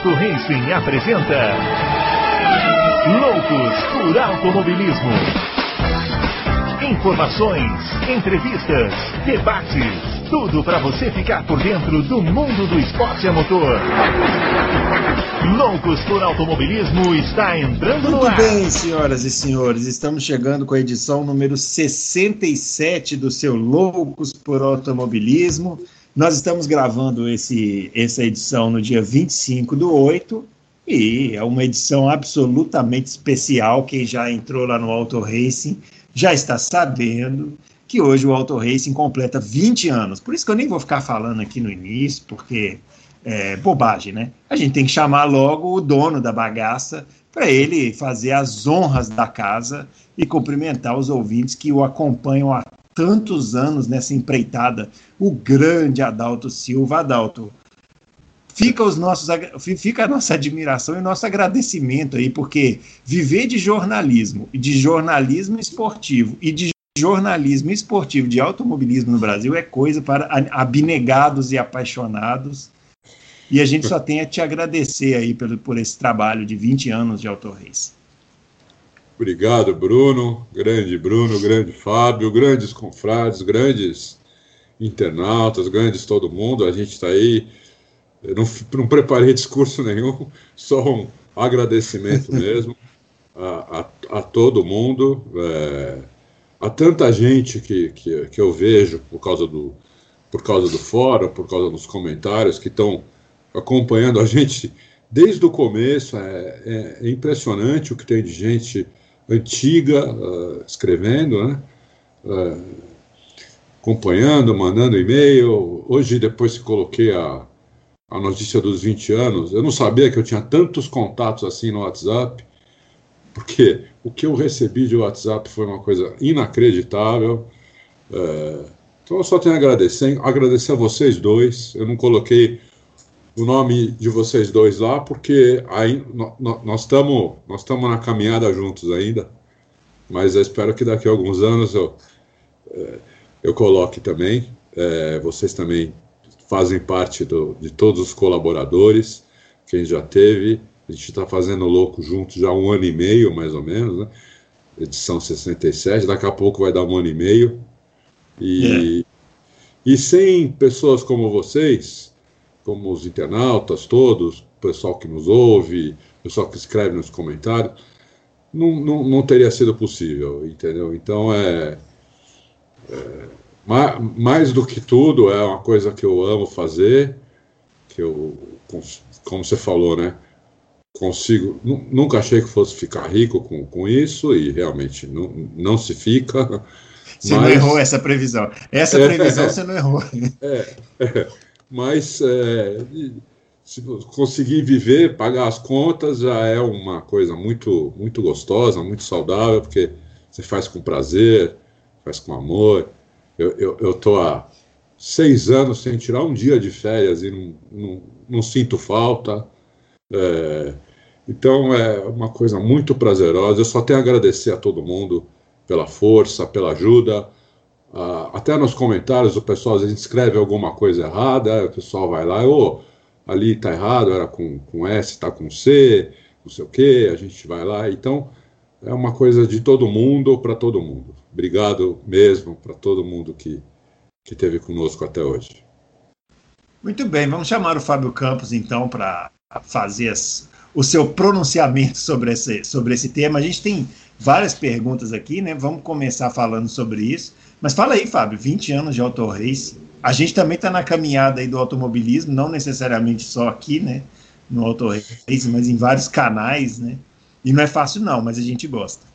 Auto Racing apresenta Loucos por Automobilismo. Informações, entrevistas, debates, tudo para você ficar por dentro do mundo do esporte a motor. Loucos por Automobilismo está entrando no ar. Muito bem, senhoras e senhores, estamos chegando com a edição número 67 do seu Loucos por Automobilismo. Nós estamos gravando esse, essa edição no dia 25 do 8 e é uma edição absolutamente especial. Quem já entrou lá no Auto Racing já está sabendo que hoje o Auto Racing completa 20 anos. Por isso que eu nem vou ficar falando aqui no início, porque é bobagem, né? A gente tem que chamar logo o dono da bagaça para ele fazer as honras da casa e cumprimentar os ouvintes que o acompanham há tantos anos nessa empreitada, o grande Adalto Silva. Adalto, fica, os nossos, fica a nossa admiração e o nosso agradecimento aí, porque viver de jornalismo, de jornalismo esportivo e de jornalismo esportivo de automobilismo no Brasil é coisa para abnegados e apaixonados. E a gente só tem a te agradecer aí por, por esse trabalho de 20 anos de Auto Race. Obrigado, Bruno, grande Bruno, grande Fábio, grandes confrades, grandes internautas, grandes todo mundo. A gente está aí. Eu não, não preparei discurso nenhum, só um agradecimento mesmo a, a, a todo mundo, é, a tanta gente que, que, que eu vejo por causa do, por causa do fórum, por causa dos comentários que estão acompanhando a gente desde o começo. É, é, é impressionante o que tem de gente antiga, uh, escrevendo, né? Uh, acompanhando, mandando e-mail. Hoje, depois que coloquei a, a notícia dos 20 anos, eu não sabia que eu tinha tantos contatos assim no WhatsApp, porque o que eu recebi de WhatsApp foi uma coisa inacreditável. Uh, então, eu só tenho a agradecer, agradecer a vocês dois. Eu não coloquei o nome de vocês dois lá, porque aí, nós estamos nós na caminhada juntos ainda, mas eu espero que daqui a alguns anos eu, é, eu coloque também. É, vocês também fazem parte do, de todos os colaboradores que a gente já teve. A gente está fazendo louco juntos já um ano e meio, mais ou menos, né? edição 67. Daqui a pouco vai dar um ano e meio. E, é. e sem pessoas como vocês como os internautas todos, o pessoal que nos ouve, o pessoal que escreve nos comentários, não, não, não teria sido possível, entendeu? Então é, é mais, mais do que tudo é uma coisa que eu amo fazer, que eu, como você falou, né? Consigo, nunca achei que fosse ficar rico com, com isso e realmente não, não se fica. Você mas... não errou essa previsão. Essa previsão é, você não errou. É, é mas é, se conseguir viver, pagar as contas, já é uma coisa muito, muito gostosa, muito saudável, porque você faz com prazer, faz com amor. Eu estou há seis anos sem tirar um dia de férias e não, não, não sinto falta. É, então é uma coisa muito prazerosa. Eu só tenho a agradecer a todo mundo pela força, pela ajuda Uh, até nos comentários o pessoal às vezes escreve alguma coisa errada, o pessoal vai lá, ô, oh, ali tá errado, era com, com S, tá com C, não sei o que, a gente vai lá. Então, é uma coisa de todo mundo para todo mundo. Obrigado mesmo para todo mundo que, que esteve conosco até hoje. Muito bem, vamos chamar o Fábio Campos então para fazer as, o seu pronunciamento sobre esse, sobre esse tema. A gente tem várias perguntas aqui, né? Vamos começar falando sobre isso. Mas fala aí, Fábio, 20 anos de auto race. A gente também está na caminhada aí do automobilismo, não necessariamente só aqui, né? No auto race, mas em vários canais, né? E não é fácil, não, mas a gente gosta.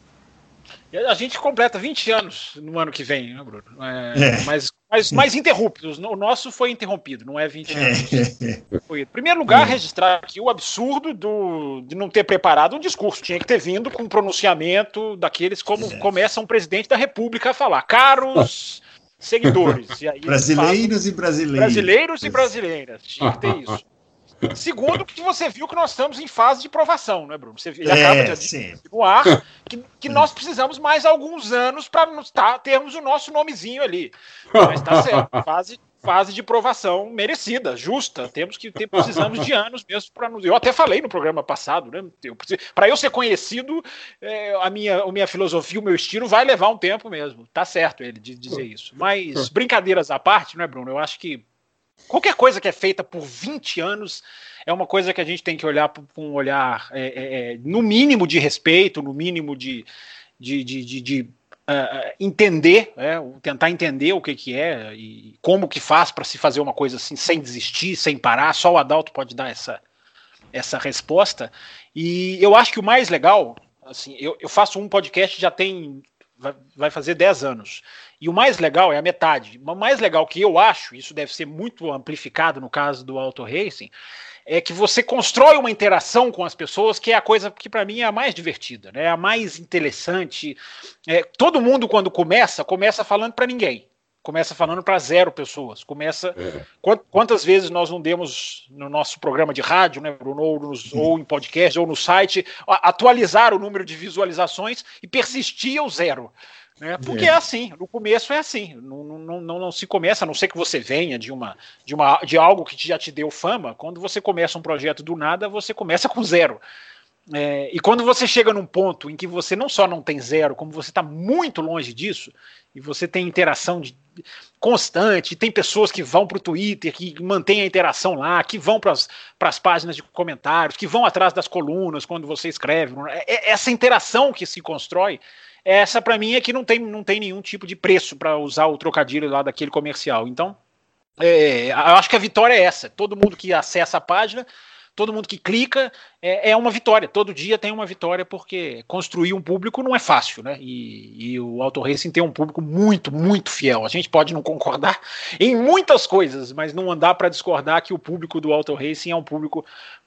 A gente completa 20 anos no ano que vem, né, Bruno? É, é. Mas, mas mais interruptos. O nosso foi interrompido, não é 20 é. anos. É. Em primeiro lugar, é. registrar aqui o absurdo do, de não ter preparado um discurso. Tinha que ter vindo com um pronunciamento daqueles como começa um presidente da República a falar. Caros seguidores. E brasileiros fala, e brasileiras. Brasileiros e brasileiras. Tinha que ter isso. Segundo, que você viu que nós estamos em fase de provação, né, Bruno? Você ele é, acaba de no ar que, que nós precisamos mais alguns anos para tá, termos o nosso nomezinho ali. Mas tá certo, fase, fase de provação merecida, justa. Temos que ter, precisamos de anos mesmo para nos. Eu até falei no programa passado, né? Para eu ser conhecido, é, a, minha, a minha filosofia, o meu estilo vai levar um tempo mesmo. Tá certo ele de dizer isso. Mas brincadeiras à parte, né, Bruno? Eu acho que qualquer coisa que é feita por 20 anos é uma coisa que a gente tem que olhar com um olhar, é, é, é, no mínimo de respeito, no mínimo de, de, de, de, de uh, entender, é, tentar entender o que, que é e como que faz para se fazer uma coisa assim sem desistir, sem parar. Só o Adalto pode dar essa, essa resposta. E eu acho que o mais legal, assim, eu, eu faço um podcast já tem vai, fazer 10 anos. E o mais legal é a metade. O mais legal que eu acho, isso deve ser muito amplificado no caso do Auto Racing, é que você constrói uma interação com as pessoas que é a coisa que para mim é a mais divertida, né? a mais interessante. É, todo mundo quando começa começa falando para ninguém, começa falando para zero pessoas, começa é. quantas vezes nós não demos no nosso programa de rádio, né, Bruno, ou, nos, ou em podcast ou no site atualizar o número de visualizações e persistia o zero. Né? Porque é. é. assim, no começo é assim, não, não, não, não, se começa, a não ser que você venha de uma, de uma de algo que já te deu fama, quando você começa um projeto do nada, você começa com zero. É, e quando você chega num ponto em que você não só não tem zero, como você está muito longe disso, e você tem interação de, constante, tem pessoas que vão para o Twitter, que mantêm a interação lá, que vão para as páginas de comentários, que vão atrás das colunas quando você escreve. É, é essa interação que se constrói essa para mim é que não tem, não tem nenhum tipo de preço para usar o trocadilho lá daquele comercial. Então, é, eu acho que a vitória é essa. Todo mundo que acessa a página, todo mundo que clica, é, é uma vitória. Todo dia tem uma vitória, porque construir um público não é fácil, né? E, e o Auto Racing tem um público muito, muito fiel. A gente pode não concordar em muitas coisas, mas não andar para discordar que o público do Auto Racing é um público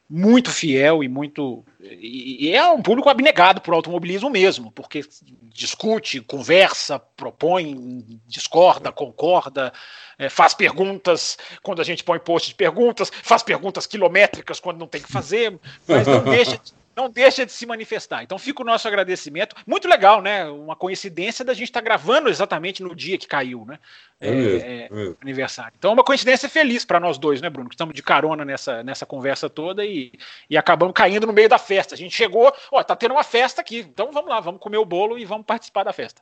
muito fiel e muito. E, é um público abnegado por automobilismo mesmo, porque discute, conversa, propõe, discorda, concorda, é, faz perguntas quando a gente põe post de perguntas, faz perguntas quilométricas quando não tem que fazer, mas não deixa, não deixa de se manifestar. Então fica o nosso agradecimento. Muito legal, né? Uma coincidência da gente estar tá gravando exatamente no dia que caiu, né? É, é, é, aniversário. Então é uma coincidência feliz para nós dois, né, Bruno? Que estamos de carona nessa, nessa conversa toda e, e acabamos caindo no meio da festa. A gente chegou, ó, tá tendo uma festa aqui. Então vamos lá, vamos comer o bolo e vamos participar da festa.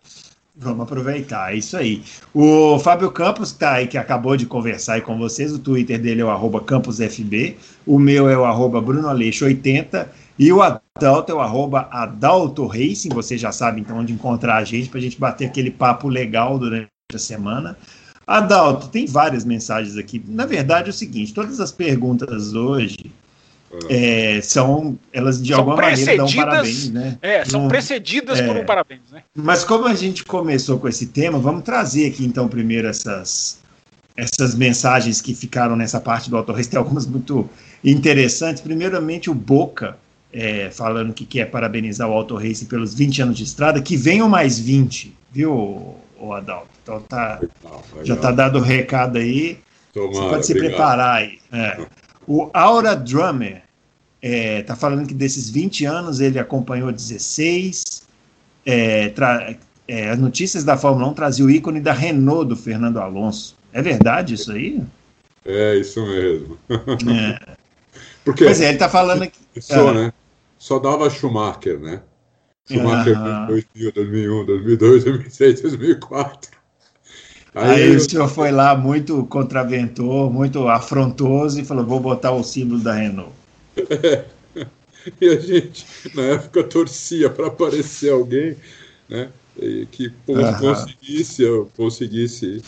Vamos aproveitar, é isso aí. O Fábio Campos está aí, que acabou de conversar aí com vocês. O Twitter dele é o arroba campusfb. O meu é o arroba brunoaleixo80. E o Adalto é o arroba Adalto Racing, você já sabe então onde encontrar a gente para a gente bater aquele papo legal durante a semana. Adalto, tem várias mensagens aqui. Na verdade é o seguinte, todas as perguntas hoje é, são, elas de são alguma maneira dão parabéns, né? É, são Não, precedidas é, por um parabéns, né? Mas como a gente começou com esse tema, vamos trazer aqui então primeiro essas, essas mensagens que ficaram nessa parte do Auto Race, tem algumas muito interessantes. Primeiramente o Boca, é, falando que quer parabenizar o Auto Race pelos 20 anos de estrada, que venham mais 20, viu, o Adalto? Então tá, já tá dado o recado aí. Tomara, Você pode se obrigado. preparar aí. É. O Aura Drummer é, tá falando que desses 20 anos ele acompanhou 16. É, é, as notícias da Fórmula 1 traziam o ícone da Renault do Fernando Alonso. É verdade isso aí? É, isso mesmo. É. Porque pois é, ele tá falando aqui. Só, ah. né? Só dava Schumacher, né? Schumacher uhum. 2000, 2001, 2002, 2006, 2004. Aí, Aí eu... o senhor foi lá muito contraventor, muito afrontoso e falou: vou botar o símbolo da Renault. É. E a gente, na época, torcia para aparecer alguém né, que conseguisse, conseguisse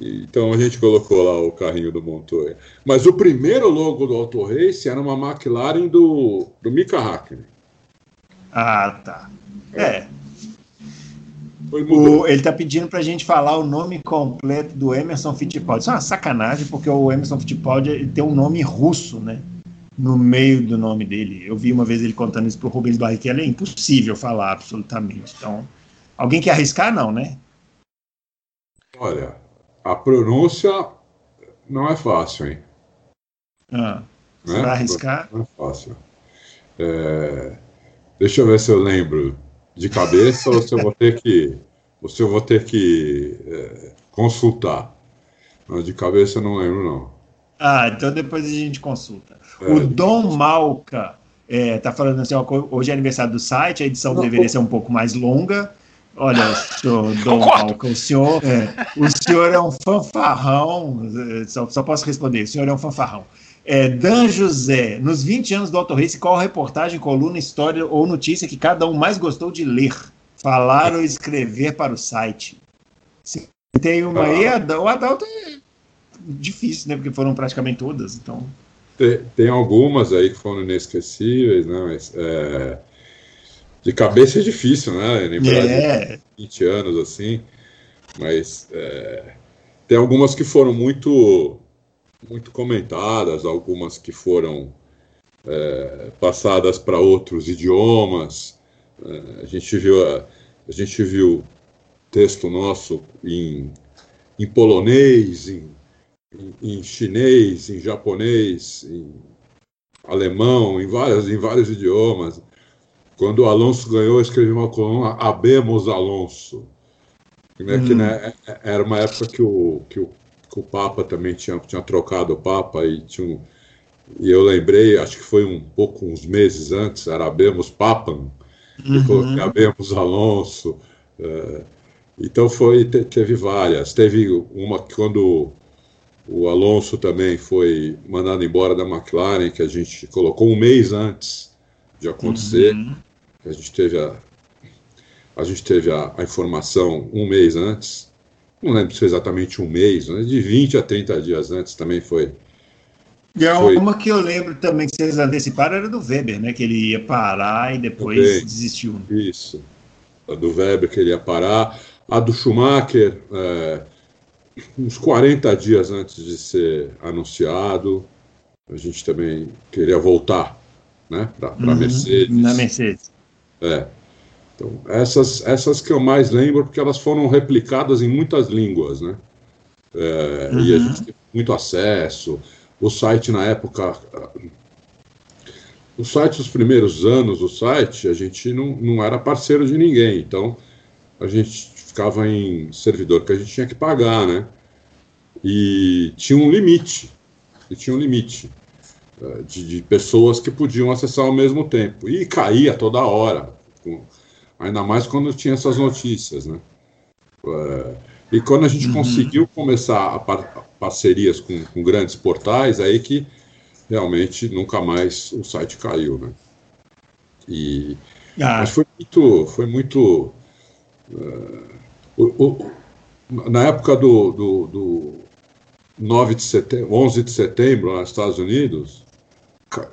então a gente colocou lá o carrinho do Montoya. Mas o primeiro logo do Auto Race era uma McLaren do, do Mika Hakkinen. Ah, tá. É. O, ele está pedindo para a gente falar o nome completo do Emerson Fittipaldi. Isso é uma sacanagem, porque o Emerson Fittipaldi tem um nome russo, né? No meio do nome dele. Eu vi uma vez ele contando isso para o Rubens Barrichello. É impossível falar, absolutamente. Então, alguém quer arriscar, não, né? Olha, a pronúncia não é fácil, hein? Ah, né? Vai arriscar? Não é fácil. É, deixa eu ver se eu lembro de cabeça ou se eu vou ter que, ou se eu vou ter que é, consultar. De cabeça não lembro, não. Ah, então depois a gente consulta. É. O Dom Malca é, tá falando assim, ó, hoje é aniversário do site, a edição não, deveria ser um pouco mais longa. Olha, senhor Dom Malca, o senhor, é, o senhor é um fanfarrão, é, só, só posso responder, o senhor é um fanfarrão. É, Dan José, nos 20 anos do Auto Race, qual reportagem, coluna, história ou notícia que cada um mais gostou de ler, falar ou escrever para o site? Se tem uma aí, o Adalto é difícil, né? Porque foram praticamente todas, então. Tem, tem algumas aí que foram inesquecíveis, né? Mas é, de cabeça é difícil, né? Lembrar é. de 20 anos assim, mas é, tem algumas que foram muito muito comentadas, algumas que foram é, passadas para outros idiomas. É, a gente viu a, a, gente viu texto nosso em, em polonês, em, em, em, chinês, em japonês, em alemão, em vários, em vários idiomas. Quando o Alonso ganhou, eu escrevi uma coluna Abemos Alonso. Né, que, né, é, era uma época que o, que o que o Papa também tinha, tinha trocado o Papa e tinha um, e eu lembrei, acho que foi um pouco uns meses antes, era Abemos Papam, uhum. Abemos Alonso. É, então foi, te, teve várias. Teve uma que quando o Alonso também foi mandado embora da McLaren, que a gente colocou um mês antes de acontecer. Uhum. A gente teve a, a, gente teve a, a informação um mês antes não lembro se foi exatamente um mês, mas de 20 a 30 dias antes também foi. E foi... uma que eu lembro também que vocês anteciparam era do Weber, né? Que ele ia parar e depois desistiu. Isso. A do Weber que ele ia parar. A do Schumacher, é, uns 40 dias antes de ser anunciado, a gente também queria voltar né, para a uhum, Mercedes. Na Mercedes. É. Então, essas, essas que eu mais lembro, porque elas foram replicadas em muitas línguas, né? É, uhum. E a gente teve muito acesso. O site, na época. O site, os primeiros anos do site, a gente não, não era parceiro de ninguém. Então, a gente ficava em servidor que a gente tinha que pagar, né? E tinha um limite. E tinha um limite de, de pessoas que podiam acessar ao mesmo tempo. E caía toda hora. Com, ainda mais quando tinha essas notícias, né? É, e quando a gente uhum. conseguiu começar a par parcerias com, com, grandes portais, aí que realmente nunca mais o site caiu, né? E ah. mas foi muito, foi muito uh, o, o, na época do, do, do 9 de setembro, 11 de setembro, nos Estados Unidos,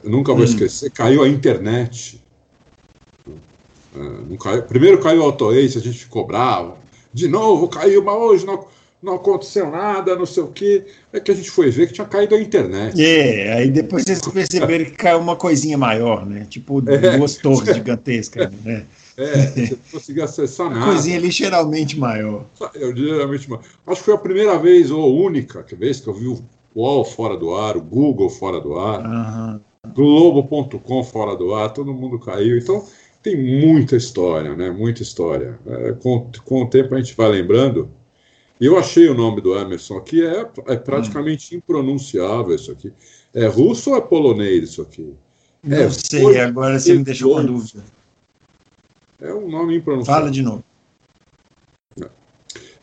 nunca vou hum. esquecer, caiu a internet é, caiu, primeiro caiu o AutoAce, a gente ficou bravo. De novo caiu, mas hoje não, não aconteceu nada, não sei o quê. É que a gente foi ver que tinha caído a internet. É, aí depois vocês perceberam que caiu uma coisinha maior, né? Tipo é. duas torres gigantescas, né? É, você não conseguia acessar nada. Coisinha ligeiramente maior. Eu, ligeiramente maior. Acho que foi a primeira vez, ou única vez, que eu vi o UOL fora do ar, o Google fora do ar, uhum. Globo.com fora do ar, todo mundo caiu. Então, tem muita história, né? Muita história. É, com, com o tempo a gente vai lembrando. Eu achei o nome do Emerson aqui, é, é praticamente hum. impronunciável isso aqui. É russo ou é polonês isso aqui? Não é, sei, agora você me deixou com dúvida. É um nome impronunciável. Fala de novo.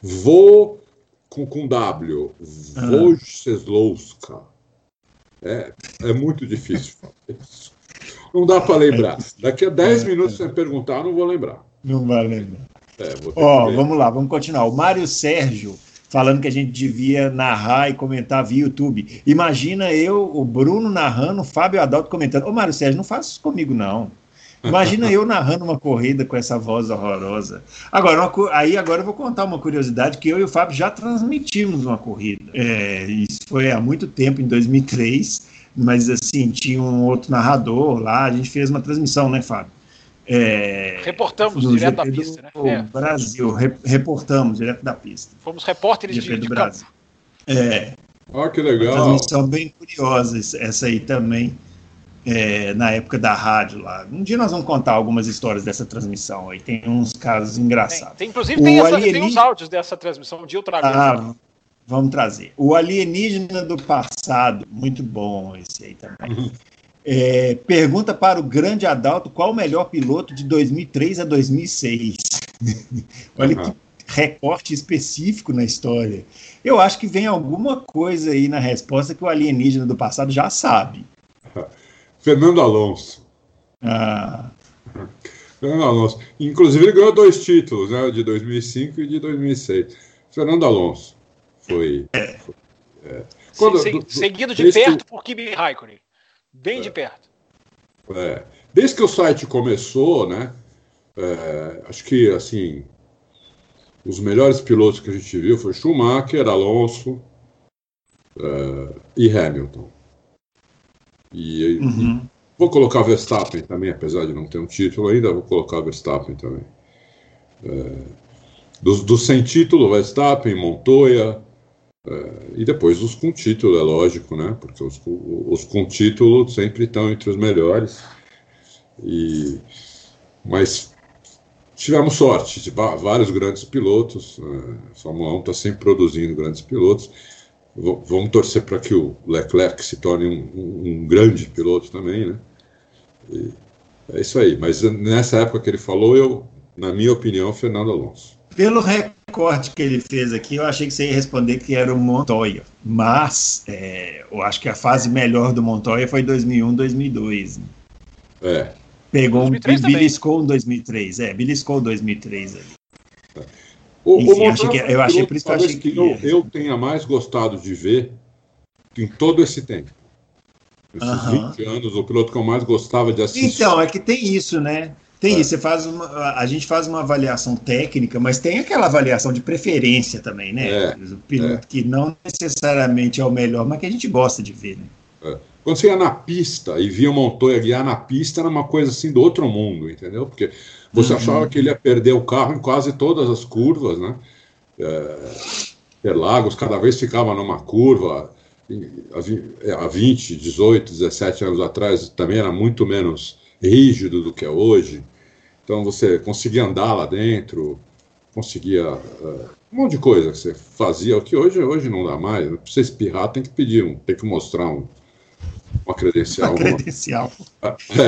Vou com, com W. Wojciechowska. É, é muito difícil falar isso. Não dá para lembrar. Daqui a 10 é, minutos, é. você perguntar, não vou lembrar. Não vai lembrar. É, Ó, vamos lá, vamos continuar. O Mário Sérgio falando que a gente devia narrar e comentar via YouTube. Imagina eu, o Bruno narrando, o Fábio Adalto comentando. Ô, Mário Sérgio, não faça isso comigo, não. Imagina eu narrando uma corrida com essa voz horrorosa. Agora, uma, aí agora eu vou contar uma curiosidade que eu e o Fábio já transmitimos uma corrida. É, isso foi há muito tempo, em 2003 mas assim, tinha um outro narrador lá, a gente fez uma transmissão, né, Fábio? É, reportamos direto da pista, né? É. Brasil, re, reportamos direto da pista. Fomos repórteres de, do Brasil. Campo. É. Ah, que legal. Uma transmissão bem curiosa, essa aí também, é, na época da rádio lá. Um dia nós vamos contar algumas histórias dessa transmissão aí, tem uns casos engraçados. Tem, tem inclusive tem, essa, tem, uns áudios dessa transmissão, um dia eu trago. Ah, vamos trazer. O Alienígena do Passado, muito bom esse aí também. Uhum. É, pergunta para o grande Adalto qual o melhor piloto de 2003 a 2006. Olha uhum. que recorte específico na história. Eu acho que vem alguma coisa aí na resposta que o alienígena do passado já sabe. Fernando Alonso. Ah. Fernando Alonso. Inclusive, ele ganhou dois títulos, né, de 2005 e de 2006. Fernando Alonso foi. É. foi é. Quando, Se, do, seguido de perto que... por Kimi Raikkonen. Bem é. de perto. É. Desde que o site começou, né? É, acho que assim os melhores pilotos que a gente viu foi Schumacher, Alonso é, e Hamilton. E, uhum. vou colocar Verstappen também, apesar de não ter um título ainda, vou colocar Verstappen também. É, dos, dos sem título, Verstappen, Montoya, é, e depois os com título, é lógico, né? Porque os, os com título sempre estão entre os melhores. E, mas tivemos sorte, vários grandes pilotos. A Fórmula 1 está sempre produzindo grandes pilotos. Vamos torcer para que o Leclerc se torne um, um, grande piloto também, né? E é isso aí. Mas nessa época que ele falou, eu, na minha opinião, Fernando Alonso. Pelo recorte que ele fez aqui, eu achei que você ia responder que era o Montoya. Mas é, eu acho que a fase melhor do Montoya foi 2001, 2002. Né? É. Pegou um beliscou em 2003. É, beliscou em 2003 ali. O, Enfim, o achei que, eu achei por isso que eu achei que, que eu, eu, tenha mais gostado de ver em todo esse tempo. Esses uh -huh. 20 anos, o piloto que eu mais gostava de assistir. Então, é que tem isso, né? Tem é. isso, você faz uma, a gente faz uma avaliação técnica, mas tem aquela avaliação de preferência também, né? É. O piloto é. que não necessariamente é o melhor, mas que a gente gosta de ver, né? É. Quando você ia na pista e via o Montoya guiar na pista, era uma coisa assim do outro mundo, entendeu? Porque você uhum. achava que ele ia perder o carro em quase todas as curvas, né? É, Interlagos cada vez ficava numa curva. Há 20, 18, 17 anos atrás também era muito menos rígido do que é hoje. Então você conseguia andar lá dentro, conseguia uh, um monte de coisa que você fazia, o que hoje, hoje não dá mais. Para você espirrar, tem que pedir um, tem que mostrar um, uma credencial. Uma credencial.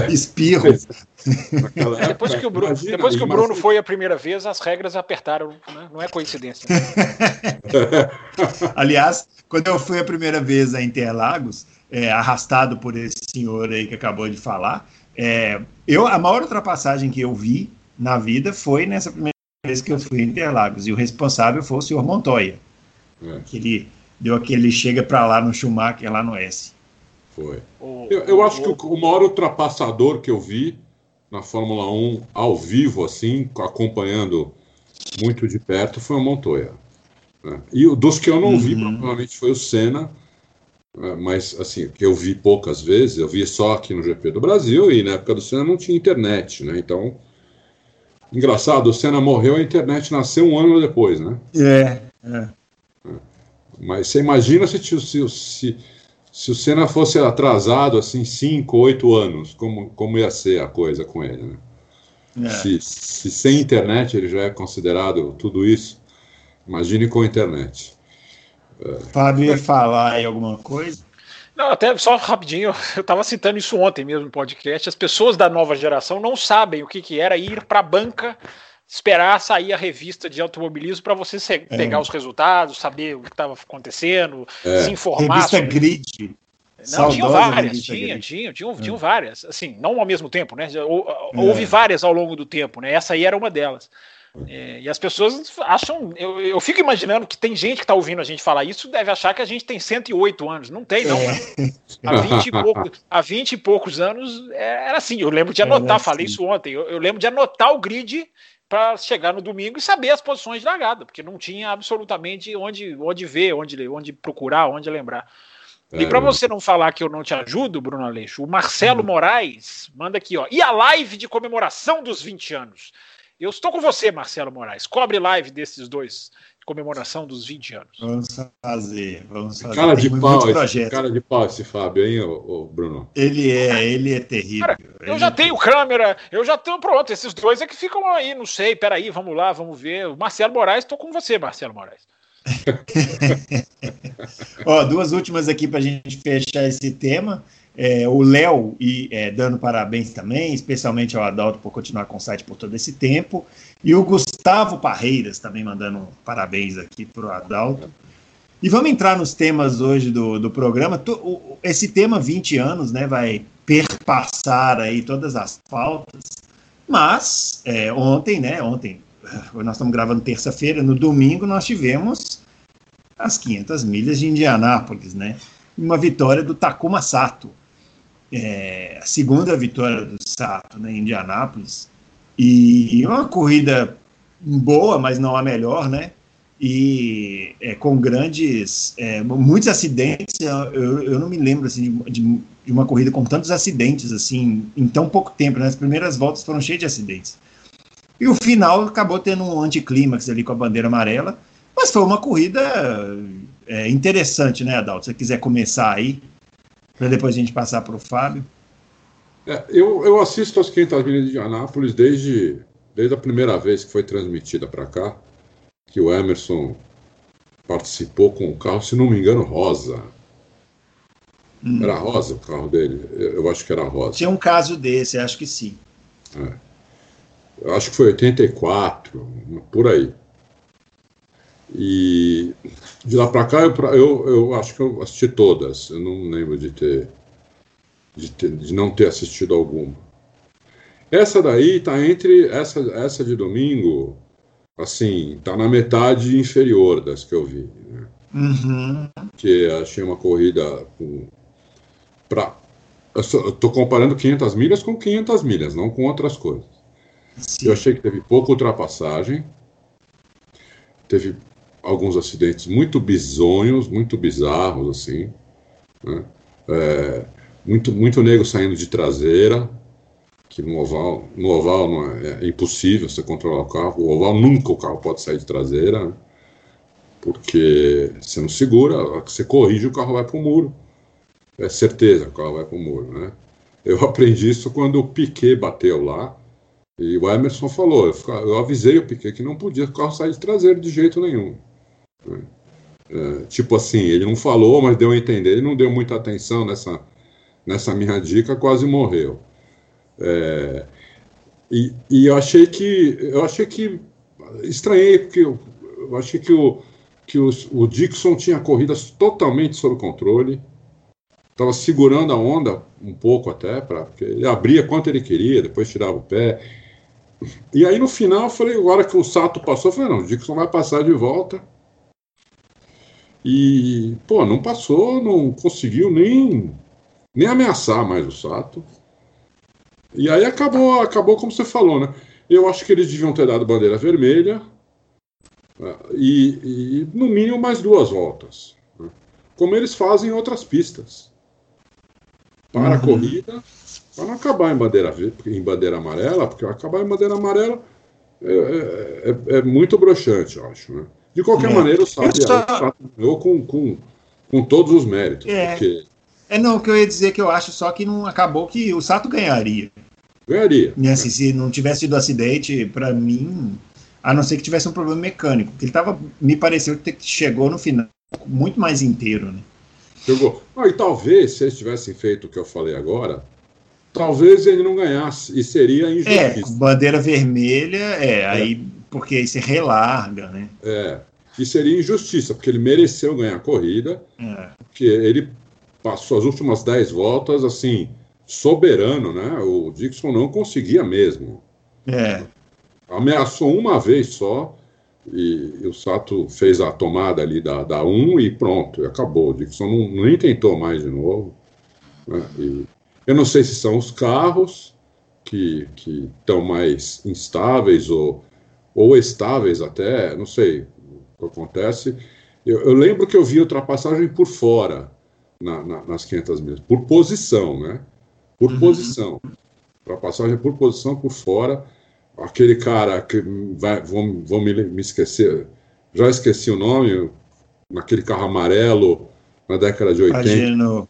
Espirro. Depois que o Bruno, imagina, depois que o Bruno foi a primeira vez, as regras apertaram, né? não é coincidência. Né? Aliás, quando eu fui a primeira vez a Interlagos, é, arrastado por esse senhor aí que acabou de falar, é, eu, a maior ultrapassagem que eu vi na vida foi nessa primeira vez que eu fui a Interlagos, e o responsável foi o senhor Montoya. É. Que ele deu aquele chega para lá no Schumacher, lá no S. Foi. eu, eu acho que o, o maior ultrapassador que eu vi na Fórmula 1 ao vivo, assim, acompanhando muito de perto, foi o Montoya. Né? E dos que eu não uhum. vi, provavelmente foi o Senna, né? mas assim, que eu vi poucas vezes, eu vi só aqui no GP do Brasil e na época do Senna não tinha internet, né? Então, engraçado, o Senna morreu, a internet nasceu um ano depois, né? É, é. é. Mas você imagina se, se, se se o Senna fosse atrasado assim cinco, oito anos, como, como ia ser a coisa com ele, né? É. Se, se, sem internet ele já é considerado tudo isso, imagine com internet. É. Fábio ia falar aí alguma coisa? Não, até só rapidinho, eu estava citando isso ontem mesmo no podcast. As pessoas da nova geração não sabem o que, que era ir para a banca esperar sair a revista de automobilismo para você é. pegar os resultados, saber o que estava acontecendo, é. se informar. Revista sobre... Grid. Não, tinham várias, tinha, tinha, tinham, tinham, é. várias, assim, não ao mesmo tempo, né? É. Houve várias ao longo do tempo, né? Essa aí era uma delas. É, e as pessoas acham, eu, eu fico imaginando que tem gente que está ouvindo a gente falar isso, deve achar que a gente tem 108 anos. Não tem, não. É. Há, 20 e poucos, há 20 e poucos anos era assim. Eu lembro de anotar, assim. falei isso ontem. Eu, eu, lembro de anotar o grid para chegar no domingo e saber as posições de largada, porque não tinha absolutamente onde, onde ver, onde, onde procurar, onde lembrar. É, e para você não falar que eu não te ajudo, Bruno Aleixo, o Marcelo hum. Moraes manda aqui, ó. E a live de comemoração dos 20 anos? Eu estou com você, Marcelo Moraes. Cobre live desses dois comemoração dos 20 anos. Vamos fazer, vamos fazer. Cara de pau, esse, cara de pau esse Fábio, hein, ô, ô Bruno? Ele é, ele é terrível. Cara, eu já é tenho câmera, eu já tenho, pronto, esses dois é que ficam aí, não sei, peraí, vamos lá, vamos ver. O Marcelo Moraes, estou com você, Marcelo Moraes. Ó, duas últimas aqui para a gente fechar esse tema. É, o Léo e é, dando parabéns também, especialmente ao Adalto por continuar com o site por todo esse tempo. E o Gustavo Parreiras também mandando parabéns aqui para o Adalto. E vamos entrar nos temas hoje do, do programa. Esse tema 20 anos né, vai perpassar aí todas as pautas. Mas é, ontem, né? Ontem, nós estamos gravando terça-feira, no domingo nós tivemos as 500 milhas de Indianápolis, né? Uma vitória do Takuma Sato, é, a segunda vitória do Sato né, em Indianápolis, e uma corrida boa, mas não a melhor, né? E é, com grandes, é, muitos acidentes. Eu, eu não me lembro assim, de, de, uma corrida com tantos acidentes assim em tão pouco tempo. Né? As primeiras voltas foram cheias de acidentes. E o final acabou tendo um anticlímax ali com a bandeira amarela, mas foi uma corrida é, interessante, né, Adalto? Se você quiser começar aí, para depois a gente passar para o Fábio. É, eu, eu assisto as 500 milhas de Anápolis desde, desde a primeira vez que foi transmitida para cá, que o Emerson participou com o carro, se não me engano, rosa. Hum. Era rosa o carro dele? Eu acho que era rosa. Tinha um caso desse, acho que sim. É. Eu acho que foi 84, por aí. E de lá para cá, eu, eu, eu, acho que eu assisti todas. Eu não lembro de ter, de ter, de não ter assistido alguma. Essa daí está entre essa, essa de domingo, assim, está na metade inferior das que eu vi. Né? Uhum. Que achei uma corrida com, pra, eu estou comparando 500 milhas com 500 milhas, não com outras coisas. Sim. Eu achei que teve pouca ultrapassagem, teve alguns acidentes muito bizonhos, muito bizarros, assim. Né? É, muito, muito nego saindo de traseira, que no oval, no oval é, é, impossível você controlar o carro. O oval nunca o carro pode sair de traseira, né? porque você não segura, você corrige o carro vai para o muro. É certeza o carro vai para o muro, né? Eu aprendi isso quando o Piquet bateu lá, e o Emerson falou, eu, eu avisei o Piquet que não podia o carro sair de traseiro de jeito nenhum. É, tipo assim, ele não falou, mas deu a entender. Ele não deu muita atenção nessa, nessa minha dica, quase morreu. É, e, e, eu achei que eu achei que estranhei porque eu, eu achei que o que os, o Dixon tinha corridas totalmente sob controle, estava segurando a onda um pouco até para porque ele abria quanto ele queria, depois tirava o pé. E aí no final eu falei, agora que o Sato passou, eu falei, não, o Dixon vai passar de volta e, pô, não passou, não conseguiu nem, nem ameaçar mais o Sato. E aí acabou, acabou como você falou, né? Eu acho que eles deviam ter dado bandeira vermelha né? e, e no mínimo mais duas voltas, né? como eles fazem em outras pistas. Para uhum. a corrida, para não acabar em bandeira, em bandeira amarela, porque acabar em bandeira amarela é, é, é, é muito broxante, eu acho, né? De qualquer é. maneira, o Sato só... ganhou com, com, com todos os méritos. É. Porque... é, não, o que eu ia dizer que eu acho só que não acabou que o Sato ganharia. Ganharia. E assim, se não tivesse tido acidente, para mim, a não ser que tivesse um problema mecânico, que ele tava, me pareceu que chegou no final muito mais inteiro, né? Chegou. Ah, e talvez, se eles tivessem feito o que eu falei agora, talvez ele não ganhasse, e seria injustiça. É, bandeira vermelha, é, é. aí porque aí você relarga, né? É. E seria injustiça, porque ele mereceu ganhar a corrida, é. porque ele passou as últimas 10 voltas, assim, soberano, né? O Dixon não conseguia mesmo. É. Ameaçou uma vez só, e, e o Sato fez a tomada ali da, da 1 e pronto, e acabou. O Dixon não, nem tentou mais de novo. Né? E eu não sei se são os carros que estão mais instáveis ou ou estáveis até, não sei o que acontece. Eu, eu lembro que eu vi ultrapassagem por fora na, na, nas 500 milhas, por posição, né? Por uhum. posição. Ultrapassagem por posição por fora. Aquele cara que vai, vão, vão me, me esquecer, já esqueci o nome, naquele carro amarelo na década de 80. Imagino.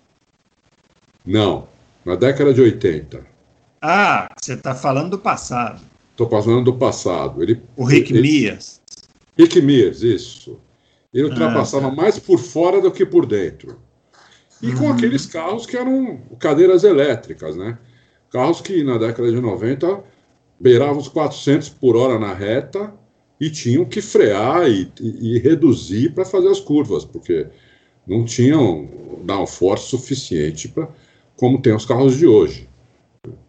Não, na década de 80. Ah, você está falando do passado. Estou falando do passado. Ele, o Rick ele, Mias. Rick Mias, isso. Ele ultrapassava ah, tá. mais por fora do que por dentro. E com uhum. aqueles carros que eram cadeiras elétricas, né? Carros que na década de 90 beiravam os 400 por hora na reta e tinham que frear e, e, e reduzir para fazer as curvas, porque não tinham downforce suficiente para como tem os carros de hoje.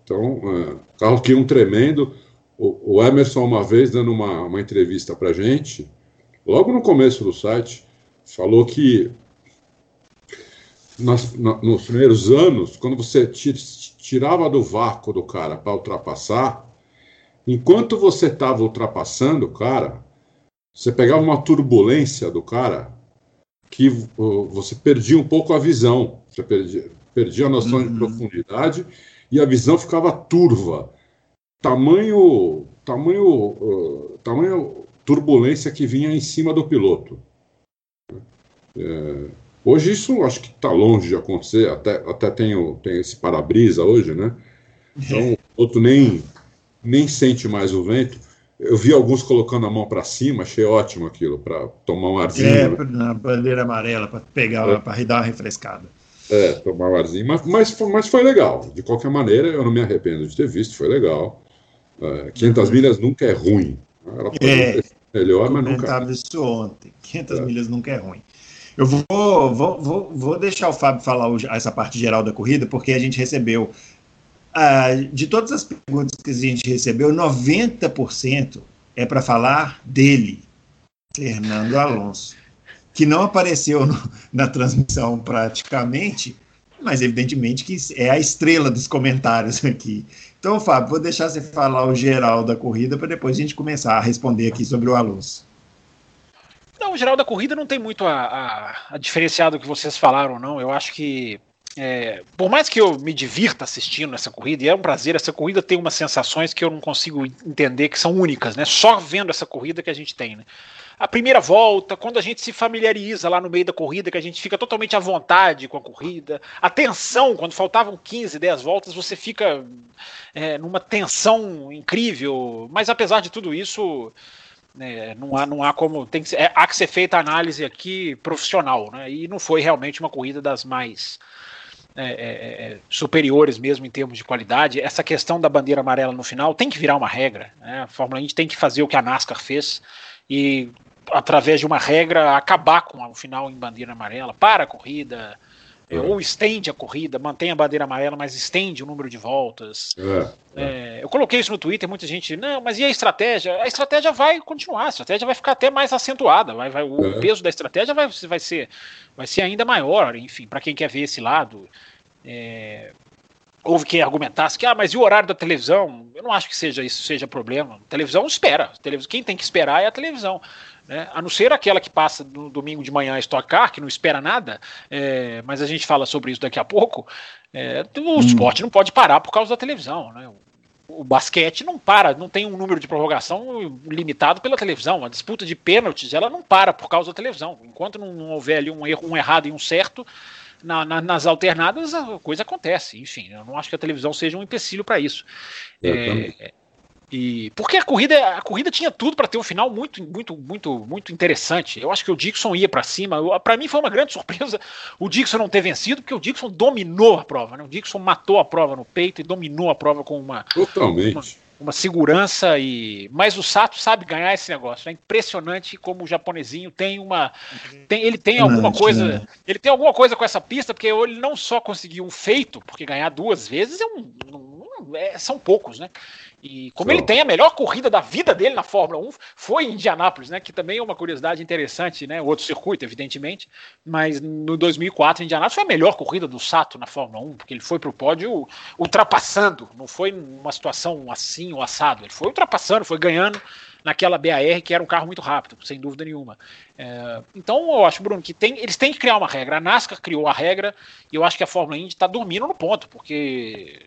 Então, é, carros que iam tremendo. O, o, Emerson, uma vez, dando uma, uma entrevista para gente, logo no começo do site, falou que nas, na, nos primeiros anos, quando você tirava do vácuo do cara para ultrapassar, enquanto você estava ultrapassando o cara, você pegava uma turbulência do cara que uh, você perdia um pouco a visão, você perdia, perdia a noção uhum. de profundidade e a visão ficava turva. Tamanho, tamanho, uh, tamanho turbulência que vinha em cima do piloto. É, Hoje isso acho que está longe de acontecer, até, até tem, o, tem esse para-brisa hoje, né? Então o outro nem, nem sente mais o vento. Eu vi alguns colocando a mão para cima, achei ótimo aquilo, para tomar um arzinho. É, né? na bandeira amarela, para pegar, é. para dar uma refrescada. É, tomar um arzinho, mas, mas, mas foi legal. De qualquer maneira, eu não me arrependo de ter visto, foi legal. É, 500 uhum. milhas nunca é ruim. Ela pode é, melhor, mas nunca. Comentava isso ontem. 500 é. milhas nunca é ruim. Eu vou, vou, vou, vou deixar o Fábio falar essa parte geral da corrida, porque a gente recebeu. Uh, de todas as perguntas que a gente recebeu, 90% é para falar dele, Fernando Alonso, que não apareceu no, na transmissão praticamente, mas evidentemente que é a estrela dos comentários aqui. Então, Fábio, vou deixar você falar o geral da corrida para depois a gente começar a responder aqui sobre o Alonso. Não, o geral da corrida não tem muito a, a, a diferenciar do que vocês falaram, não. Eu acho que é, por mais que eu me divirta assistindo essa corrida, e é um prazer, essa corrida tem umas sensações que eu não consigo entender que são únicas, né? Só vendo essa corrida que a gente tem, né? A primeira volta, quando a gente se familiariza lá no meio da corrida, que a gente fica totalmente à vontade com a corrida, a tensão, quando faltavam 15, 10 voltas, você fica é, numa tensão incrível, mas apesar de tudo isso, né, não, há, não há como. Tem que ser, é, há que ser feita a análise aqui profissional, né? E não foi realmente uma corrida das mais é, é, é, superiores mesmo em termos de qualidade. Essa questão da bandeira amarela no final tem que virar uma regra. Né? A Fórmula 1 tem que fazer o que a NASCAR fez e, através de uma regra, acabar com o final em bandeira amarela para a corrida. É. Ou estende a corrida, mantém a bandeira amarela, mas estende o número de voltas. É, é. eu coloquei isso no Twitter, muita gente, não, mas e a estratégia? A estratégia vai continuar, a estratégia vai ficar até mais acentuada, vai, vai, o é. peso da estratégia vai, vai, ser, vai ser ainda maior, enfim, para quem quer ver esse lado. É, houve quem argumentasse que, ah, mas e o horário da televisão? Eu não acho que seja isso seja problema. A televisão espera. Quem tem que esperar é a televisão. Né? A não ser aquela que passa no domingo de manhã a Stock Car, que não espera nada, é, mas a gente fala sobre isso daqui a pouco. É, o hum. esporte não pode parar por causa da televisão. Né? O, o basquete não para, não tem um número de prorrogação limitado pela televisão. A disputa de pênaltis ela não para por causa da televisão. Enquanto não, não houver ali um erro, um errado e um certo, na, na, nas alternadas a coisa acontece. Enfim, eu não acho que a televisão seja um empecilho para isso. É, e porque a corrida, a corrida tinha tudo para ter um final muito, muito, muito, muito interessante. Eu acho que o Dixon ia para cima. Para mim foi uma grande surpresa o Dixon não ter vencido, porque o Dixon dominou a prova. Né? O Dixon matou a prova no peito e dominou a prova com uma totalmente uma, uma segurança e. Mas o Sato sabe ganhar esse negócio. É impressionante como o japonesinho tem uma, tem, ele tem alguma coisa, né? ele tem alguma coisa com essa pista, porque ele não só conseguiu um feito, porque ganhar duas vezes é um, um é, são poucos, né? E como ele tem a melhor corrida da vida dele na Fórmula 1, foi em Indianápolis, né? Que também é uma curiosidade interessante, né? Outro circuito, evidentemente. Mas no 2004, em Indianápolis, foi a melhor corrida do Sato na Fórmula 1, porque ele foi para o pódio ultrapassando. Não foi uma situação assim, o assado. Ele foi ultrapassando, foi ganhando naquela BAR, que era um carro muito rápido, sem dúvida nenhuma. É, então, eu acho, Bruno, que tem, eles têm que criar uma regra. A NASCAR criou a regra e eu acho que a Fórmula Indy está dormindo no ponto, porque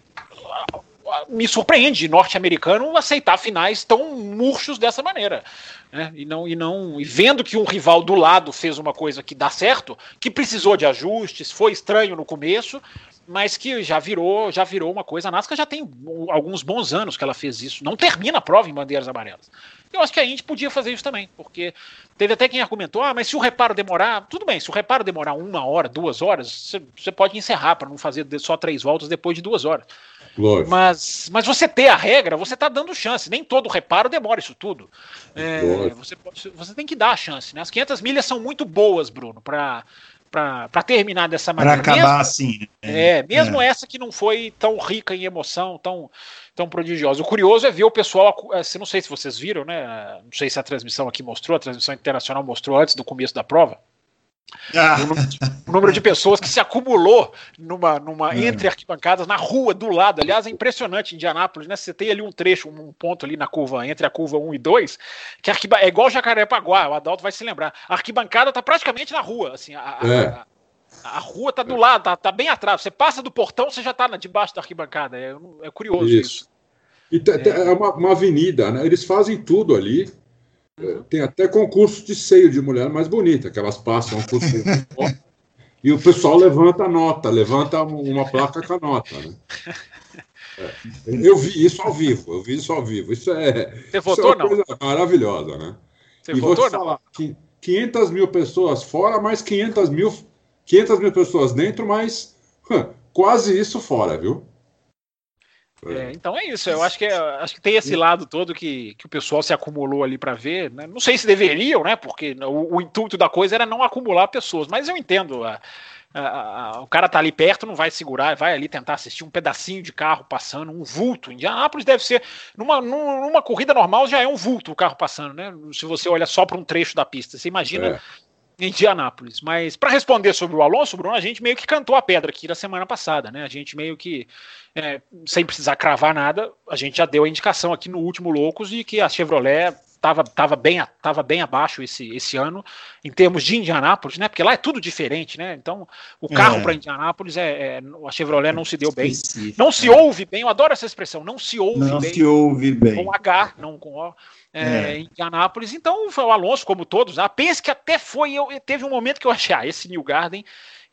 me surpreende norte-americano aceitar finais tão murchos dessa maneira. Né? E não e não e vendo que um rival do lado fez uma coisa que dá certo, que precisou de ajustes, foi estranho no começo, mas que já virou, já virou uma coisa. A NASCAR já tem alguns bons anos que ela fez isso. Não termina a prova em bandeiras amarelas. Eu acho que a Indy podia fazer isso também, porque teve até quem argumentou: ah, mas se o reparo demorar, tudo bem, se o reparo demorar uma hora, duas horas, você pode encerrar para não fazer só três voltas depois de duas horas. Mas, mas você ter a regra, você está dando chance. Nem todo reparo demora isso tudo. É, você, você tem que dar a chance. Né? As 500 milhas são muito boas, Bruno, para para terminar dessa maneira. Para acabar mesmo, assim. Né? É, mesmo é. essa que não foi tão rica em emoção, tão, tão prodigiosa. O curioso é ver o pessoal, assim, não sei se vocês viram, né? Não sei se a transmissão aqui mostrou, a transmissão internacional mostrou antes do começo da prova. Ah. O, número de, pessoas que se acumulou numa, numa é. entre arquibancadas na rua do lado. Aliás, é impressionante Indianápolis, né? Você tem ali um trecho, um ponto ali na curva entre a curva 1 e 2, que arquiba, é igual Jacarepaguá, o Adalto vai se lembrar. A arquibancada tá praticamente na rua, assim, a, é. a, a rua tá do lado, tá, tá, bem atrás. Você passa do portão, você já tá na, debaixo da arquibancada. É, é curioso isso. isso. E é, é uma, uma avenida, né? Eles fazem tudo ali. Tem até concurso de seio de mulher mais bonita, que elas passam por e o pessoal levanta a nota, levanta uma placa com a nota. Né? É. Eu vi isso ao vivo, eu vi isso ao vivo. Isso é, Você votou, é uma coisa não? maravilhosa, né? Você e votou, vou te falar, não? 500 mil pessoas fora, mais 500 mil, 500 mil pessoas dentro, mais quase isso fora, viu? É, então é isso. Eu acho que, é, acho que tem esse lado todo que, que o pessoal se acumulou ali para ver. Né? Não sei se deveriam, né? Porque o, o, intuito da coisa era não acumular pessoas. Mas eu entendo. A, a, a, o cara tá ali perto, não vai segurar, vai ali tentar assistir um pedacinho de carro passando, um vulto. Indianápolis deve ser. Numa, numa corrida normal já é um vulto o carro passando, né? Se você olha só para um trecho da pista. Você imagina. É Indianápolis. Mas para responder sobre o Alonso, Bruno, a gente meio que cantou a pedra aqui na semana passada, né? A gente meio que, é, sem precisar cravar nada, a gente já deu a indicação aqui no último Loucos de que a Chevrolet estava tava bem, tava bem abaixo esse, esse ano em termos de Indianápolis, né? Porque lá é tudo diferente, né? Então o carro é. para Indianápolis é, é, a Chevrolet não se deu bem, não se ouve bem. Eu adoro essa expressão, não se ouve não bem. Não se ouve bem. Com H, não com O é, é. em Indianápolis. Então, o Alonso, como todos, ah, pense que até foi. Eu, teve um momento que eu achei, ah, esse New Garden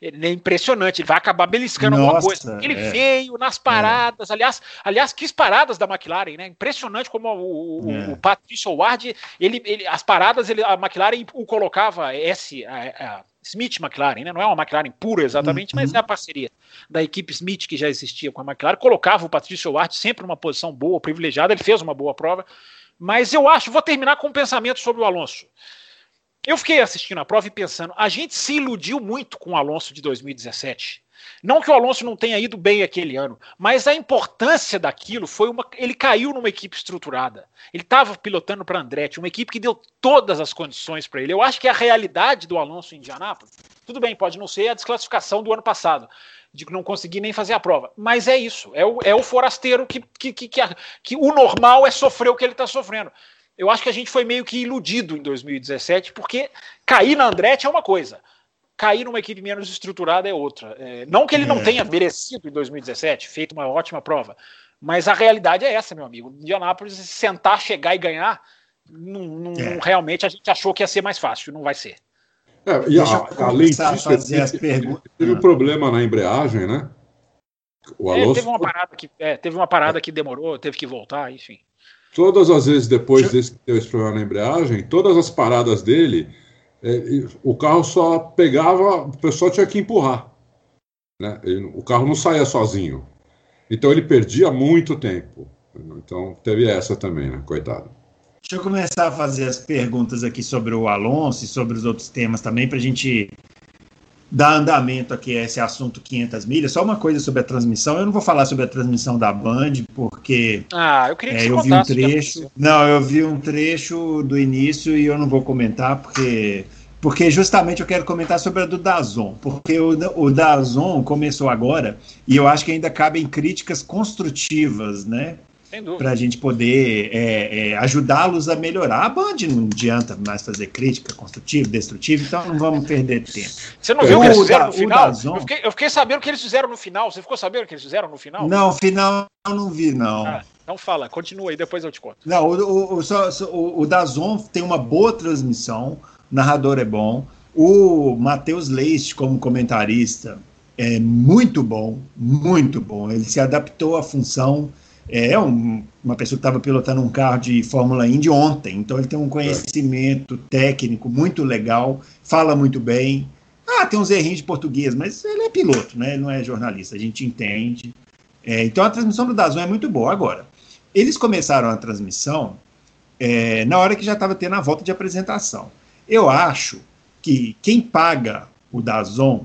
ele é impressionante, ele vai acabar beliscando Nossa, alguma coisa. Ele é. veio nas paradas, é. aliás, aliás, que paradas da McLaren, né? Impressionante como o, o, é. o Patricio Ward, ele, ele, as paradas, ele, a McLaren o colocava S, a, a Smith McLaren, né? Não é uma McLaren pura exatamente, uhum. mas é a parceria da equipe Smith que já existia com a McLaren, colocava o Patricio Ward sempre numa posição boa, privilegiada, ele fez uma boa prova. Mas eu acho, vou terminar com um pensamento sobre o Alonso. Eu fiquei assistindo a prova e pensando, a gente se iludiu muito com o Alonso de 2017. Não que o Alonso não tenha ido bem aquele ano, mas a importância daquilo foi uma. Ele caiu numa equipe estruturada. Ele estava pilotando para Andretti, uma equipe que deu todas as condições para ele. Eu acho que a realidade do Alonso em Indianápolis, tudo bem, pode não ser a desclassificação do ano passado, de não conseguir nem fazer a prova. Mas é isso, é o, é o forasteiro que, que, que, que, a, que o normal é sofrer o que ele está sofrendo. Eu acho que a gente foi meio que iludido em 2017, porque cair na Andretti é uma coisa, cair numa equipe menos estruturada é outra. É, não que ele não é. tenha merecido em 2017, feito uma ótima prova, mas a realidade é essa, meu amigo. Indianápolis, sentar, chegar e ganhar, não, não, é. realmente a gente achou que ia ser mais fácil, não vai ser. É, e a, além disso, fazer as perguntas. teve um problema na embreagem, né? O Alonso... É, teve uma parada que é, teve uma parada que demorou, teve que voltar, enfim. Todas as vezes depois desse que deu esse problema na embreagem, todas as paradas dele, é, o carro só pegava, o pessoal tinha que empurrar. Né? Ele, o carro não saía sozinho. Então ele perdia muito tempo. Então teve essa também, né? Coitado. Deixa eu começar a fazer as perguntas aqui sobre o Alonso e sobre os outros temas também, para a gente dar andamento aqui a esse assunto 500 milhas. Só uma coisa sobre a transmissão. Eu não vou falar sobre a transmissão da Band, porque. Ah, eu queria que é, eu vi um trecho. Não, eu vi um trecho do início e eu não vou comentar, porque. Porque justamente eu quero comentar sobre a do Dazon, porque o, o Dazon começou agora e eu acho que ainda cabem críticas construtivas, né? Para a gente poder é, é, ajudá-los a melhorar. A Band não adianta mais fazer crítica construtiva, destrutiva, então não vamos perder tempo. Você não viu o que eles fizeram no final? Eu fiquei, eu, fiquei, sabendo o que eles fizeram no final. Você ficou sabendo o que eles fizeram no final? Não, final eu não vi, não. Ah, então fala, continua aí, depois eu te conto. Não, o, o, só, o, o Dazon tem uma boa transmissão, o narrador é bom. O Matheus Leite, como comentarista, é muito bom, muito bom. Ele se adaptou à função. É um, uma pessoa que estava pilotando um carro de Fórmula Indy ontem, então ele tem um conhecimento técnico muito legal, fala muito bem. Ah, tem uns errinhos de português, mas ele é piloto, né? Ele não é jornalista, a gente entende. É, então a transmissão do Dazon é muito boa. Agora, eles começaram a transmissão é, na hora que já estava tendo a volta de apresentação. Eu acho que quem paga o Dazon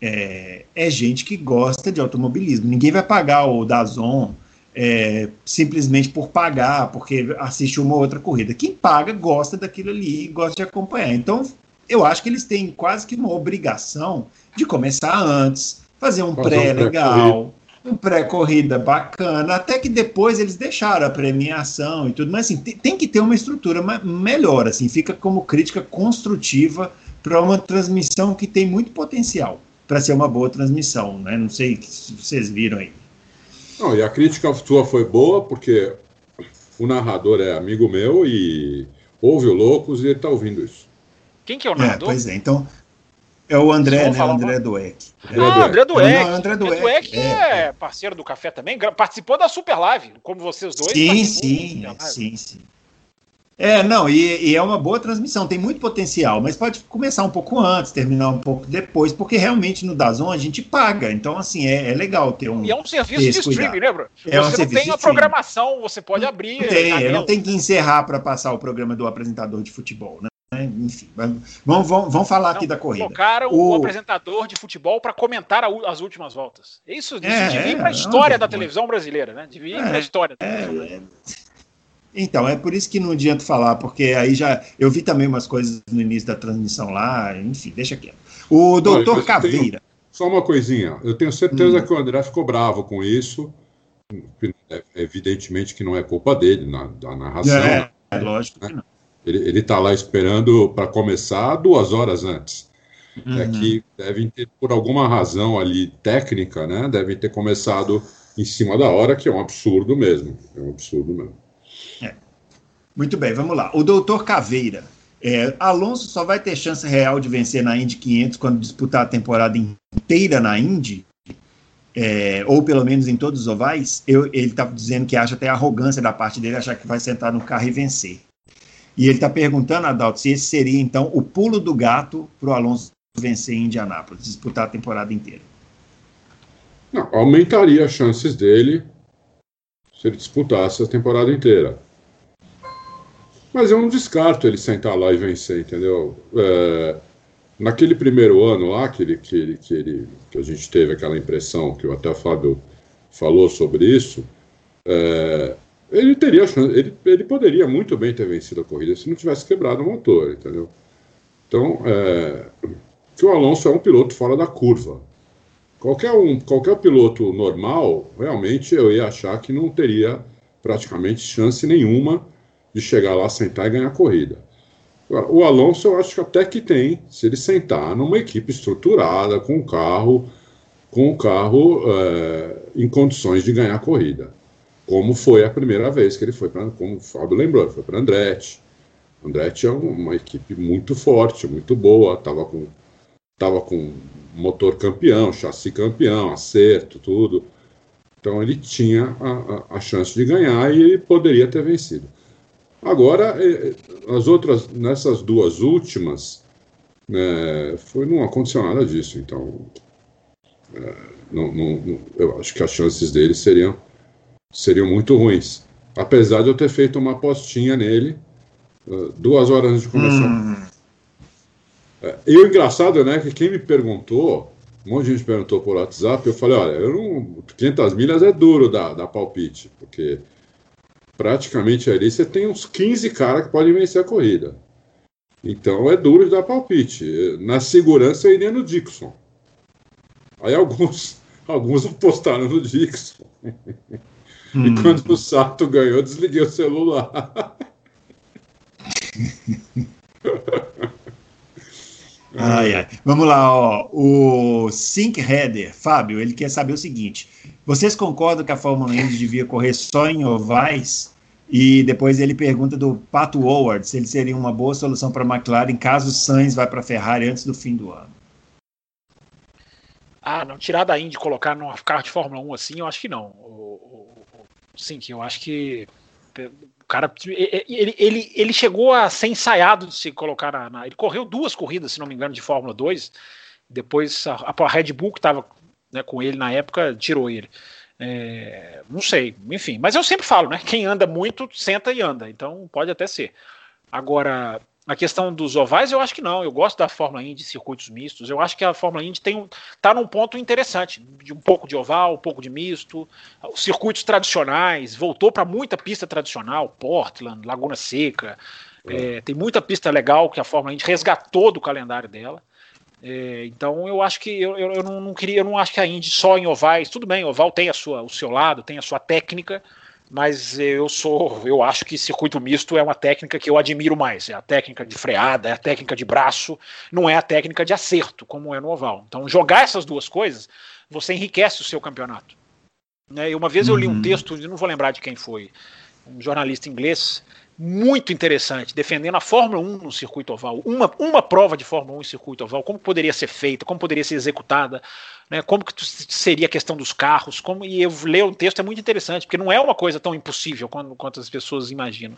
é, é, gente que gosta de automobilismo. Ninguém vai pagar o Dazon é, simplesmente por pagar, porque assiste uma ou outra corrida. Quem paga gosta daquilo ali, gosta de acompanhar. Então, eu acho que eles têm quase que uma obrigação de começar antes, fazer um pré legal, um pré-corrida bacana, até que depois eles deixaram a premiação e tudo, mas assim, tem, tem que ter uma estrutura melhor, assim, fica como crítica construtiva para uma transmissão que tem muito potencial para ser uma boa transmissão, né? Não sei se vocês viram aí. Não, e a crítica sua foi boa, porque o narrador é amigo meu e ouve o Loucos e ele está ouvindo isso. Quem que é o narrador? É, pois é, então é o André, né? O André Dueck. É. Ah, André Dueck. Não, André Dueck, Dueck é, é, parceiro do Café também. Participou da Super Live, como vocês dois. Sim, sim, sim, sim. É, não, e, e, é uma boa transmissão, tem muito potencial, mas pode começar um pouco antes, terminar um pouco depois, porque realmente no Dazon a gente paga, então assim, é, é legal ter um... E é um serviço de streaming, né, Bruno? É você um não tem a programação, você pode abrir... Não tem, não tem que encerrar para passar o programa do apresentador de futebol, né? Enfim, vamos, vamos, vamos falar não, aqui da corrida. Colocaram o, o apresentador de futebol para comentar a, as últimas voltas. Isso, isso é, devia ir para a história não, da televisão brasileira, né? Devia ir é, para a história da é, televisão é, Então, é por isso que não adianta falar, porque aí já. Eu vi também umas coisas no início da transmissão lá, enfim, deixa quieto. O doutor Caveira. Tenho, só uma coisinha, eu tenho certeza hum. que o André ficou bravo com isso. Evidentemente que não é culpa dele, na, da narração. É, é lógico né? que não. Ele está lá esperando para começar duas horas antes. É uhum. É que devem ter, por alguma razão ali técnica, né? Devem ter começado em cima da hora, que é um absurdo mesmo. É um absurdo mesmo. É. Muito bem, vamos lá. O doutor Caveira. É, Alonso só vai ter chance real de vencer na Indy 500 quando disputar a temporada inteira na Indy, é, ou pelo menos em todos os ovais. Eu, ele está dizendo que acha até arrogância da parte dele achar que vai sentar no carro e vencer. E ele está perguntando, Adalto, se esse seria, então, o pulo do gato para o Alonso vencer em Indianápolis, disputar a temporada inteira. Não, aumentaria as chances dele se ele disputasse a temporada inteira. Mas eu não descarto ele sentar lá e vencer, entendeu? É, naquele primeiro ano lá, que, ele, que, ele, que, ele, que a gente teve aquela impressão, que até o Fábio falou sobre isso, é, ele teria ele, ele poderia muito bem ter vencido a corrida se não tivesse quebrado o motor, entendeu? Então, é, que o Alonso é um piloto fora da curva. Qualquer, um, qualquer piloto normal, realmente eu ia achar que não teria praticamente chance nenhuma de chegar lá, sentar e ganhar a corrida. Agora, o Alonso eu acho que até que tem, se ele sentar numa equipe estruturada, com um carro, com carro é, em condições de ganhar a corrida como foi a primeira vez que ele foi para, como o Fábio lembrou, foi para Andretti. Andretti é uma equipe muito forte, muito boa, estava com, tava com motor campeão, chassi campeão, acerto, tudo. Então ele tinha a, a, chance de ganhar e ele poderia ter vencido. Agora, as outras, nessas duas últimas, né, foi, não aconteceu nada disso. Então, é, não, não, eu acho que as chances dele seriam seriam muito ruins. Apesar de eu ter feito uma apostinha nele uh, duas horas antes de começar. Hum. E o engraçado, né, que quem me perguntou, um monte de gente perguntou por WhatsApp, eu falei, olha, eu não, 500 milhas é duro da, da palpite, porque praticamente ali você tem uns 15 caras que podem vencer a corrida. Então é duro de dar palpite. Na segurança eu iria no Dixon. Aí alguns, alguns apostaram no Dixon. Hum. E quando o Sato ganhou, desliguei o celular. ai, ai. Vamos lá, ó. O Sync Header, Fábio, ele quer saber o seguinte: vocês concordam que a Fórmula Indy devia correr só em ovais? E depois ele pergunta do Pato Howard se ele seria uma boa solução para a McLaren caso o Sainz vá para a Ferrari antes do fim do ano. Ah, não, tirar da Indy colocar num carro de Fórmula 1 assim, eu acho que não. O, o, sim, que eu acho que o cara ele, ele, ele chegou a ser ensaiado de se colocar na, na, Ele correu duas corridas, se não me engano, de Fórmula 2. Depois a, a Red Bull, que estava né, com ele na época, tirou ele. É, não sei, enfim. Mas eu sempre falo, né? Quem anda muito, senta e anda. Então pode até ser. Agora, a questão dos ovais, eu acho que não. Eu gosto da Fórmula Indy de circuitos mistos. Eu acho que a Fórmula Indy tem tá num ponto interessante, de um pouco de oval, um pouco de misto. Os circuitos tradicionais, voltou para muita pista tradicional, Portland, Laguna Seca. É. É, tem muita pista legal que a Fórmula Indy resgatou do calendário dela. É, então eu acho que eu, eu, eu, não queria, eu não acho que a Indy só em ovais, tudo bem, oval tem a sua, o seu lado, tem a sua técnica, mas eu sou, eu acho que circuito misto é uma técnica que eu admiro mais. É a técnica de freada, é a técnica de braço, não é a técnica de acerto, como é no oval. Então, jogar essas duas coisas, você enriquece o seu campeonato. Né? E uma vez eu li um uhum. texto, não vou lembrar de quem foi, um jornalista inglês, muito interessante, defendendo a Fórmula 1 no circuito oval. Uma, uma prova de Fórmula 1 em circuito oval, como poderia ser feita, como poderia ser executada, né, como que seria a questão dos carros, como, e eu ler o texto é muito interessante, porque não é uma coisa tão impossível quanto, quanto as pessoas imaginam.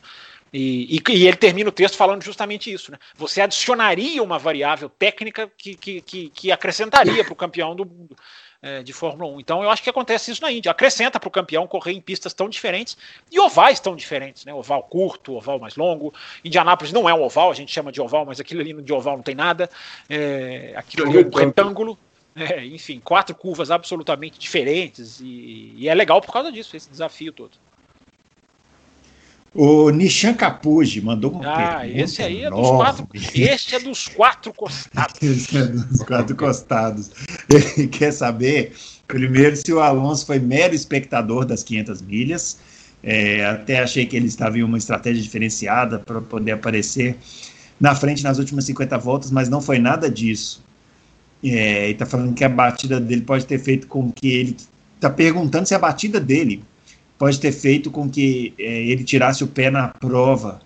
E, e, e, ele termina o texto falando justamente isso. Né? Você adicionaria uma variável técnica que, que, que, que acrescentaria para o campeão do mundo é, de Fórmula 1. Então eu acho que acontece isso na Índia. Acrescenta para o campeão correr em pistas tão diferentes e ovais tão diferentes, né? Oval curto, oval mais longo. Indianápolis não é um oval, a gente chama de oval, mas aquilo ali de oval não tem nada. É, aquilo ali é um retângulo. É, enfim, quatro curvas absolutamente diferentes e, e é legal por causa disso, esse desafio todo. O Nishan Capuji mandou uma ah, pergunta. Esse aí é dos quatro. Este é dos quatro costados. esse é dos quatro costados. Ele quer saber, primeiro, se o Alonso foi mero espectador das 500 milhas. É, até achei que ele estava em uma estratégia diferenciada para poder aparecer na frente nas últimas 50 voltas, mas não foi nada disso. É, ele está falando que a batida dele pode ter feito com que ele. Está perguntando se a batida dele pode ter feito com que é, ele tirasse o pé na prova,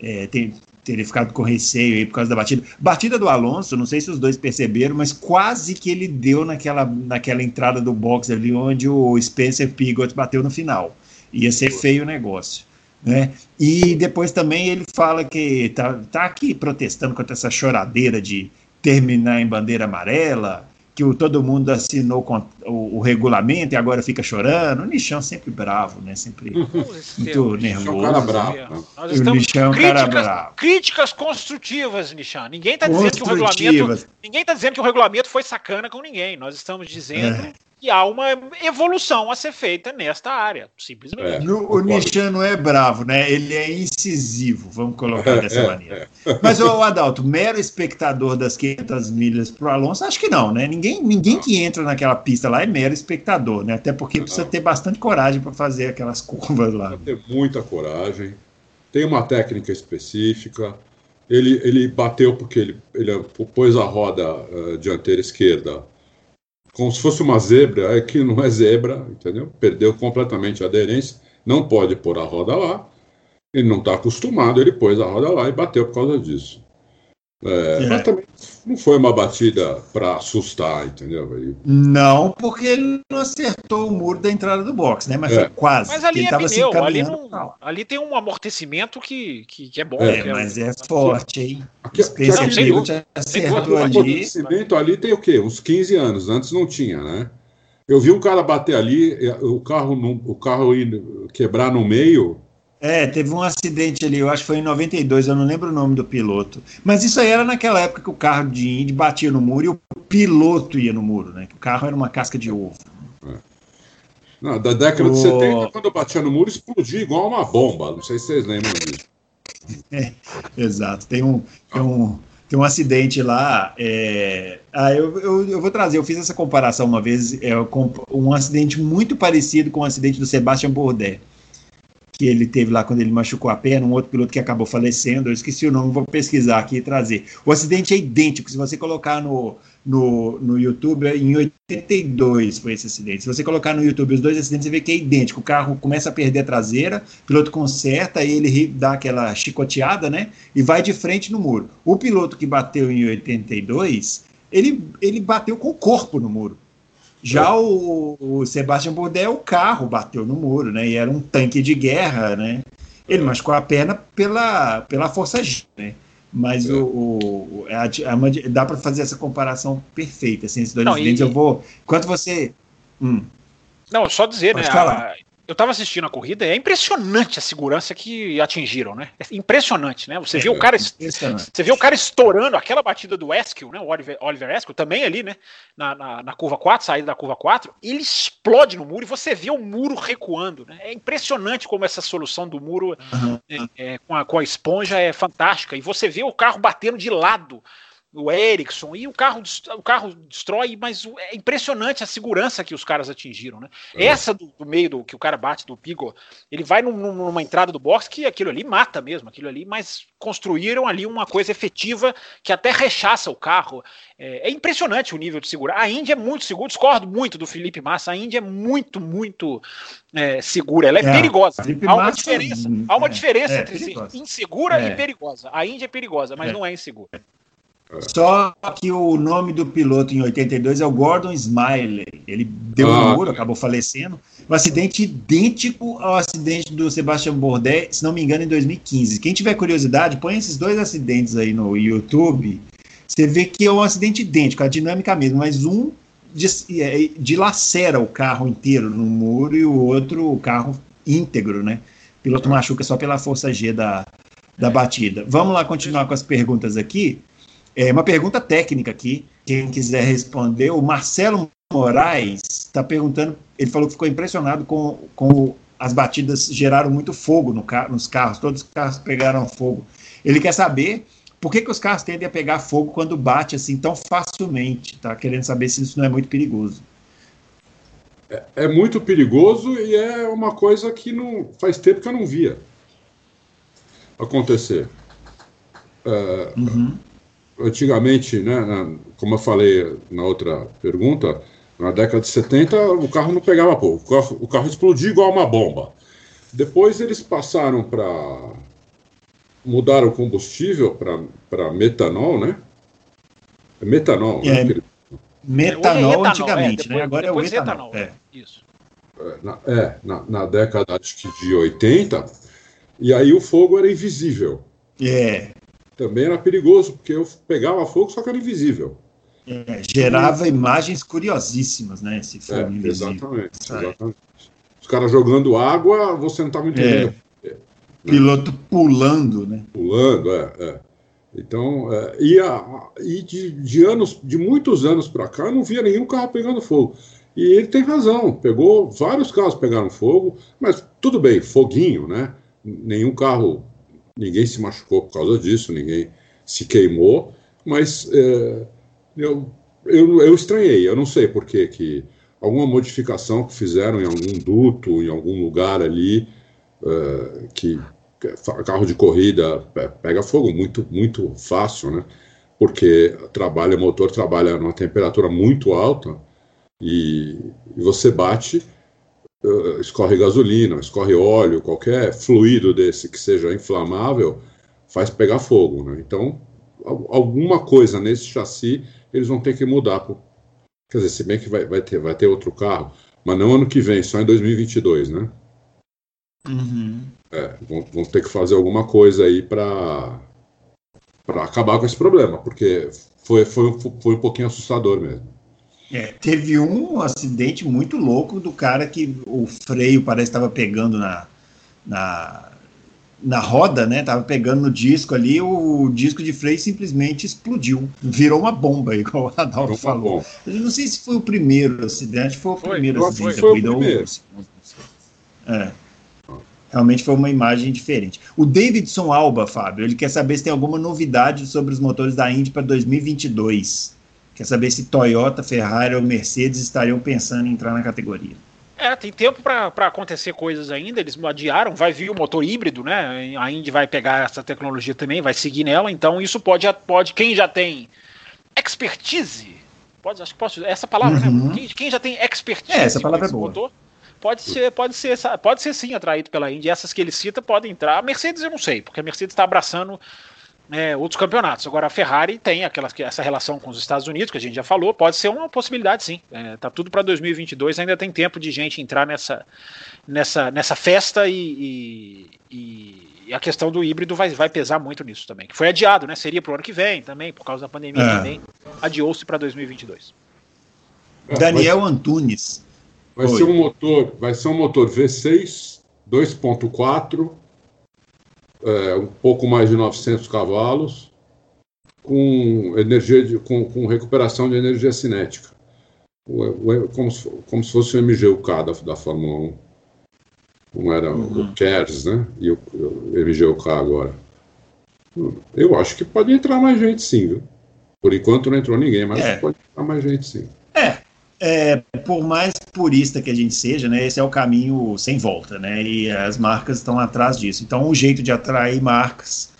é, ter, teria ficado com receio aí por causa da batida. Batida do Alonso, não sei se os dois perceberam, mas quase que ele deu naquela, naquela entrada do box ali onde o Spencer Pigot bateu no final. Ia ser feio o negócio. Né? E depois também ele fala que tá, tá aqui protestando contra essa choradeira de terminar em bandeira amarela, que o, todo mundo assinou o, o, regulamento e agora fica chorando. O Nichão sempre bravo, né? Sempre muito nervoso. O cara bravo. Nós o Nichão é um cara bravo. Críticas construtivas, Nichão. Ninguém está dizendo que o regulamento. Ninguém está dizendo que o regulamento foi sacana com ninguém. Nós estamos dizendo é que há uma evolução a ser feita nesta área, simplesmente. É, no, o Nishan não é bravo, né? Ele é incisivo, vamos colocar é, dessa é, maneira. É. Mas o Adalto, mero espectador das 500 milhas para o Alonso, acho que não, né? Ninguém, ninguém que entra naquela pista lá é mero espectador, né? Até porque precisa ter bastante coragem para fazer aquelas curvas lá. Precisa ter muita coragem, tem uma técnica específica. Ele, ele bateu porque ele, ele pôs a roda uh, dianteira esquerda como se fosse uma zebra, é que não é zebra, entendeu? Perdeu completamente a aderência, não pode pôr a roda lá. Ele não está acostumado, ele pôs a roda lá e bateu por causa disso. É, é. Mas também não foi uma batida para assustar, entendeu? Ele... Não, porque ele não acertou o muro da entrada do box, né? Mas é. foi quase. Mas ali é pneu, ali, não, ali tem um amortecimento que, que, que é bom. É, né? mas é forte, hein? Aqui, aqui, aqui, aqui, acertou ali. O amortecimento ali tem o quê? Uns 15 anos, antes não tinha, né? Eu vi um cara bater ali, o carro, o carro ir quebrar no meio, é, teve um acidente ali, eu acho que foi em 92, eu não lembro o nome do piloto. Mas isso aí era naquela época que o carro de Indy batia no muro e o piloto ia no muro, né? Que o carro era uma casca de ovo. É. Não, da década o... de 70, quando batia no muro, explodia igual uma bomba. Não sei se vocês lembram disso. É, exato. Tem um, tem um, tem um acidente lá. É... Ah, eu, eu, eu, vou trazer, eu fiz essa comparação uma vez, é, um acidente muito parecido com o acidente do Sebastian Bourdais que ele teve lá quando ele machucou a perna, um outro piloto que acabou falecendo, eu esqueci o nome, vou pesquisar aqui e trazer. O acidente é idêntico, se você colocar no, no, no YouTube, em 82 foi esse acidente. Se você colocar no YouTube os dois acidentes, você vê que é idêntico. O carro começa a perder a traseira, o piloto conserta, aí ele dá aquela chicoteada, né? E vai de frente no muro. O piloto que bateu em 82, ele, ele bateu com o corpo no muro. Já o, o Sebastian Bourdais, o carro bateu no muro, né? E era um tanque de guerra, né? Ele machucou a perna pela, pela força G, né? Mas é. o, o a, a, dá para fazer essa comparação perfeita. Assim, esses dois Não, acidentes, e... eu vou. Enquanto você. Hum. Não, só dizer, Pode né? A, eu estava assistindo a corrida, é impressionante a segurança que atingiram, né? É impressionante, né? Você é, vê o cara, você vê o cara estourando aquela batida do Eskel, né? O Oliver, Oliver também ali, né? Na, na, na, curva 4, saída da curva 4, ele explode no muro e você vê o muro recuando, né? É impressionante como essa solução do muro uhum. é, com, a, com a esponja é fantástica. E você vê o carro batendo de lado o Ericsson, e o carro, o carro destrói, mas é impressionante a segurança que os caras atingiram, né? É. Essa do, do, meio do que o cara bate do Pigo, ele vai num, numa entrada do box que aquilo ali mata mesmo, aquilo ali, mas construíram ali uma coisa efetiva que até rechaça o carro. É, é impressionante o nível de segurança. A Índia é muito segura, discordo muito do Felipe Massa, a Índia é muito, muito é, segura, ela é, é perigosa. Há uma Massa, diferença, há uma é, diferença é, entre insegura e perigosa. A Índia é perigosa, mas não é insegura. Só que o nome do piloto em 82 é o Gordon Smiley. Ele deu ah. um muro, acabou falecendo. Um acidente idêntico ao acidente do Sebastian Bourdais, se não me engano, em 2015. Quem tiver curiosidade, põe esses dois acidentes aí no YouTube. Você vê que é um acidente idêntico, a dinâmica mesmo, mas um é, dilacera o carro inteiro no muro e o outro o carro íntegro, né? O piloto machuca só pela força G da, da batida. Vamos lá continuar com as perguntas aqui. É uma pergunta técnica aqui, quem quiser responder. O Marcelo Moraes está perguntando, ele falou que ficou impressionado com, com as batidas geraram muito fogo no nos carros, todos os carros pegaram fogo. Ele quer saber por que, que os carros tendem a pegar fogo quando bate assim tão facilmente, tá querendo saber se isso não é muito perigoso. É, é muito perigoso e é uma coisa que não faz tempo que eu não via acontecer. É, uhum antigamente, né, na, como eu falei na outra pergunta, na década de 70 o carro não pegava pouco, o carro, o carro explodia igual uma bomba. Depois eles passaram para mudar o combustível para metanol, né? É metanol, é, né? Metanol, é antigamente, é, depois, né? Agora é o etanol. É. Isso. É, na, é, na, na década acho que de 80, e aí o fogo era invisível. É também era perigoso, porque eu pegava fogo, só que era invisível. É, gerava imagens curiosíssimas, né? Esse fogo é. Exatamente, exatamente. Os caras jogando água, você não estava entendendo. É. Né? Piloto pulando, né? Pulando, é. é. Então, é, e, a, e de, de, anos, de muitos anos para cá, eu não via nenhum carro pegando fogo. E ele tem razão, pegou vários carros pegaram fogo, mas tudo bem, foguinho, né? Nenhum carro ninguém se machucou por causa disso, ninguém se queimou, mas é, eu, eu, eu estranhei, eu não sei por que, que alguma modificação que fizeram em algum duto, em algum lugar ali, é, que carro de corrida pega fogo muito, muito fácil, né? Porque trabalha, o motor trabalha numa temperatura muito alta e, e você bate uh, escorre gasolina, escorre óleo, qualquer fluido desse que seja inflamável faz pegar fogo. Né? Então, alguma coisa nesse chassi eles vão ter que mudar. Por... Quer dizer, se bem que vai, vai, ter, vai ter outro carro, mas não ano que vem, só em 2022, né? Uhum. É, vão, vão, ter que fazer alguma coisa aí para para acabar com esse problema, porque foi, foi, foi um pouquinho assustador mesmo. É, teve um acidente muito louco do cara que o freio parece estava pegando na, na, na roda, né? Tava pegando no disco ali, o disco de freio simplesmente explodiu. Virou uma bomba, igual o Adalto falou. Eu não sei se foi o primeiro acidente, foi o foi, primeiro acidente foi, da corrida. É. Realmente foi uma imagem diferente. O Davidson Alba, Fábio, ele quer saber se tem alguma novidade sobre os motores da Indy para 2022. Quer saber se Toyota, Ferrari ou Mercedes estariam pensando em entrar na categoria. É, tem tempo para acontecer coisas ainda. Eles adiaram, vai vir o motor híbrido, né? A Indy vai pegar essa tecnologia também, vai seguir nela. Então isso pode, pode quem já tem expertise, pode, acho que posso essa palavra, né? uhum. né? Quem, quem, já tem expertise, é, essa palavra é boa. Motor, pode ser, pode ser, pode ser sim atraído pela Indy. Essas que ele cita podem entrar. A Mercedes eu não sei, porque a Mercedes está abraçando é, outros campeonatos. Agora a Ferrari tem aquela, essa relação com os Estados Unidos, que a gente já falou, pode ser uma possibilidade sim. É, tá tudo para 2022, ainda tem tempo de gente entrar nessa, nessa, nessa festa e, e, e, a questão do híbrido vai, vai pesar muito nisso também. Que foi adiado, né? Seria para o ano que vem também, por causa da pandemia é. também. Adiou-se para 2022. É, Daniel Antunes. Vai ser um motor, vai ser um motor V6 2.4 é, um pouco mais de 900 cavalos, com energia de, com, com recuperação de energia cinética, como, se, como se fosse o MGUK da, da Fórmula 1, como era uhum. o CARES, né? E o, o MGUK agora. Eu acho que pode entrar mais gente sim, viu? Por enquanto não entrou ninguém, mas é. pode entrar mais gente sim. É, por mais purista que a gente seja, né, esse é o caminho sem volta, né, e as marcas estão atrás disso. Então, o jeito de atrair marcas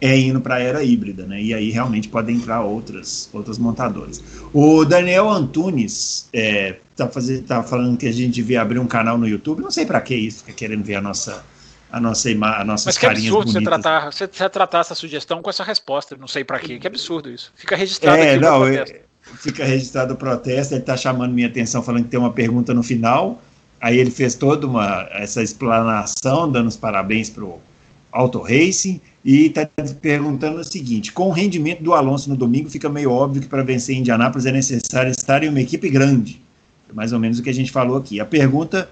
é indo para a era híbrida, né, e aí realmente podem entrar outras, outras montadoras. O Daniel Antunes é, tá, tá falando que a gente devia abrir um canal no YouTube, não sei para que isso, fica querendo ver a nossa a nossa a nossas Mas que absurdo você tratar, você, você tratar essa sugestão com essa resposta, não sei para quê, que absurdo isso. Fica registrado é, aqui não, fica registrado o protesto, ele está chamando minha atenção, falando que tem uma pergunta no final. Aí ele fez toda uma, essa explanação, dando os parabéns para o Auto Racing, e está perguntando o seguinte: com o rendimento do Alonso no domingo, fica meio óbvio que para vencer em Indianápolis é necessário estar em uma equipe grande. Mais ou menos o que a gente falou aqui. A pergunta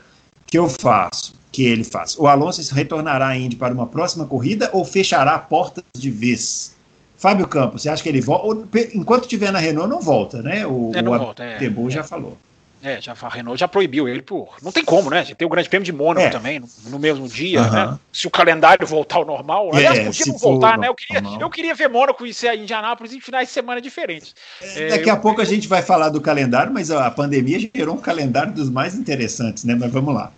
que eu faço, que ele faz: o Alonso retornará à Indy para uma próxima corrida ou fechará portas de vez? Fábio Campos, você acha que ele volta? Enquanto estiver na Renault, não volta, né? O, é, o volta, é, é. já falou. É, já, a Renault já proibiu ele por. Não tem como, né? Tem o Grande Prêmio de Mônaco é. também, no, no, mesmo dia, né? Se o calendário voltar ao normal. É, aliás, podia não voltar, né? Eu queria, eu queria ver Mônaco e ser Indianápolis em finais de semana diferentes. É, daqui a pouco a gente vai falar do calendário, mas a pandemia gerou um calendário dos mais interessantes, né? Mas vamos lá.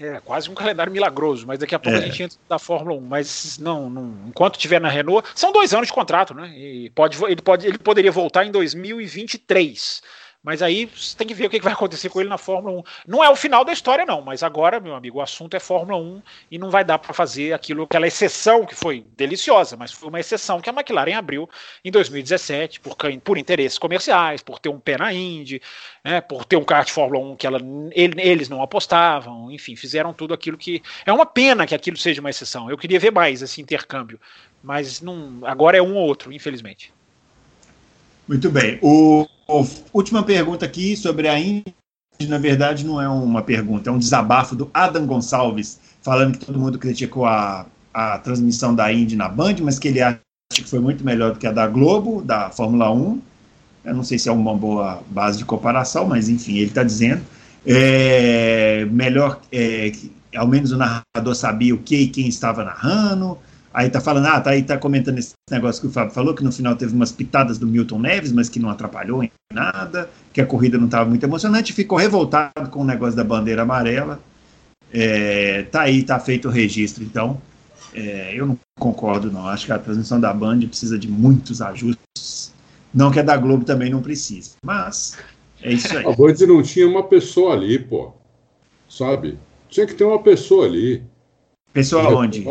É, quase um calendário milagroso, mas daqui a pouco é. a gente entra da Fórmula 1. Mas não, não, enquanto tiver na Renault, são dois anos de contrato, né? E pode, ele, pode, ele poderia voltar em 2023. Mas aí você tem que ver o que vai acontecer com ele na Fórmula 1. Não é o final da história, não, mas agora, meu amigo, o assunto é Fórmula 1 e não vai dar para fazer aquilo, aquela exceção que foi deliciosa, mas foi uma exceção que a McLaren abriu em 2017 por, por interesses comerciais, por ter um pé na Indy, né, por ter um kart de Fórmula 1 que ela, ele, eles não apostavam, enfim, fizeram tudo aquilo que. É uma pena que aquilo seja uma exceção. Eu queria ver mais esse intercâmbio, mas não, agora é um ou outro, infelizmente. Muito bem. O, o, última pergunta aqui sobre a Indy. Na verdade, não é uma pergunta, é um desabafo do Adam Gonçalves, falando que todo mundo criticou a, a transmissão da Indy na Band, mas que ele acha que foi muito melhor do que a da Globo, da Fórmula 1. Eu não sei se é uma boa base de comparação, mas enfim, ele está dizendo. É, melhor, é, ao menos o narrador sabia o que e quem estava narrando. Aí tá falando, ah, tá aí, tá comentando esse negócio que o Fábio falou, que no final teve umas pitadas do Milton Neves, mas que não atrapalhou em nada, que a corrida não estava muito emocionante, ficou revoltado com o negócio da bandeira amarela. É, tá aí, tá feito o registro, então. É, eu não concordo, não. Acho que a transmissão da Band precisa de muitos ajustes. Não que a da Globo também não precise, mas é isso aí. A Band não tinha uma pessoa ali, pô. Sabe? Tinha que ter uma pessoa ali. Pessoa onde?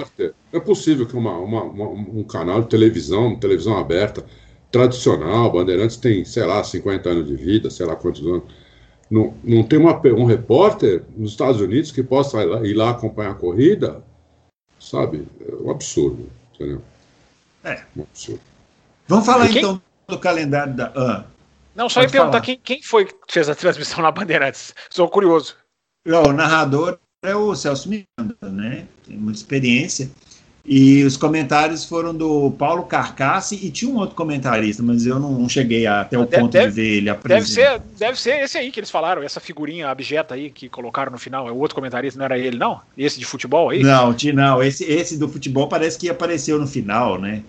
É possível que uma, uma, uma, um canal de televisão, televisão aberta, tradicional, Bandeirantes tem, sei lá, 50 anos de vida, sei lá quantos anos, não, não tem uma, um repórter nos Estados Unidos que possa ir lá, ir lá acompanhar a corrida, sabe? É um absurdo, entendeu? É. Um absurdo. Vamos falar quem... então do calendário da. Ah, não, só ia perguntar quem, quem foi que fez a transmissão na Bandeirantes. Sou curioso. O narrador é o Celso Miranda, né? Tem muita experiência. E os comentários foram do Paulo Carcassi e tinha um outro comentarista, mas eu não cheguei até o deve, ponto deve, de ver ele apresentar. Deve ser, deve ser esse aí que eles falaram, essa figurinha abjeta aí que colocaram no final. É o outro comentarista, não era ele, não? Esse de futebol aí? Não, não esse, esse do futebol parece que apareceu no final, né?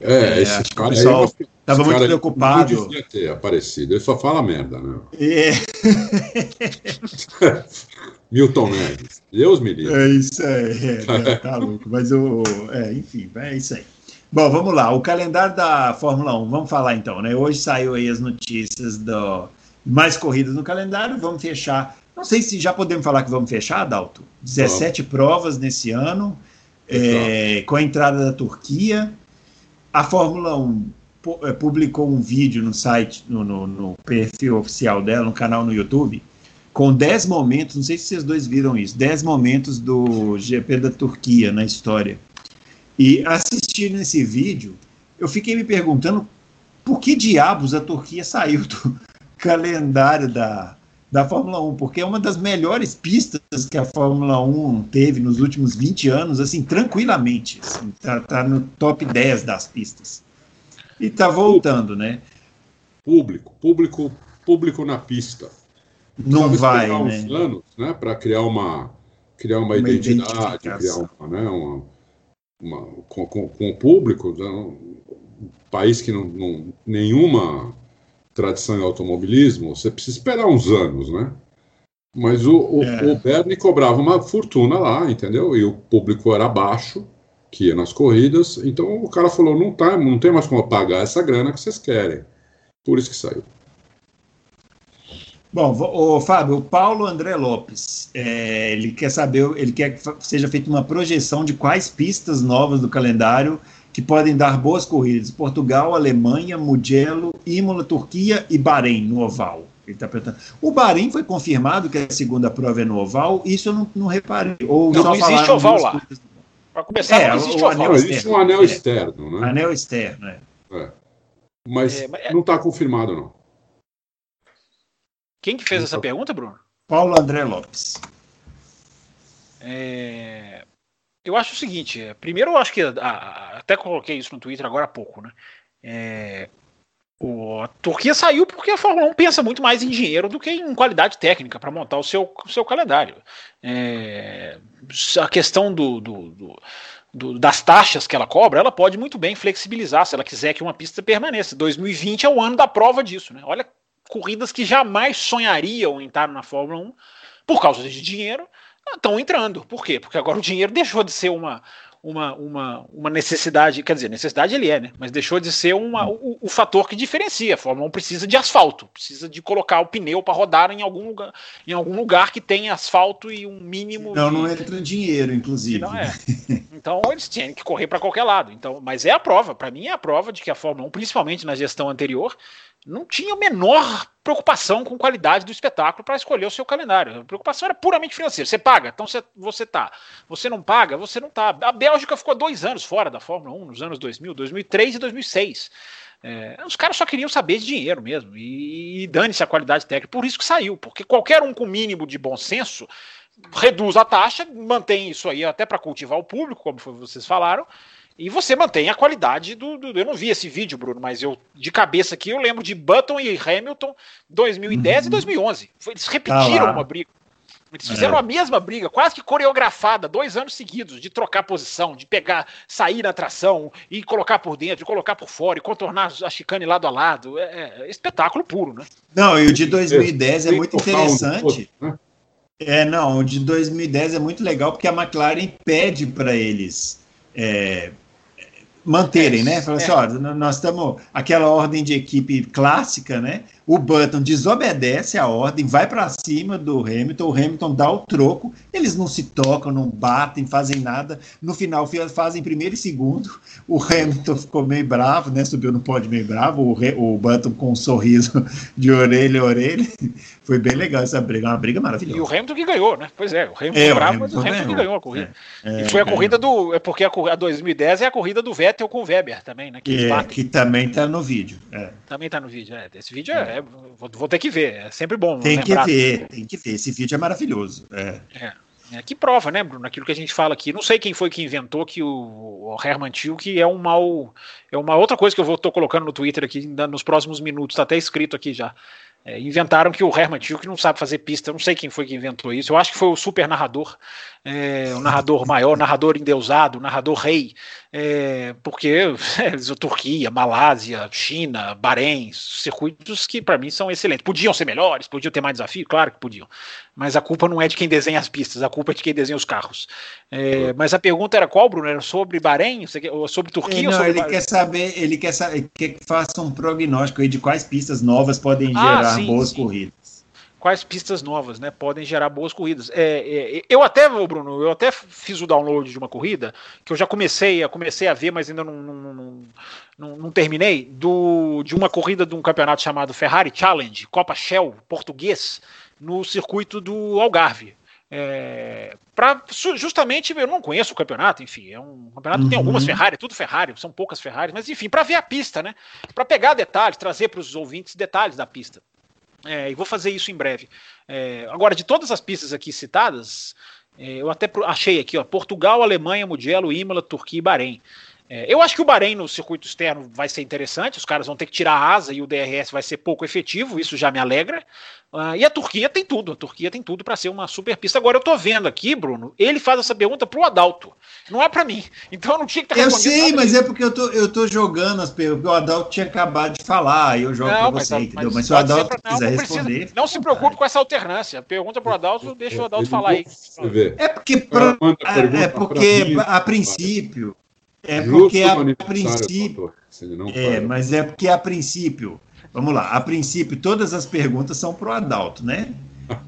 É, é esse cara pessoal estava muito preocupado. Não devia ter aparecido, ele só fala merda, né? É. Milton Neves. Deus me livre. É isso aí. É, tá louco. Mas o. É, enfim, é isso aí. Bom, vamos lá. O calendário da Fórmula 1. Vamos falar então, né? Hoje saiu aí as notícias do mais corridas no calendário. Vamos fechar. Não sei se já podemos falar que vamos fechar, Dalto. 17 vamos. provas nesse ano, é, com a entrada da Turquia. a Fórmula 1 é, publicou um vídeo no site, no, no, no, perfil oficial dela, no canal no YouTube, com 10 momentos, não sei se vocês dois viram isso, 10 momentos do GP da Turquia na história. E assistindo esse vídeo, eu fiquei me perguntando por que diabos a Turquia saiu do calendário da, da Fórmula 1, porque é uma das melhores pistas que a Fórmula 1 teve nos últimos 20 anos, assim, tranquilamente. Assim, tá, tá no top 10 das pistas. E tá voltando, né? Público, público, público na pista. Não vai, né? uns anos, né, para criar uma criar uma, uma identidade, criar uma, né, uma, uma com, com, com, o público, né, um país que não, não nenhuma tradição em automobilismo, você precisa esperar uns anos, né? Mas o, o, é. o Bernie cobrava uma fortuna lá, entendeu? E o público era baixo, que ia nas corridas. Então o cara falou: não, tá, não tem mais como pagar essa grana que vocês querem. Por isso que saiu. Bom, o Fábio, o Paulo André Lopes, é, ele quer saber, ele quer que seja feita uma projeção de quais pistas novas do calendário que podem dar boas corridas. Portugal, Alemanha, Mugello, Imola, Turquia e Bahrein no oval. Ele tá perguntando. O Bahrein foi confirmado que a segunda prova é no oval, isso eu não, não reparei. Ou não, não existe oval lá. Para começar, é, não existe o, oval. Anel existe um anel é. externo, né? Anel externo, é. é. Mas, é, mas não está confirmado, não. Quem que fez essa pergunta, Bruno? Paulo André Lopes. É, eu acho o seguinte: é, primeiro, eu acho que até coloquei isso no Twitter agora há pouco, né? É, o, a Turquia saiu porque a Fórmula 1 pensa muito mais em dinheiro do que em qualidade técnica para montar o seu, o seu calendário. É, a questão do, do, do, do, das taxas que ela cobra, ela pode muito bem flexibilizar se ela quiser que uma pista permaneça. 2020 é o ano da prova disso. Né? Olha corridas que jamais sonhariam em estar na Fórmula 1 por causa de dinheiro, estão entrando. Por quê? Porque agora o dinheiro deixou de ser uma, uma, uma, uma necessidade, quer dizer, necessidade ele é, né? Mas deixou de ser uma, o, o fator que diferencia. A Fórmula 1 precisa de asfalto, precisa de colocar o pneu para rodar em algum lugar, em algum lugar que tem asfalto e um mínimo. Não, de... não entra dinheiro, inclusive. Não é. Então eles tinham que correr para qualquer lado. Então, mas é a prova, para mim é a prova de que a Fórmula 1, principalmente na gestão anterior, não tinha a menor preocupação com qualidade do espetáculo para escolher o seu calendário. A preocupação era puramente financeira. Você paga, então você, você tá. Você não paga, você não tá. A Bélgica ficou dois anos fora da Fórmula 1, nos anos 2000, 2003 e 2006. É, os caras só queriam saber de dinheiro mesmo e, e dane-se a qualidade técnica. Por isso que saiu, porque qualquer um com mínimo de bom senso reduz a taxa, mantém isso aí até para cultivar o público, como vocês falaram, e você mantém a qualidade do, do, Eu não vi esse vídeo, Bruno, mas eu, de cabeça aqui, eu lembro de Button e Hamilton 2010 uhum. e 2011. Eles repetiram ah uma briga. Eles fizeram é. a mesma briga, quase que coreografada, dois anos seguidos, de trocar posição, de pegar, sair na tração e colocar por dentro, e colocar por fora, e contornar a chicane lado a lado. É, é espetáculo puro, né? Não, e o de 2010 é muito interessante. Né? É, não, o de 2010 é muito legal porque a McLaren pede para eles é, manterem, é, né? Falar assim, é. ó, nós estamos aquela ordem de equipe clássica, né? O Button desobedece a ordem, vai para cima do Hamilton, o Hamilton dá o troco, eles não se tocam, não batem, fazem nada. No final fazem primeiro e segundo. O Hamilton ficou meio bravo, né? Subiu no pódio meio bravo, o, o Button com um sorriso de orelha a orelha. Foi bem legal essa briga, uma briga maravilhosa. E o Hamilton que ganhou, né? Pois é, o Hamilton é, bravo, mas o Hamilton ganhou. que ganhou a corrida. É, e foi a corrida do. É porque a, a 2010 é a corrida do Vettel com o Weber também, né? Que, é, que também está no vídeo. É. Também está no vídeo, é. Esse vídeo é, é, vou, vou, ter que ver, é sempre bom. Tem lembrar. que ver, tem que ver. Esse vídeo é maravilhoso. É. é. É, que prova, né, Bruno? Aquilo que a gente fala aqui. Não sei quem foi que inventou que o, o Herman Tilke é um mal. É uma outra coisa que eu vou tô colocando no Twitter aqui nos próximos minutos, está até escrito aqui já. É, inventaram que o Herman Tilke não sabe fazer pista. Eu não sei quem foi que inventou isso. Eu acho que foi o super narrador, é, o narrador maior, narrador endeusado, narrador rei, é, porque é, Turquia, Malásia, China, Bahrein, circuitos que para mim são excelentes. Podiam ser melhores, podiam ter mais desafio, claro que podiam. Mas a culpa não é de quem desenha as pistas, a culpa é de quem desenha os carros. É, mas a pergunta era qual, Bruno? Era sobre Bahrein, sobre Turquia? Não, sobre ele quer saber, ele quer saber, quer que faça um prognóstico aí de quais pistas novas podem ah, gerar ah, sim, boas sim. corridas. quais pistas novas, né, podem gerar boas corridas. É, é, eu até, Bruno, eu até fiz o download de uma corrida que eu já comecei, a comecei a ver, mas ainda não, não, não, não, não terminei, do, de uma corrida de um campeonato chamado Ferrari Challenge, Copa Shell, português, no circuito do Algarve. É, para justamente eu não conheço o campeonato, enfim, é um campeonato que tem algumas uhum. Ferrari, tudo Ferrari, são poucas Ferrari, mas enfim, para ver a pista, né? Para pegar detalhes, trazer para os ouvintes detalhes da pista. É, e vou fazer isso em breve. É, agora, de todas as pistas aqui citadas, é, eu até achei aqui, ó, Portugal, Alemanha, Mugello, Imola, Turquia e Bahrein. É, eu acho que o Bahrein no circuito externo vai ser interessante, os caras vão ter que tirar a asa e o DRS vai ser pouco efetivo, isso já me alegra. Uh, e a Turquia tem tudo, a Turquia tem tudo para ser uma super pista. Agora eu tô vendo aqui, Bruno, ele faz essa pergunta pro Adalto, não é para mim. Então eu não tinha que ter Eu sei, mas é porque eu tô, eu tô jogando as perguntas, o Adalto tinha acabado de falar, e eu jogo para você, mas, entendeu? Mas, mas se o Adalto pra, quiser não, responder. Precisa, não se preocupe com essa alternância. Pergunta pro Adalto, deixa o Adalto falar aí. É porque, pra, é, é porque a princípio é porque a princípio. É, mas é porque a princípio. Vamos lá, a princípio todas as perguntas são para o Adalto, né?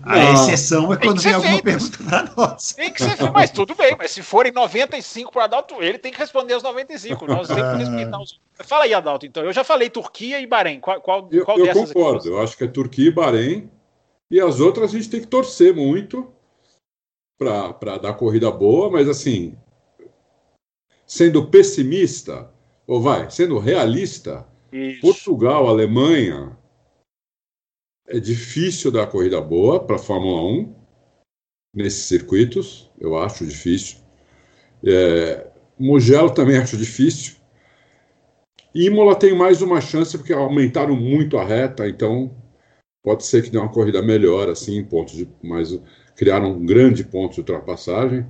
A não. exceção é quando vem alguma pergunta para nós. Tem que ser, mas tudo bem, mas se forem 95 para o Adalto, ele tem que responder os 95. Nós temos que respeitar os. Fala aí, Adalto, então. Eu já falei Turquia e Bahrein. Qual, qual, eu, qual eu concordo, aqui? eu acho que é Turquia e Bahrein. E as outras a gente tem que torcer muito para dar corrida boa, mas assim, sendo pessimista, ou vai, sendo realista, Isso. Portugal, Alemanha, é difícil dar corrida boa para a Fórmula 1 nesses circuitos, eu acho difícil. É, Mugello também acho difícil. Imola tem mais uma chance porque aumentaram muito a reta, então pode ser que dê uma corrida melhor, assim, pontos de, mas criaram um grande ponto de ultrapassagem.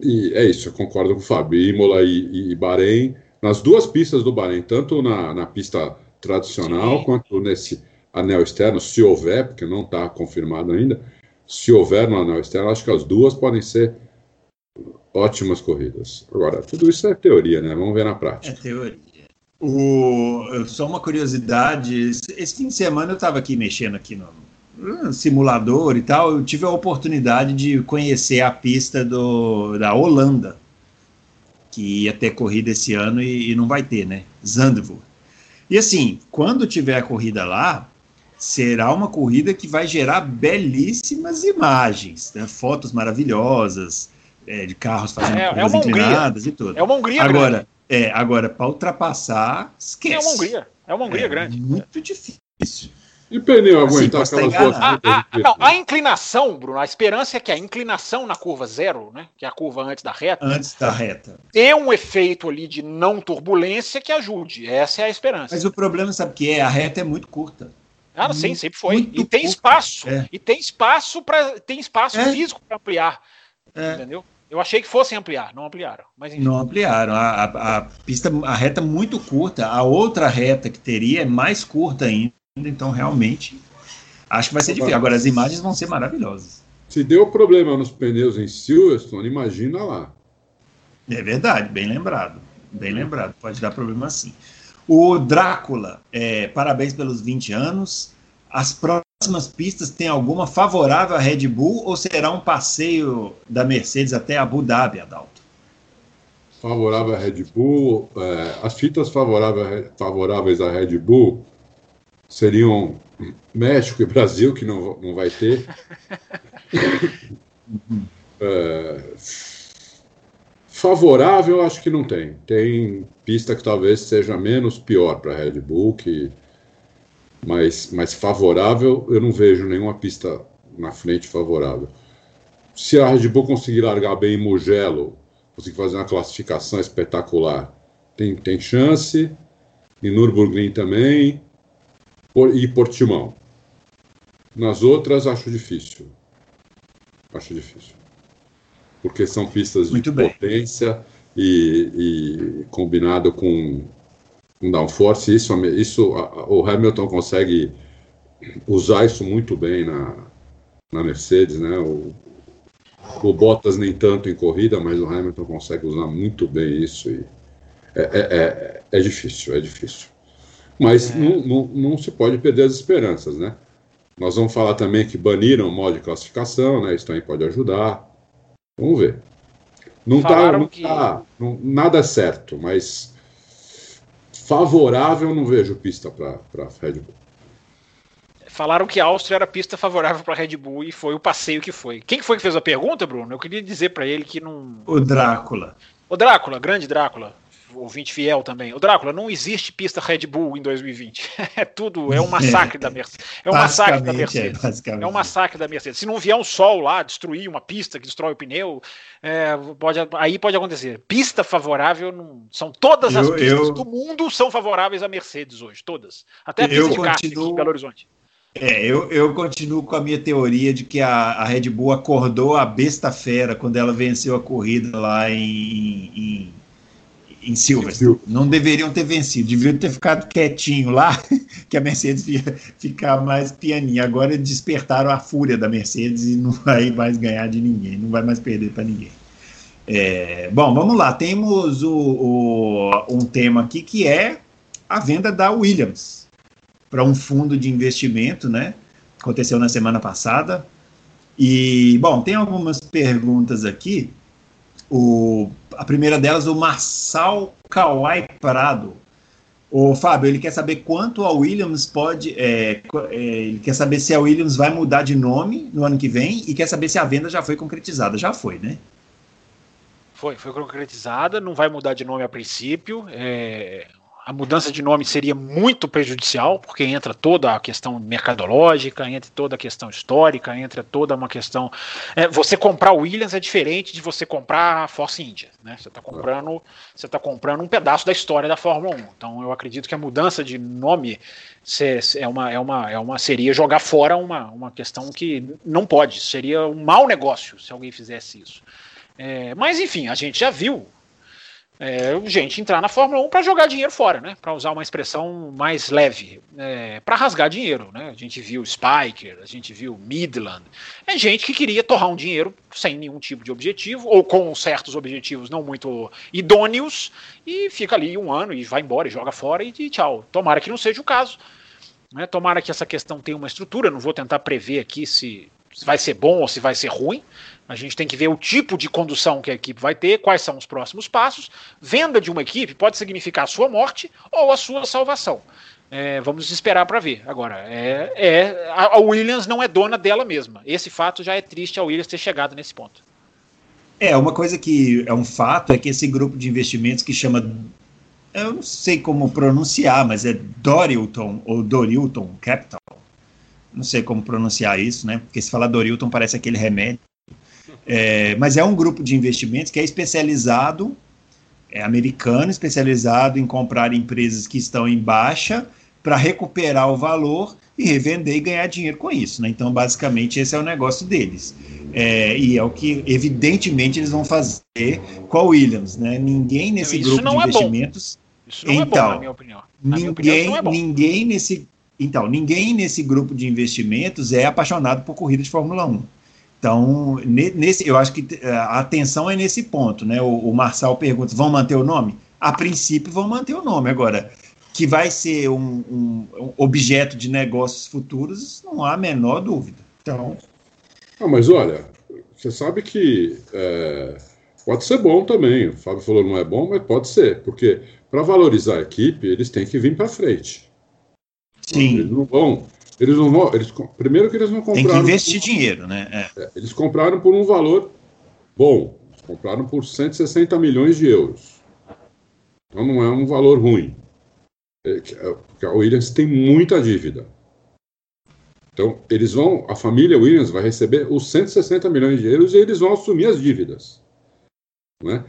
E é isso, eu concordo com o Fábio. Imola e, e Bahrein, nas duas pistas do Bahrein, tanto na, na pista tradicional Sim. quanto nesse anel externo, se houver, porque não está confirmado ainda, se houver no anel externo, acho que as duas podem ser ótimas corridas. Agora, tudo isso é teoria, né? Vamos ver na prática. É teoria. O, só uma curiosidade, esse fim de semana eu estava aqui mexendo aqui no, simulador e tal, eu tive a oportunidade de conhecer a pista do, da Holanda, que ia ter corrida esse ano e, e não vai ter, né? Zandvoort. E assim, quando tiver a corrida lá, será uma corrida que vai gerar belíssimas imagens, né? fotos maravilhosas é, de carros fazendo é, curvas é inclinadas e tudo. É uma Hungria agora, grande. É, agora, para ultrapassar, esquece. É uma Hungria, é uma Hungria é grande. Muito difícil. E pneu assim, aguentar assim, aquelas duas. A, a, não, a inclinação, Bruno, a esperança é que a inclinação na curva zero, né? Que é a curva antes da reta. Antes da reta. Dê um efeito ali de não turbulência que ajude. Essa é a esperança. Mas o problema, sabe o que é? A reta é muito curta. Ah, sim, sempre foi. Muito e tem espaço. É. E tem espaço para tem espaço é. físico para ampliar. É. Entendeu? Eu achei que fossem ampliar, não ampliaram. Mas Não ampliaram. A, a, a, pista, a reta muito curta. A outra reta que teria é mais curta ainda. Então, realmente, acho que vai ser difícil. Agora, as imagens vão ser maravilhosas. Se deu problema nos pneus em Silverstone, imagina lá. É verdade, bem lembrado. Bem lembrado, pode dar problema sim. O Drácula, é, parabéns pelos 20 anos. As próximas pistas têm alguma favorável à Red Bull ou será um passeio da Mercedes até Abu Dhabi, Adalto? Favorável à Red Bull, é, as fitas favoráveis, favoráveis à Red Bull seriam México e Brasil, que não, não vai ter. é, favorável, acho que não tem. Tem pista que talvez seja menos pior para a Red Bull, que, mas, mas favorável, eu não vejo nenhuma pista na frente favorável. Se a Red Bull conseguir largar bem em Mugello, conseguir fazer uma classificação espetacular, tem, tem chance. Em Nürburgring também e Portimão. Nas outras, acho difícil. Acho difícil. Porque são pistas Muito de bem. potência e, e, combinado com, com downforce. Isso, isso o Hamilton consegue usar isso muito bem na, na Mercedes, né? O, o Bottas nem tanto em corrida, mas o Hamilton consegue usar muito bem isso. E é, é, é, é difícil, é difícil. Mas é. não, não, não, se pode perder as esperanças, né? Nós vamos falar também que baniram o modo de classificação, né? Isso também pode ajudar. Vamos ver. Não está não que... tá nada certo, mas favorável não vejo pista para Red Bull. Falaram que a Áustria era pista favorável para Red Bull e foi o passeio que foi. Quem foi que fez a pergunta, Bruno? Eu queria dizer para ele que não. O Drácula. O Drácula, grande Drácula ouvinte fiel também. O Drácula, não existe pista Red Bull em 2020. É tudo, é um massacre da Mercedes. É um massacre da é, Mercedes. É, é, um massacre da Mercedes. Se não vier um sol lá, destruir uma pista que destrói o pneu, é, pode, aí pode acontecer. Pista favorável, não, são todas as eu, pistas eu, do mundo são favoráveis à Mercedes hoje, todas. Até a pista de kart aqui em Belo Horizonte. É, eu, eu continuo com a minha teoria de que a, a Red Bull acordou a besta fera quando ela venceu a corrida lá em, em em Silverstone. Não deveriam ter vencido, deveriam ter ficado quietinho lá, que a Mercedes ia ficar mais pianinha. Agora despertaram a fúria da Mercedes e não vai mais ganhar de ninguém, não vai mais perder para ninguém. É, bom, vamos lá. Temos o, o, um tema aqui que é a venda da Williams para um fundo de investimento, né? Aconteceu na semana passada. E, bom, tem algumas perguntas aqui. O, a primeira delas, o Marçal Kawai Prado. O Fábio, ele quer saber quanto a Williams pode. É, é, ele quer saber se a Williams vai mudar de nome no ano que vem e quer saber se a venda já foi concretizada. Já foi, né? Foi, foi concretizada, não vai mudar de nome a princípio. É, a mudança de nome seria muito prejudicial, porque entra toda a questão mercadológica, entra toda a questão histórica, entra toda uma questão. É, você comprar Williams é diferente de você comprar a Force India. Né? Você está comprando, você tá comprando um pedaço da história da Fórmula 1. Então eu acredito que a mudança de nome é uma, é uma, é uma seria jogar fora uma, uma questão que não pode. Seria um mau negócio se alguém fizesse isso. É, mas enfim, a gente já viu é, gente entrar na Fórmula 1 para jogar dinheiro fora, né? Para usar uma expressão mais leve, é, para rasgar dinheiro, né? A gente viu Spiker, a gente viu Midland, é gente que queria torrar um dinheiro sem nenhum tipo de objetivo ou com certos objetivos não muito idôneos e fica ali um ano e vai embora e joga fora e, e tchau. Tomara que não seja o caso. Né? Tomara que essa questão tenha uma estrutura. Não vou tentar prever aqui se vai ser bom ou se vai ser ruim, a gente tem que ver o tipo de condução que a equipe vai ter, quais são os próximos passos. Venda de uma equipe pode significar a sua morte ou a sua salvação. É, vamos esperar para ver. Agora, é, é, a Williams não é dona dela mesma. Esse fato já é triste a Williams ter chegado nesse ponto. É, uma coisa que é um fato é que esse grupo de investimentos que chama. Eu não sei como pronunciar, mas é Dorilton ou Dorilton Capital. Não sei como pronunciar isso, né? Porque se falar Dorilton parece aquele remédio. É, mas é um grupo de investimentos que é especializado, é americano, especializado em comprar empresas que estão em baixa para recuperar o valor e revender e ganhar dinheiro com isso. Né? Então, basicamente, esse é o negócio deles. É, e é o que, evidentemente, eles vão fazer com a Williams. Né? Ninguém nesse isso grupo de é investimentos. Bom. Isso não então, é bom, na então, minha opinião. Na ninguém, opinião, é ninguém nesse. Então, ninguém nesse grupo de investimentos é apaixonado por corrida de Fórmula 1. Então, nesse, eu acho que eh, a atenção é nesse ponto, né? O, o Marçal pergunta: vão manter o nome? A princípio, vão manter o nome. Agora, que vai ser um, um, um objeto de negócios futuros, não há a menor dúvida. Então. Ah, mas olha, você sabe que é, pode ser bom também. O Fábio falou não é bom, mas pode ser, porque para valorizar a equipe, eles têm que vir para frente. Sim. Eles não vão eles não vão. Eles, primeiro que eles não compraram. Tem que investir por, dinheiro, né? É. É, eles compraram por um valor bom. Eles compraram por 160 milhões de euros. Então não é um valor ruim. É, é a Williams tem muita dívida. Então, eles vão, a família Williams vai receber os 160 milhões de euros e eles vão assumir as dívidas. Né?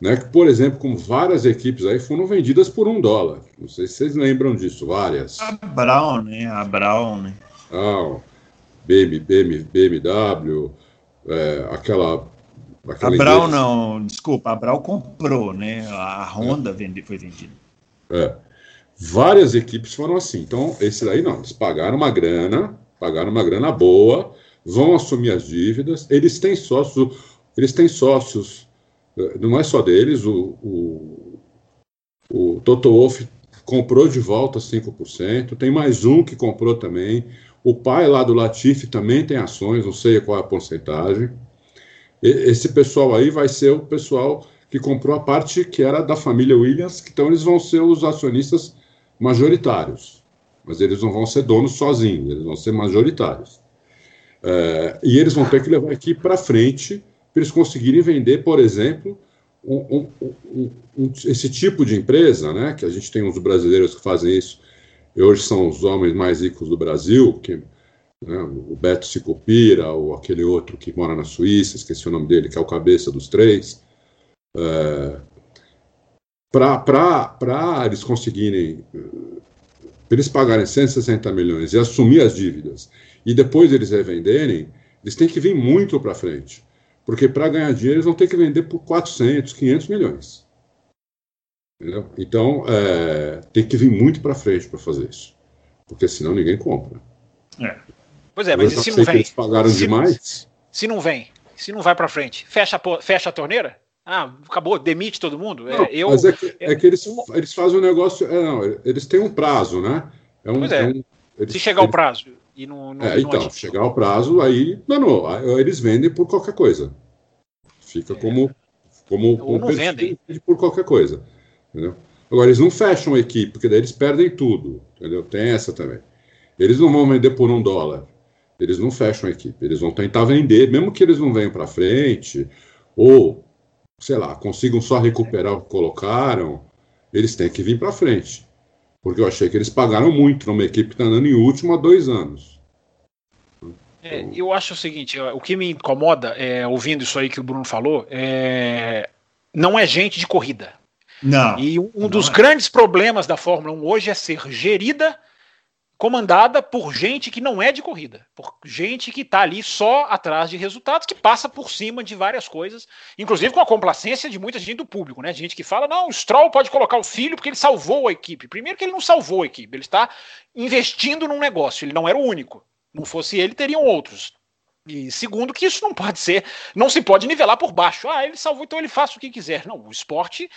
Né? Por exemplo, como várias equipes aí foram vendidas por um dólar. Não sei se vocês lembram disso, várias. A Brown, né? A Brown, né? Ah, BM, BM, BMW, é, aquela, aquela. A Brown inglesa. não, desculpa, a Brown comprou, né? A Honda é. foi vendida. É. Várias equipes foram assim. Então, esse daí não, eles pagaram uma grana, pagaram uma grana boa, vão assumir as dívidas, eles têm sócios, eles têm sócios não é só deles, o, o, o Toto Wolff comprou de volta 5%, tem mais um que comprou também, O pai lá do Latifi também tem ações, não sei qual é a porcentagem. E, esse pessoal aí vai ser o pessoal que comprou a parte que era da família Williams, então eles vão ser os acionistas majoritários. Mas eles não vão ser donos sozinhos, eles vão ser majoritários. É, e eles vão ter que levar a equipe para frente para eles conseguirem vender, por exemplo, um, um, um, esse tipo de empresa, né, que a gente tem uns brasileiros que fazem isso, e hoje são os homens mais ricos do Brasil, que, né, o Beto Sicupira, ou aquele outro que mora na Suíça, esqueci o nome dele, que é o cabeça dos três, é, para eles conseguirem, para eles pagarem 160 milhões e assumir as dívidas, e depois eles revenderem, eles têm que vir muito para frente. Porque para ganhar dinheiro eles vão ter que vender por 400, 500 milhões. Entendeu? Então, é, tem que vir muito para frente para fazer isso. Porque senão ninguém compra. É. Pois é, mas e se não vem? Eles pagaram se, demais. Se não vem, se não vai para frente, fecha a, fecha a torneira? Ah, acabou, demite todo mundo? É, não, é, eu, mas é que, é que eles, eles fazem um negócio. É, não, eles têm um prazo, né? É um, pois é. Um, eles, se chegar eles, o prazo e não. não é, então, não chegar o prazo, aí. Não, não, eles vendem por qualquer coisa. Fica como. como, como não vendem. Por qualquer coisa. Entendeu? Agora, eles não fecham a equipe, porque daí eles perdem tudo. Entendeu? Tem essa também. Eles não vão vender por um dólar. Eles não fecham a equipe. Eles vão tentar vender, mesmo que eles não venham para frente, ou, sei lá, consigam só recuperar o que colocaram, eles têm que vir para frente. Porque eu achei que eles pagaram muito numa equipe que está andando em último há dois anos. É, eu acho o seguinte, o que me incomoda, é, ouvindo isso aí que o Bruno falou, é, não é gente de corrida. Não. E um dos é. grandes problemas da Fórmula 1 hoje é ser gerida, comandada por gente que não é de corrida, por gente que está ali só atrás de resultados, que passa por cima de várias coisas, inclusive com a complacência de muita gente do público, né? Gente que fala, não, o Stroll pode colocar o filho porque ele salvou a equipe. Primeiro que ele não salvou a equipe, ele está investindo num negócio, ele não era o único. Não fosse ele, teriam outros. E segundo, que isso não pode ser, não se pode nivelar por baixo. Ah, ele salvou, então ele faça o que quiser. Não, o esporte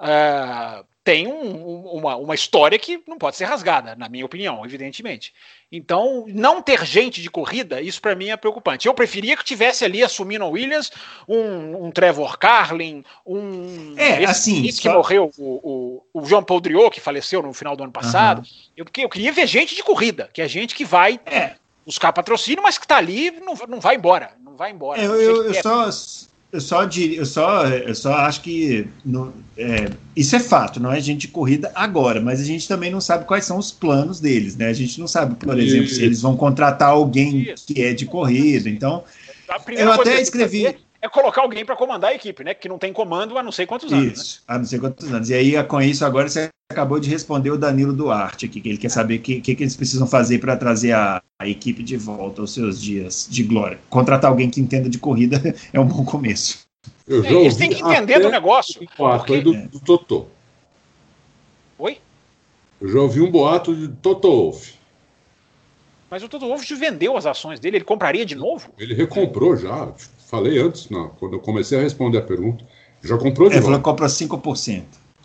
uh, tem um, uma, uma história que não pode ser rasgada, na minha opinião, evidentemente. Então, não ter gente de corrida, isso para mim é preocupante. Eu preferia que tivesse ali assumindo a Williams um, um Trevor Carlin, um. É, assim. que só... morreu, o, o, o João Paul Driot, que faleceu no final do ano passado. Uhum. Eu, eu queria ver gente de corrida, que é gente que vai. É buscar patrocínio, mas que está ali não, não vai embora. Não vai embora. É, eu, eu, eu só, eu só eu só, eu só acho que é, isso é fato, não é gente de corrida agora, mas a gente também não sabe quais são os planos deles, né? A gente não sabe, por exemplo, se eles vão contratar alguém que é de corrida. Então, eu até escrevi é colocar alguém para comandar a equipe, né? Que não tem comando há não sei quantos anos. Isso, né? há não sei quantos anos. E aí, com isso, agora você acabou de responder o Danilo Duarte aqui, que ele quer saber o que, que, que, eles precisam fazer para trazer a, a, equipe de volta aos seus dias de glória. Contratar alguém que entenda de corrida é um bom começo. É, eles têm que entender do negócio. Um boato porque... do, do Totô. Oi? Eu já ouvi um boato de Toto Wolff. Mas o Toto Wolff vendeu as ações dele, ele compraria de novo? Ele recomprou já. Falei antes, não, quando eu comecei a responder a pergunta. Já comprou de Ele falou que compra 5%.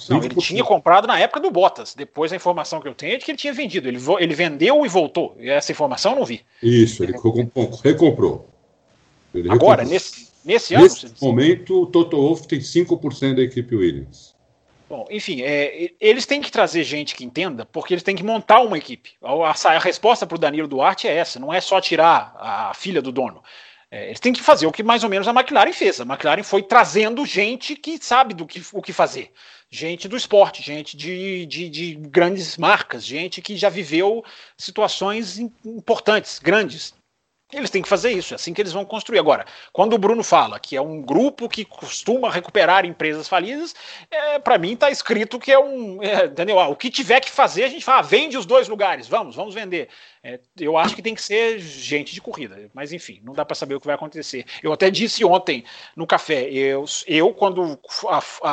Não, ele tinha comprado na época do Bottas. Depois a informação que eu tenho é de que ele tinha vendido. Ele, ele vendeu e voltou. E essa informação eu não vi. Isso, ele recomprou. Ele Agora, recomprou. nesse, nesse ano. Nesse momento, o Toto Wolff tem 5% da equipe Williams. Bom, enfim, é, eles têm que trazer gente que entenda, porque eles têm que montar uma equipe. A, a, a resposta para o Danilo Duarte é essa: não é só tirar a filha do dono. É, eles têm que fazer o que mais ou menos a McLaren fez. A McLaren foi trazendo gente que sabe do que, o que fazer. Gente do esporte, gente de, de, de grandes marcas, gente que já viveu situações importantes, grandes. Eles têm que fazer isso, é assim que eles vão construir. Agora, quando o Bruno fala que é um grupo que costuma recuperar empresas falidas, é, para mim está escrito que é um. É, entendeu? Ah, o que tiver que fazer, a gente fala, ah, vende os dois lugares, vamos, vamos vender. É, eu acho que tem que ser gente de corrida, mas enfim, não dá para saber o que vai acontecer. Eu até disse ontem no café, eu, eu quando a, a,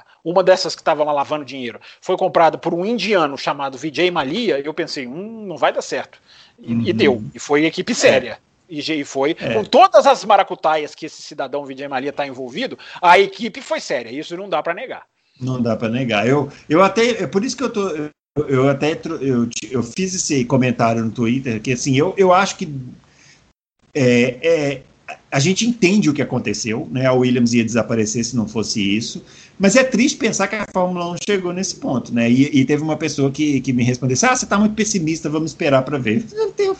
a uma dessas que estava lavando dinheiro foi comprada por um indiano chamado Vijay Malia, eu pensei, hum, não vai dar certo. E, uhum. e deu. E foi equipe séria. É. E foi, é. com todas as maracutaias que esse cidadão Vijay Malia está envolvido, a equipe foi séria. Isso não dá para negar. Não dá para negar. Eu, eu até, é por isso que eu tô, eu eu até eu, eu fiz esse comentário no Twitter, que assim, eu, eu acho que é, é, a gente entende o que aconteceu, né? A Williams ia desaparecer se não fosse isso, mas é triste pensar que a Fórmula 1 chegou nesse ponto, né? E, e teve uma pessoa que, que me respondeu ah, você está muito pessimista, vamos esperar para ver. Eu, eu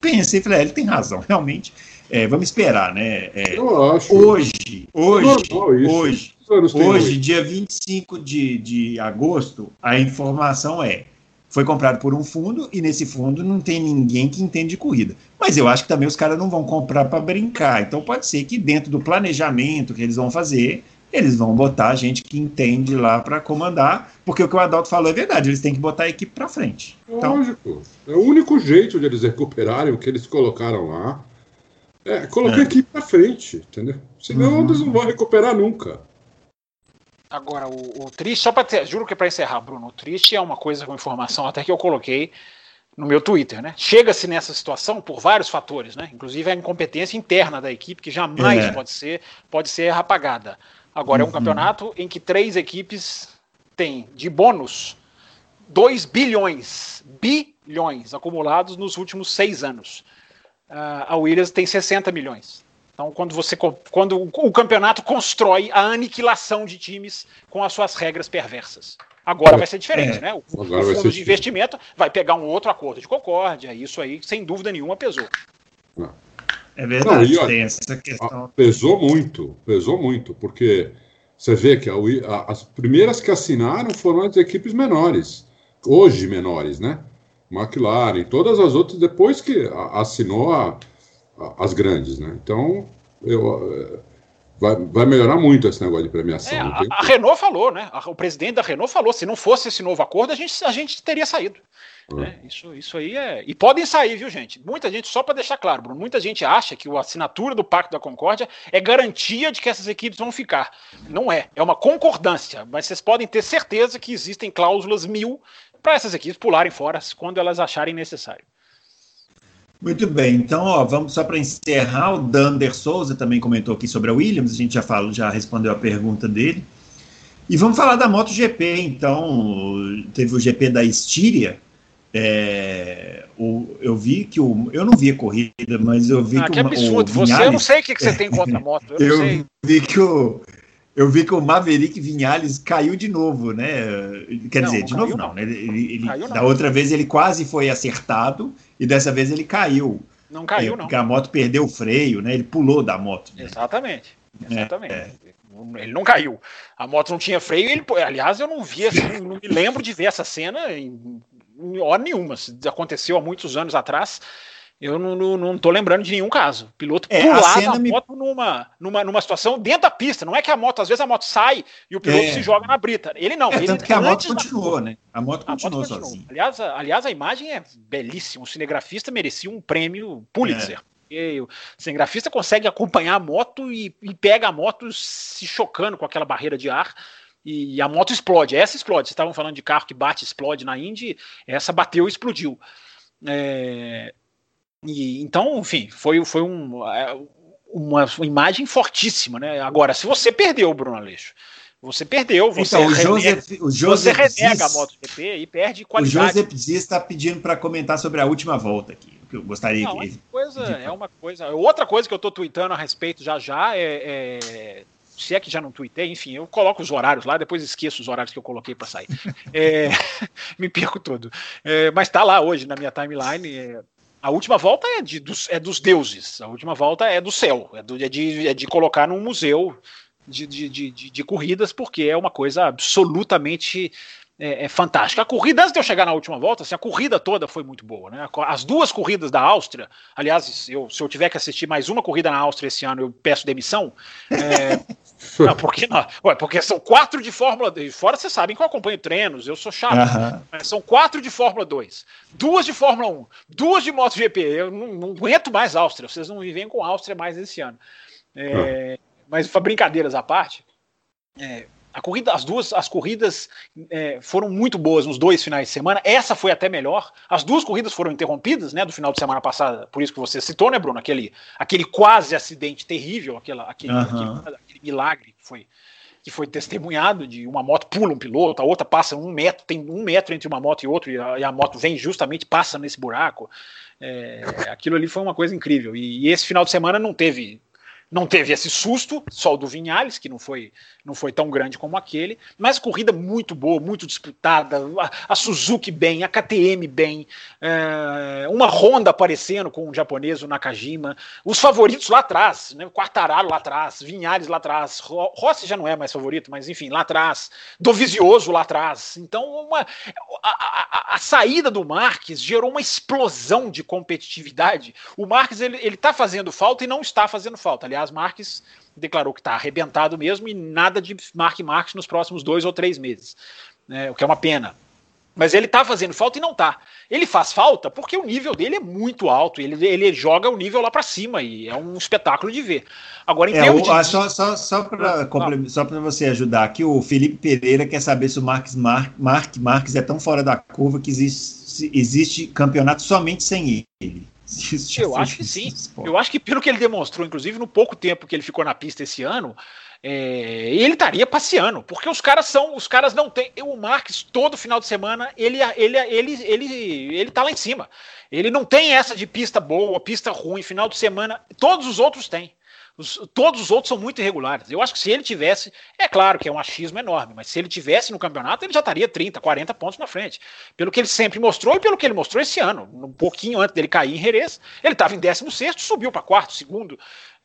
pensei, falei, é, ele tem razão, realmente. É, vamos esperar, né? É, eu acho. Hoje, hoje, hoje, hoje, dia 25 de, de agosto, a informação é foi comprado por um fundo e nesse fundo não tem ninguém que entende de corrida. Mas eu acho que também os caras não vão comprar para brincar. Então pode ser que dentro do planejamento que eles vão fazer, eles vão botar gente que entende lá para comandar, porque o que o Adalto falou é verdade, eles têm que botar a equipe para frente. Então, Lógico. É o único jeito de eles recuperarem o que eles colocaram lá. É colocar é. a equipe para frente, entendeu? Senão uhum. eles não vão recuperar nunca. Agora, o, o triste, só para juro que é para encerrar, Bruno, o triste é uma coisa com informação até que eu coloquei no meu Twitter, né? Chega-se nessa situação por vários fatores, né? Inclusive a incompetência interna da equipe que jamais é. pode ser pode ser apagada. Agora uhum. é um uhum. campeonato em que três equipes têm de bônus 2 bilhões, bilhões acumulados nos últimos seis anos. Uh, a Williams tem 60 milhões. Então, quando você quando o campeonato constrói a aniquilação de times com as suas regras perversas. Agora vai ser diferente, é. né? O, o fundo de investimento vai pegar um outro acordo de concórdia, isso aí, sem dúvida nenhuma, pesou. É verdade, Não, tem essa questão. Pesou muito, pesou muito, porque você vê que a, a, as primeiras que assinaram foram as equipes menores, hoje menores, né? McLaren, todas as outras, depois que assinou a, as grandes, né? Então, eu, eh, vai, vai melhorar muito esse negócio de premiação. É, a, a, Renault falou, né? O presidente da Renault falou: se não fosse esse novo acordo, a gente, a gente teria saído. É. Né? Isso, isso aí é. E podem sair, viu, gente? Muita gente, só para deixar claro, Bruno, muita gente acha que a assinatura do Pacto da Concórdia é garantia de que essas equipes vão ficar. Não é. É uma concordância, mas vocês podem ter certeza que existem cláusulas mil para essas equipes pularem fora quando elas acharem necessário. Muito bem, então ó, vamos só para encerrar. O Dander Souza também comentou aqui sobre a Williams, a gente já falou, já respondeu a pergunta dele. E vamos falar da MotoGP, então. Teve o GP da Estíria. É, o, eu vi que o. Eu não vi a corrida, mas eu vi ah, que, que absurdo. O, o Vinhales, você, eu não sei o que, que você tem contra a moto. Eu, eu vi que o. Eu vi que o Maverick Vinhales caiu de novo, né? Quer não, dizer, de novo não, não né? Ele, ele, da outra vez ele quase foi acertado e dessa vez ele caiu. Não caiu, é, não. Porque a moto perdeu o freio, né? Ele pulou da moto. Né? Exatamente. Exatamente. É, é. Ele não caiu. A moto não tinha freio. Ele, aliás, eu não vi, assim, não me lembro de ver essa cena em, em hora nenhuma. Aconteceu há muitos anos atrás. Eu não, não, não tô lembrando de nenhum caso. Piloto é, pular a, a me... moto numa, numa, numa situação dentro da pista. Não é que a moto, às vezes a moto sai e o piloto é. se joga na brita. Ele não. É, ele, tanto que a moto continuou, né? A moto continuou a sozinha. Aliás, a, aliás, a imagem é belíssima. O cinegrafista merecia um prêmio Pulitzer. É. O cinegrafista consegue acompanhar a moto e, e pega a moto se chocando com aquela barreira de ar e a moto explode. Essa explode. Vocês estavam falando de carro que bate explode na Indy, essa bateu e explodiu. É, e, então, enfim, foi, foi um, é, uma, imagem fortíssima, né? Agora, se você perdeu, Bruno Aleixo, você perdeu, você, então, o Joseph, o Joseph você renega Ziz, a MotoGP e perde qualidade. O Joseph Ziz está pedindo para comentar sobre a última volta aqui. Que eu gostaria Não, que. Coisa, é uma coisa. Outra coisa que eu estou tweetando a respeito já já é, é se é que já não tuitei, enfim, eu coloco os horários lá, depois esqueço os horários que eu coloquei para sair. É, me perco todo. É, mas está lá hoje na minha timeline. A última volta é, de, dos, é dos deuses, a última volta é do céu, é, do, é, de, é de colocar num museu de, de, de, de, corridas, porque é uma coisa absolutamente é, é, fantástica. A corrida, antes de eu chegar na última volta, assim, a corrida toda foi muito boa. Né? As duas corridas da Áustria, aliás, eu, se eu tiver que assistir mais uma corrida na Áustria esse ano, eu peço demissão. É, não, porque, não, ué, porque são quatro de Fórmula 2. Fora vocês sabem que eu acompanho treinos, eu sou chato. Uhum. São quatro de Fórmula 2, duas de Fórmula 1, duas de MotoGP. Eu não, não aguento mais Áustria, vocês não vivem com Áustria mais esse ano. É, uhum. Mas brincadeiras à parte, é, a corrida, as duas, as corridas é, foram muito boas nos dois finais de semana. Essa foi até melhor. As duas corridas foram interrompidas, né, do final de semana passada. Por isso que você citou, né, Bruno, aquele, aquele quase acidente terrível, aquela, aquele, uhum. aquele, aquele milagre que foi que foi testemunhado de uma moto pula um piloto, a outra passa um metro, tem um metro entre uma moto e outra, e a, e a moto vem justamente, passa nesse buraco. É, aquilo ali foi uma coisa incrível. E, e, esse final de semana não teve não teve esse susto, só o do Vinhales, que não foi, não foi tão grande como aquele, mas corrida muito boa, muito disputada, a, a Suzuki bem, a KTM bem, é, uma Honda aparecendo com o japonês, o Nakajima, os favoritos lá atrás, né, Quartararo lá atrás, Vinhales lá atrás, Rossi já não é mais favorito, mas enfim, lá atrás, Dovizioso lá atrás, então uma, a, a, a, saída do Marques gerou uma explosão de competitividade, o Marques ele, ele tá fazendo falta e não está fazendo falta, aliás, Marques declarou que está arrebentado mesmo e nada de Mark Marques nos próximos dois ou três meses, né, o que é uma pena. Mas ele está fazendo falta e não está. Ele faz falta porque o nível dele é muito alto. Ele, ele joga o nível lá para cima e é um espetáculo de ver. Agora, em é, o, de... Ah, só, só, só para você ajudar aqui, o Felipe Pereira quer saber se o Marques Mar, Mark Marques é tão fora da curva que existe, existe campeonato somente sem ele. Eu acho que sim. Eu acho que pelo que ele demonstrou, inclusive no pouco tempo que ele ficou na pista esse ano, é, ele estaria passeando, porque os caras são, os caras não têm. O Marques todo final de semana ele ele ele ele ele tá lá em cima. Ele não tem essa de pista boa, pista ruim, final de semana. Todos os outros têm. Os, todos os outros são muito irregulares. Eu acho que se ele tivesse, é claro que é um achismo enorme, mas se ele tivesse no campeonato, ele já estaria 30, 40 pontos na frente. Pelo que ele sempre mostrou e pelo que ele mostrou esse ano. Um pouquinho antes dele cair em Jerez, ele estava em 16, subiu para quarto, segundo.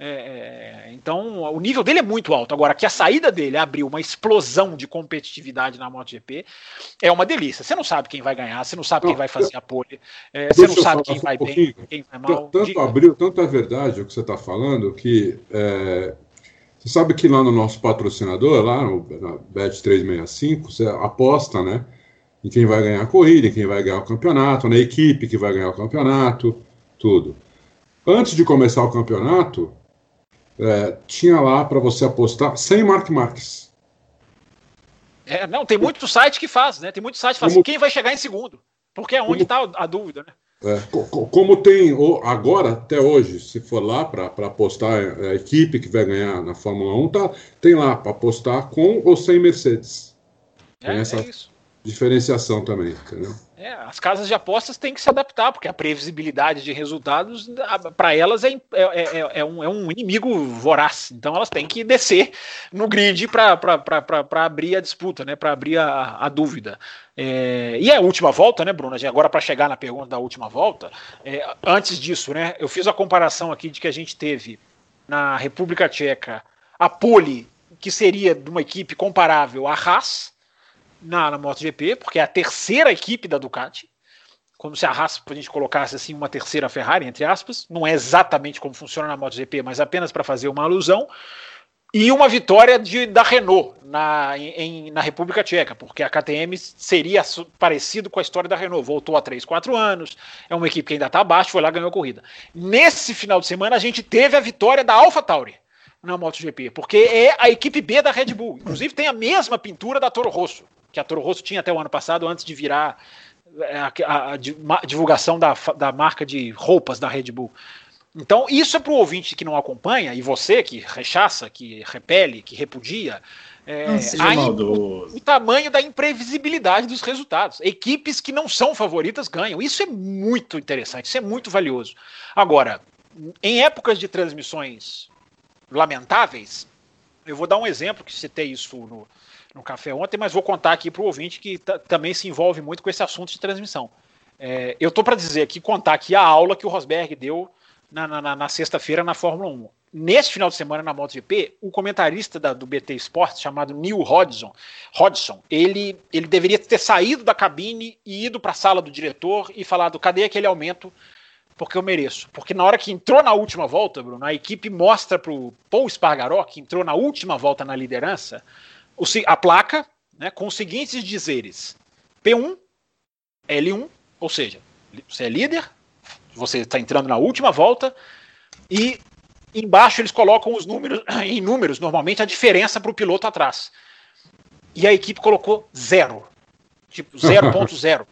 É, é, então, o nível dele é muito alto. Agora, que a saída dele abriu uma explosão de competitividade na MotoGP é uma delícia. Você não sabe quem vai ganhar, você não sabe não, quem vai fazer a pole, é, você não sabe quem vai um bem, quem vai mal. Tanto Diga. abriu, tanto é verdade o que você está falando, que é, você sabe que lá no nosso patrocinador, lá no, na Bet365, você aposta, né? Em quem vai ganhar a corrida, em quem vai ganhar o campeonato, na equipe que vai ganhar o campeonato, tudo. Antes de começar o campeonato, é, tinha lá para você apostar sem Mark Marques. É, não, tem muito site que faz, né? Tem muito site que faz como, quem vai chegar em segundo. Porque é onde está a dúvida, né? É, como tem agora, até hoje, se for lá para apostar a equipe que vai ganhar na Fórmula 1, tá, tem lá para apostar com ou sem Mercedes. Tem é, essa é diferenciação também, entendeu? É, as casas de apostas têm que se adaptar, porque a previsibilidade de resultados, para elas, é, é, é, é, um, é um inimigo voraz. Então elas têm que descer no grid para abrir a disputa, né, para abrir a, a dúvida. É, e a última volta, né, Bruno? Agora, para chegar na pergunta da última volta, é, antes disso, né, eu fiz a comparação aqui de que a gente teve na República Tcheca a pole, que seria de uma equipe comparável à Haas na, na MotoGP, porque é a terceira equipe da Ducati, como se a Haas a gente colocasse assim uma terceira Ferrari, entre aspas, não é exatamente como funciona na MotoGP, mas apenas para fazer uma alusão, e uma vitória de, da Renault na, em, na República Tcheca, porque a KTM seria parecido com a história da Renault, voltou há 3, 4 anos, é uma equipe que ainda está abaixo, foi lá ganhou a corrida. Nesse final de semana a gente teve a vitória da AlphaTauri na MotoGP, porque é a equipe B da Red Bull, inclusive tem a mesma pintura da Toro Rosso, que a Toro Rosso tinha até o ano passado, antes de virar é, a, a, a divulgação da, da marca de roupas da Red Bull. Então, isso é para o ouvinte que não acompanha, e você que rechaça, que repele, que repudia, é, o, o, tamanho da imprevisibilidade dos resultados. Equipes que não são favoritas ganham. Isso é muito interessante, isso é muito valioso. Agora, em épocas de transmissões lamentáveis, eu vou dar um exemplo que citei isso no, no café ontem, mas vou contar aqui para o ouvinte que também se envolve muito com esse assunto de transmissão. É, eu estou para dizer aqui, contar aqui a aula que o Rosberg deu na, na, na sexta-feira na Fórmula 1. Nesse final de semana na MotoGP, o comentarista da, do BT Sports, chamado Neil Hodgson, Hodgson ele, ele deveria ter saído da cabine e ido para a sala do diretor e falado: cadê aquele aumento? Porque eu mereço. Porque na hora que entrou na última volta, Bruno, a equipe mostra para o Paul Spargaró, que entrou na última volta na liderança, a placa né, com os seguintes dizeres: P1, L1, ou seja, você é líder, você está entrando na última volta, e embaixo eles colocam os números, em números, normalmente, a diferença para o piloto atrás. E a equipe colocou zero. Tipo, 0.0.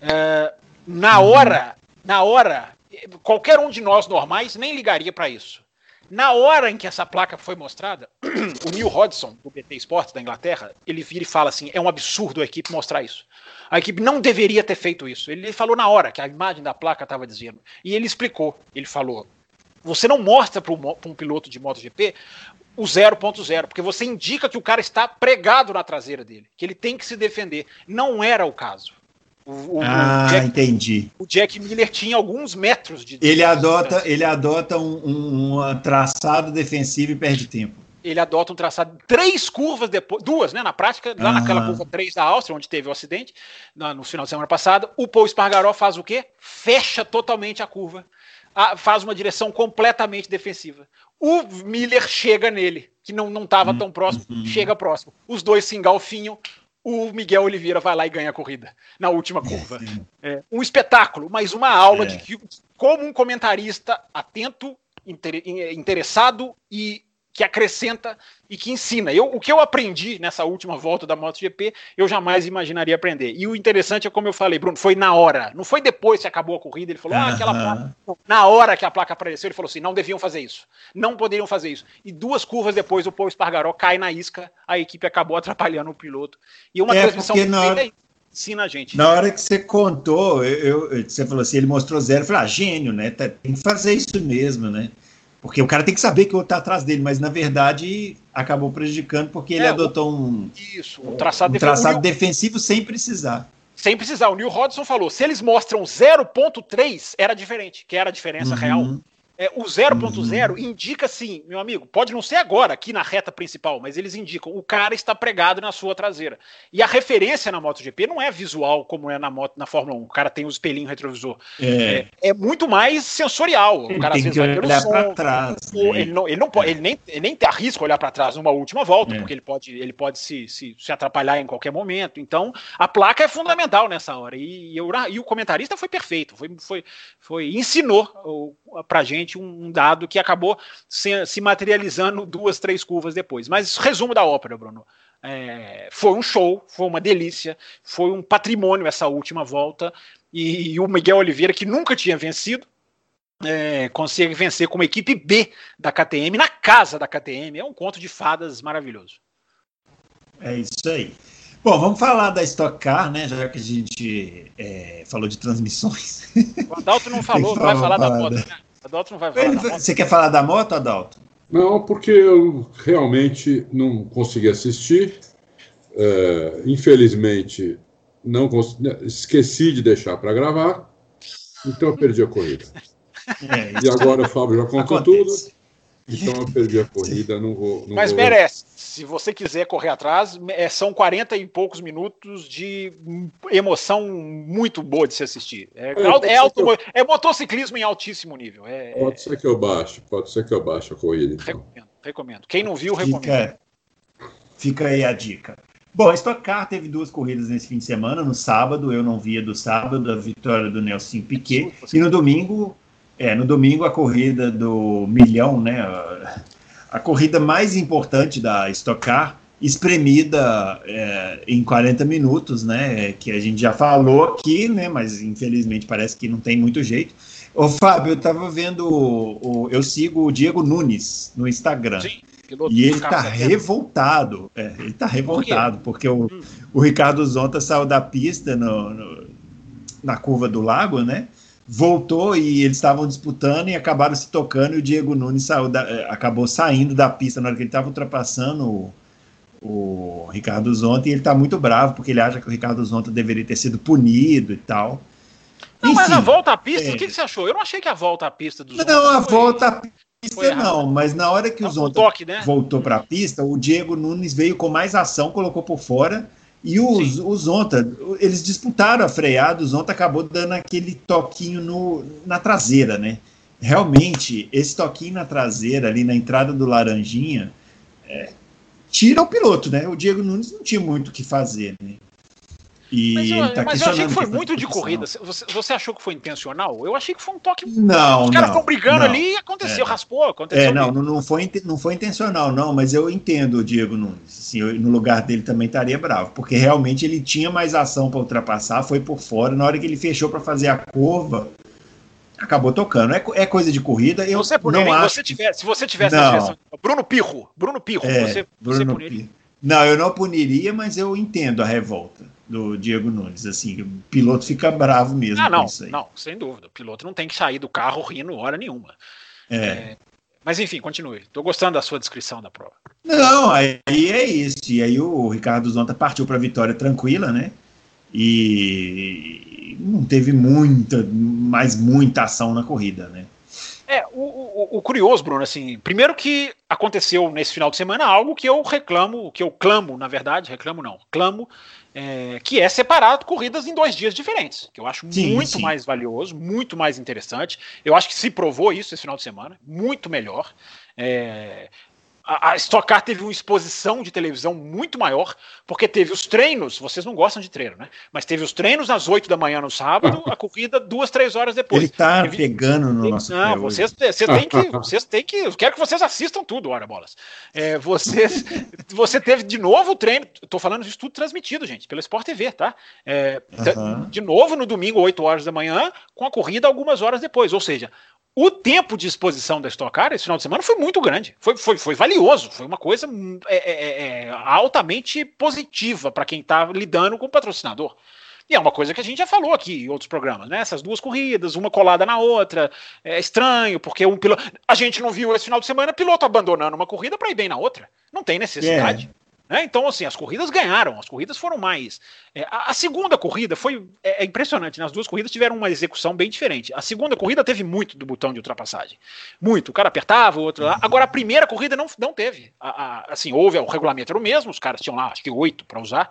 é, na hora, na hora, qualquer um de nós normais nem ligaria para isso. Na hora em que essa placa foi mostrada, o Neil Hodgson, do BT Sports da Inglaterra, ele vira e fala assim: é um absurdo a equipe mostrar isso. A equipe não deveria ter feito isso. Ele falou na hora que a imagem da placa estava dizendo. E ele explicou. Ele falou: você não mostra para um piloto de MotoGP o 0.0, porque você indica que o cara está pregado na traseira dele, que ele tem que se defender. Não era o caso. O, o, ah, Jack, entendi. O Jack Miller tinha alguns metros de. Ele adota, ele adota um, um, um traçado defensivo e perde tempo ele adota um traçado três curvas depois, duas, né? Na prática, lá uhum. naquela curva 3 da Áustria, onde teve o acidente, no final de semana passado, o Paul Spargaró faz o quê? Fecha totalmente a curva, a, faz uma direção completamente defensiva. O Miller chega nele, que não estava uhum. tão próximo, uhum. chega próximo. Os dois se engalfinham, o Miguel Oliveira vai lá e ganha a corrida na última curva. É, um espetáculo, mas uma aula é. de que, como um comentarista atento, interessado e que acrescenta e que ensina. Eu, o que eu aprendi nessa última volta da MotoGP, eu jamais imaginaria aprender. E o interessante é como eu falei, Bruno, foi na hora. Não foi depois que acabou a corrida, ele falou, ah, aquela placa. Na hora que a placa apareceu, ele falou assim, não deviam fazer isso. Não poderiam fazer isso. E duas curvas depois, o Paul Espargaró cai na isca, a equipe acabou atrapalhando o piloto. E uma é transmissão hora... ensina a gente. Na hora que você contou, eu, eu, você falou assim, ele mostrou zero, eu falei, ah, gênio, né? Tem que fazer isso mesmo, né? Porque o cara tem que saber que o outro está atrás dele, mas na verdade acabou prejudicando porque ele é, adotou um, isso, um traçado, um traçado defensivo sem precisar. Sem precisar. O Neil Hodgson falou: se eles mostram 0,3, era diferente, que era a diferença uhum. real. É, o 0.0 uhum. indica assim, meu amigo, pode não ser agora, aqui na reta principal, mas eles indicam o cara está pregado na sua traseira. E a referência na MotoGP não é visual como é na moto na Fórmula 1. O cara tem os espelhinho retrovisor. É. é, é muito mais sensorial. O cara às vezes vai para trás. Né? Ele, não, ele, não pode, é. ele, nem, ele nem arrisca olhar para trás numa última volta, é. porque ele pode, ele pode se, se, se atrapalhar em qualquer momento. Então, a placa é fundamental nessa hora. E, e, eu, e o comentarista foi perfeito, foi, foi, foi ensinou pra gente realmente um, um dado que acabou se, se, materializando duas, três curvas depois. Mas resumo da ópera, Bruno. É, foi um show, foi uma delícia, foi um patrimônio essa última volta. E, e o Miguel Oliveira, que nunca tinha vencido, é, consegue vencer com uma equipe B da KTM, na casa da KTM. É um conto de fadas maravilhoso. É isso aí. Bom, vamos falar da Stock Car, né? Já que a gente é, falou de transmissões. O Adalto não falou, vai falar da moto. Né? Adalto não vai falar da moto. Você quer falar da moto, Adalto? Não, porque eu realmente não consegui assistir. É, infelizmente, não esqueci de deixar para gravar, então eu perdi a corrida. É, e agora o Fábio já contou Acontece. tudo. Então eu perdi a corrida, não vou. Não Mas vou... merece. Se você quiser correr atrás, é, são 40 e poucos minutos de emoção muito boa de se assistir. É, é, é, auto, eu... é motociclismo em altíssimo nível. É, pode ser que eu baixe, pode ser que eu baixe a corrida. Então. Recomendo, recomendo. Quem não viu, recomendo. Fica, fica aí a dica. Bom, a Stock Car teve duas corridas nesse fim de semana. No sábado, eu não via do sábado a vitória do Nelson Piquet. E no domingo, é, no domingo a corrida do milhão, né? A, corrida mais importante da Stock Car, espremida é, em 40 minutos, né? Que a gente já falou aqui, né? Mas infelizmente parece que não tem muito jeito. Ô, Fábio, eu tava vendo. O, o, eu sigo o Diego Nunes no Instagram. Sim. E ele tá revoltado. É, ele tá revoltado, Por porque o, hum. o Ricardo Zonta saiu da pista no, no, na curva do lago, né? Voltou e eles estavam disputando e acabaram se tocando e o Diego Nunes da, eh, acabou saindo da pista na hora que ele estava ultrapassando o, o, Ricardo Zonta e ele está muito bravo porque ele acha que o Ricardo Zonta deveria ter sido punido e tal. Não, Enfim, mas a volta à pista, é... o que, que, você achou? Eu não achei que a volta à pista do Zonta Não, a foi... volta à pista não, mas na hora que o Zonta toque, né? voltou para a pista, o Diego Nunes veio com mais ação, colocou por fora e os, os Zonta, eles disputaram a freada, o Zonta acabou dando aquele toquinho no, na traseira, né? Realmente, esse toquinho na traseira, ali na entrada do Laranjinha, é, tira o piloto, né? O Diego Nunes não tinha muito o que fazer, né? E mas eu, tá mas eu achei que foi muito de corrida. Você, você, achou que foi intencional? Eu achei que foi um toque. Não, Os caras estão brigando não, ali e aconteceu, é, raspou, aconteceu. É, não, não, foi, não foi intencional, não, mas eu entendo o Diego Nunes. Assim, eu, no lugar dele também estaria bravo, porque realmente ele tinha mais ação para ultrapassar, foi por fora. Na hora que ele fechou para fazer a curva, acabou tocando. É, é coisa de corrida. Eu você não mim, acho... você tiver, se você tivesse não. Direção, Bruno Pirro, Bruno Pirro, é, você, Bruno você puniria. Não, eu não puniria, mas eu entendo a revolta do Diego Nunes. Assim, o piloto fica bravo mesmo. Ah, não, não, sem dúvida. O piloto não tem que sair do carro rindo hora nenhuma. É. é mas enfim, continue. Estou gostando da sua descrição da prova. Não, aí é isso. E aí o Ricardo Zonta partiu para a vitória tranquila, né? E não teve muita, mais muita ação na corrida, né? É, o, o, o, curioso, Bruno, assim, primeiro que aconteceu nesse final de semana algo que eu reclamo, que eu clamo, na verdade, reclamo não, clamo, é, que é separar corridas em dois dias diferentes, que eu acho sim, muito sim. mais valioso, muito mais interessante. Eu acho que se provou isso esse final de semana, muito melhor. É, a, Stock Car teve uma exposição de televisão muito maior, porque teve os treinos, vocês não gostam de treino, né? Mas teve os treinos às 8 da manhã no sábado, a corrida duas, três horas depois. Ele tá teve... pegando no nosso Não, vocês, vocês têm que. Vocês têm que. Eu quero que vocês assistam tudo, hora bolas. É, vocês, você teve de novo o treino. Estou falando isso tudo transmitido, gente, pelo Sport TV, tá? É, uhum. De novo no domingo, 8 horas da manhã, com a corrida algumas horas depois. Ou seja, o tempo de exposição da Stock Car esse final de semana foi muito grande, foi, foi, foi valioso, foi uma coisa é, é, é, é altamente positiva para quem está lidando com o patrocinador. E é uma coisa que a gente já falou aqui em outros programas, né? Essas duas corridas, uma colada na outra, é estranho, porque um piloto. A gente não viu esse final de semana piloto abandonando uma corrida para ir bem na outra. Não tem necessidade. Né? Então, assim, as corridas ganharam, as corridas foram mais. É, a, a, segunda corrida foi é, é impressionante, né? as duas corridas tiveram uma execução bem diferente. A segunda corrida teve muito do botão de ultrapassagem. Muito. O cara apertava, o outro lá. Agora, a primeira corrida não, não teve. A, a, assim, houve, o regulamento era o mesmo, os caras tinham lá, acho que oito para usar.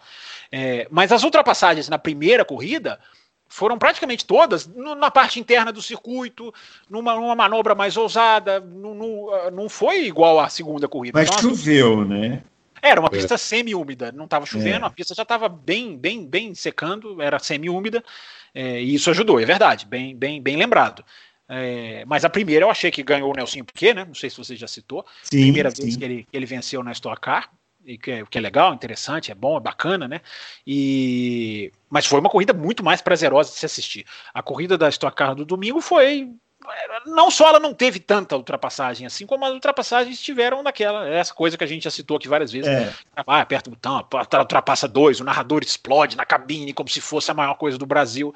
É, mas as ultrapassagens na primeira corrida foram praticamente todas no, na parte interna do circuito, numa, numa manobra mais ousada, não, não, não foi igual à segunda corrida. Mas então, choveu, né? Era uma é. pista é. semi-úmida, não estava chovendo, é. a pista já estava bem, bem, bem secando, era semi-úmida, é, e isso ajudou, é verdade, bem, bem, bem lembrado. É, mas a primeira eu achei que ganhou o Nelson Piquet, né? Não sei se você já citou. Sim, primeira sim. vez que ele, que ele venceu na Stock Car, e que é, que é legal, interessante, é bom, é bacana, né? E mas foi uma corrida muito mais prazerosa de se assistir. A corrida da Stock Car do domingo foi não só ela não teve tanta ultrapassagem assim, como as ultrapassagens tiveram naquela, essa coisa que a gente já citou aqui várias vezes. É. Ah, aperta o botão, ultrapassa dois, o narrador explode na cabine como se fosse a maior coisa do Brasil,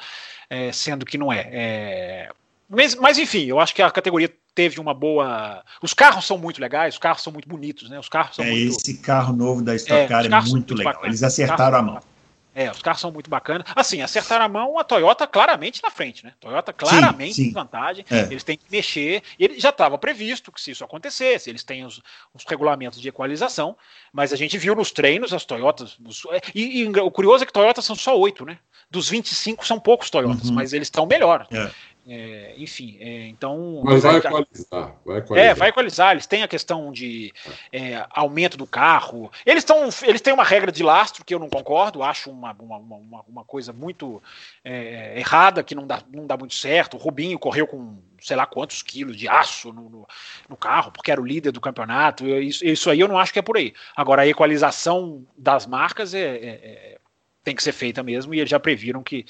é, sendo que não é. é... Mas, mas, enfim, eu acho que a categoria teve uma boa. Os carros são muito legais, os carros são muito bonitos, né? Os carros são é, muito... Esse carro novo da Stock Car é, é muito legal. Eles acertaram a mão. É, os carros são muito bacanas. Assim, acertaram a mão a Toyota claramente na frente, né? Toyota claramente sim, sim. em vantagem. É. Eles têm que mexer. Ele já estava previsto que se isso acontecesse, eles têm os, os, regulamentos de equalização, mas a gente viu nos treinos as Toyotas. Os, e, e, o curioso é que Toyotas são só oito, né? Dos 25 são poucos Toyotas, uhum. mas eles estão melhor. É. É, enfim, é, então. Mas vai equalizar, vai equalizar. É, vai equalizar. Eles têm a questão de é, aumento do carro. Eles, tão, eles têm uma regra de lastro que eu não concordo, acho uma, uma, uma, uma coisa muito é, errada, que não dá, não dá muito certo. O Rubinho correu com sei lá quantos quilos de aço no, no, no carro, porque era o líder do campeonato. Isso, isso, aí eu não acho que é por aí. Agora, a equalização das marcas é, é, é tem que ser feita mesmo, e eles já previram que,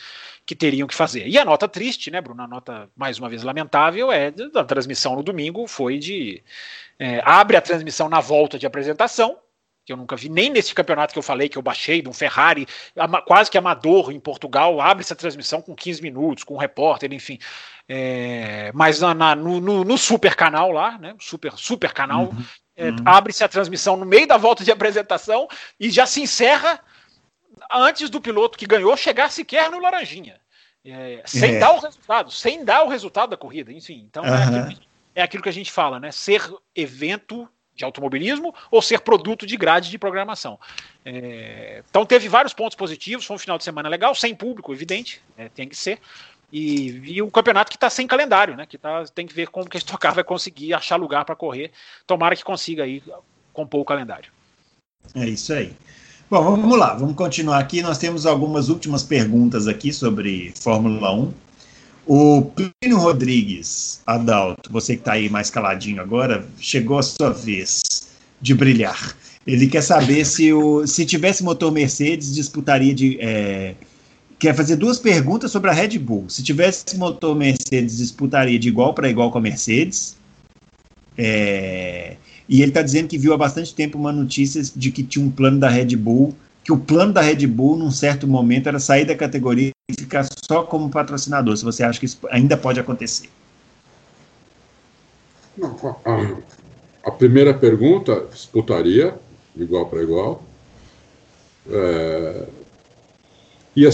que teriam que fazer. E a nota triste, né, Bruno? A nota, mais uma vez, lamentável é da transmissão no domingo foi de. É, abre a transmissão na volta de apresentação, que eu nunca vi, nem nesse campeonato que eu falei, que eu baixei, de um Ferrari, quase que amador em Portugal, abre essa transmissão com 15 minutos, com um repórter, enfim. É, mas na, na, no, no, no, super canal lá, né? Super, super canal, uhum, é, uhum. abre-se a transmissão no meio da volta de apresentação e já se encerra antes do piloto que ganhou chegar sequer no Laranjinha. É, sem é. dar o resultado, sem dar o resultado da corrida, enfim. Então uhum. é, aquilo, é, aquilo, que a gente fala, né? Ser evento de automobilismo ou ser produto de grade de programação. É, então teve vários pontos positivos, foi um final de semana legal, sem público, evidente, é, tem que ser. E, e o campeonato que está sem calendário, né? Que tá, tem que ver como que a Stock vai conseguir achar lugar para correr. Tomara que consiga aí compor o calendário. É isso aí. Bom, vamos lá, vamos continuar aqui. Nós temos algumas últimas perguntas aqui sobre Fórmula 1. O Plínio Rodrigues, Adalto, você que está aí mais caladinho agora, chegou a sua vez de brilhar. Ele quer saber se, o, se tivesse motor Mercedes, disputaria de, é, quer fazer duas perguntas sobre a Red Bull. Se tivesse motor Mercedes, disputaria de igual para igual com a Mercedes. É, e ele está dizendo que viu há bastante tempo uma notícia de que tinha um plano da Red Bull, que o plano da Red Bull, num certo momento, era sair da categoria e ficar só como patrocinador. Se você acha que isso ainda pode acontecer. Não, a, a primeira pergunta, disputaria igual para igual. É, e, a,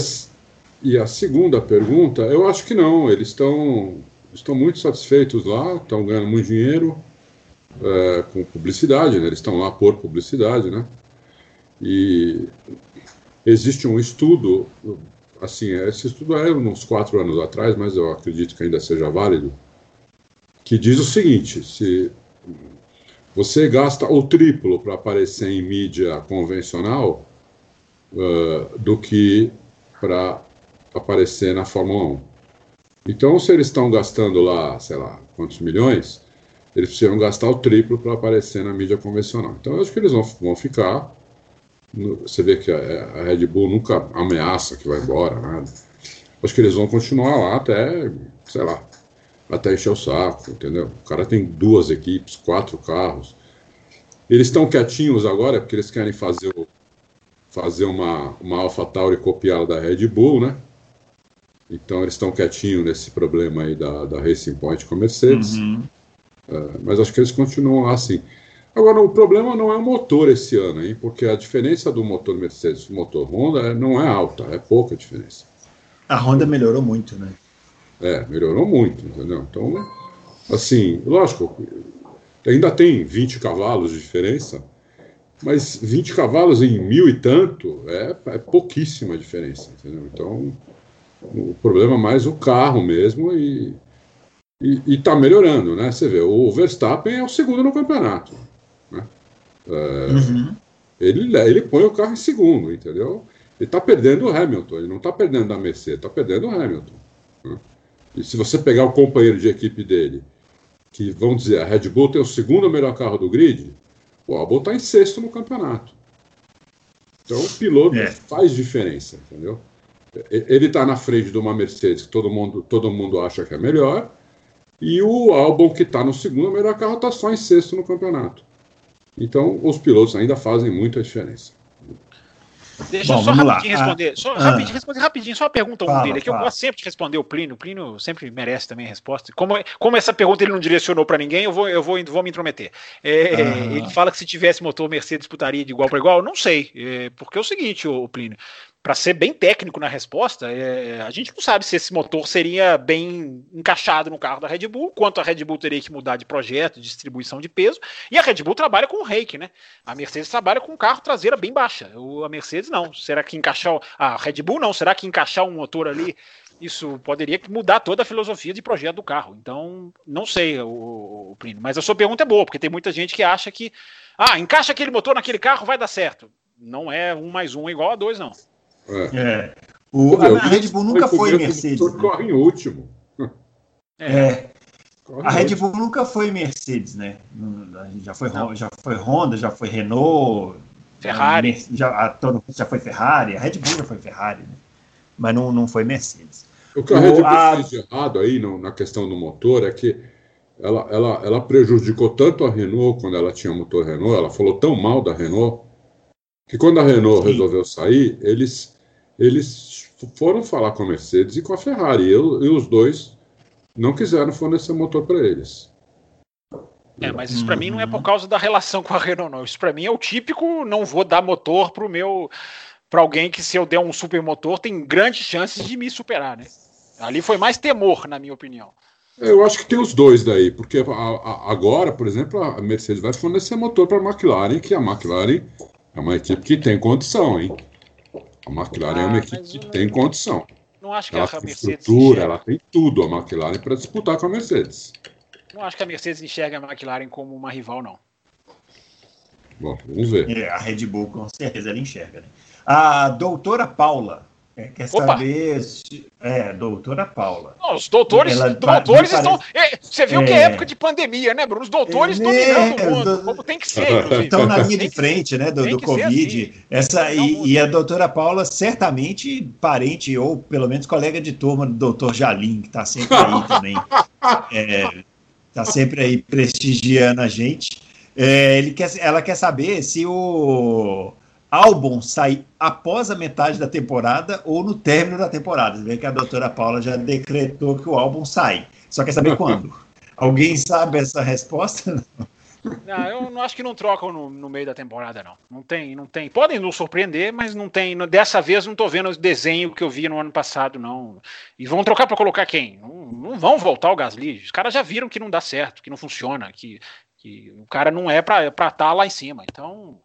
e a segunda pergunta, eu acho que não, eles estão estão muito satisfeitos lá, estão ganhando muito dinheiro é, com publicidade, né? eles estão lá por publicidade, né? E existe um estudo, assim, esse estudo é uns quatro anos atrás, mas eu acredito que ainda seja válido, que diz o seguinte: se você gasta o triplo para aparecer em mídia convencional uh, do que para aparecer na Fórmula 1. Então, se eles estão gastando lá, sei lá, quantos milhões, eles precisam gastar o triplo para aparecer na mídia convencional. Então, eu acho que eles vão, vão ficar. Você vê que a, a Red Bull nunca ameaça que vai embora, nada. Acho que eles vão continuar lá até, sei lá, até encher o saco, entendeu? O cara tem duas equipes, quatro carros. Eles estão quietinhos agora porque eles querem fazer, o, fazer uma, uma AlphaTauri copiada da Red Bull, né? Então eles estão quietinhos nesse problema aí da, da Racing Point com a Mercedes. Uhum. É, mas acho que eles continuam assim. Agora, o problema não é o motor esse ano, hein? Porque a diferença do motor Mercedes e do motor Honda é, não é alta, é pouca diferença. A Honda melhorou muito, né? É, melhorou muito, entendeu? Então, assim, lógico, ainda tem 20 cavalos de diferença, mas 20 cavalos em mil e tanto é, é pouquíssima diferença, entendeu? Então, o problema é mais o carro mesmo e, e, tá melhorando, né? Você vê, o Verstappen é o segundo no campeonato, né? É, uhum. ele, ele põe o carro em segundo, entendeu? Ele tá perdendo o Hamilton, ele não tá perdendo a Mercedes, tá perdendo o Hamilton. Né? E se você pegar o companheiro de equipe dele, que vamos dizer, a Red Bull tem o segundo melhor carro do grid, o Albon está em sexto no campeonato. Então o piloto é. faz diferença, entendeu? Ele está na frente de uma Mercedes que todo mundo, todo mundo acha que é melhor, e o Albon, que está no segundo melhor carro, está só em sexto no campeonato. Então os pilotos ainda fazem muita diferença. Deixa Bom, eu só rapidinho lá. responder. Ah, só, ah, rapidinho, responder rapidinho, só uma pergunta um dele, que eu gosto sempre de responder o Plínio. O Plínio sempre merece também a resposta. Como, como essa pergunta ele não direcionou para ninguém, eu vou, eu vou, vou me intrometer. É, ah. Ele fala que se tivesse motor Mercedes disputaria de igual para igual. Não sei. É, porque é o seguinte, o, o Plínio para ser bem técnico na resposta, é, a gente não sabe se esse motor seria bem encaixado no carro da Red Bull, quanto a Red Bull teria que mudar de projeto, de distribuição de peso, e a Red Bull trabalha com o rake, né? A Mercedes trabalha com um carro traseira bem baixa. A Mercedes não. Será que encaixar. A Red Bull não. Será que encaixar um motor ali isso poderia mudar toda a filosofia de projeto do carro. Então, não sei, o, o Plínio. Mas a sua pergunta é boa, porque tem muita gente que acha que, ah, encaixa aquele motor naquele carro, vai dar certo. Não é um mais um igual a dois, não. É. é. O, a, a, Red Bull nunca foi Mercedes. Né? Corre em último. É. é. a Red Bull nunca foi Mercedes, né? Já foi, já foi Honda, já foi Renault. Ferrari. Já, a, já foi Ferrari. A Red Bull já foi Ferrari, né? Mas não, não foi Mercedes. O que a Red Bull a... fez de errado aí no, na questão do motor é que ela, ela, ela prejudicou tanto a Renault quando ela tinha motor Renault, ela falou tão mal da Renault, que quando a Renault Sim. resolveu sair, eles, eles foram falar com a Mercedes e com a Ferrari, e, e os dois não quiseram fornecer motor para eles. É, mas isso para mim não é por causa da relação com a Renault, não. Isso para mim é o típico não vou dar motor pro meu para alguém que se eu der um super motor tem grandes chances de me superar, né? Ali foi mais temor, na minha opinião. Eu acho que tem os dois daí, porque a, a, agora, por exemplo, a Mercedes vai fornecer motor para a McLaren, que a McLaren é uma equipe que tem condição, hein? A McLaren ah, é uma ah, equipe que tem condição. Não acho que ela a tem Mercedes estrutura, ela tem tudo, a McLaren, para disputar com a Mercedes. Não acho que a Mercedes enxerga a McLaren como uma rival, não. Bom, vamos ver. É, a Red Bull, com certeza, ela enxerga. Né? A doutora Paula É, quer Opa. saber. Se, é, doutora Paula. Não, os doutores, Ela, doutores estão. É, você viu é, que é época de pandemia, né, Bruno? Os doutores é, dominando o mundo, do, como tem que ser. Inclusive. Estão na linha de frente, né, do, do Covid. Assim. Essa, e, e, a doutora Paula, certamente parente, ou pelo menos colega de turma do doutor Jalim, que está sempre aí também. Está sempre aí prestigiando a gente. É, ele quer, ela quer saber se o álbum sai após a metade da temporada ou no término da temporada. Você vê que a doutora Paula já decretou que o álbum sai. Só quer saber quando. Alguém sabe essa resposta? Não, eu não acho que não trocam no, no, meio da temporada, não. Não tem, não tem. Podem nos surpreender, mas não tem. Dessa vez não estou vendo o desenho que eu vi no ano passado, não. E vão trocar para colocar quem? Não, não, vão voltar o Gasly. Os caras já viram que não dá certo, que não funciona, que, que o cara não é para estar tá lá em cima. Então,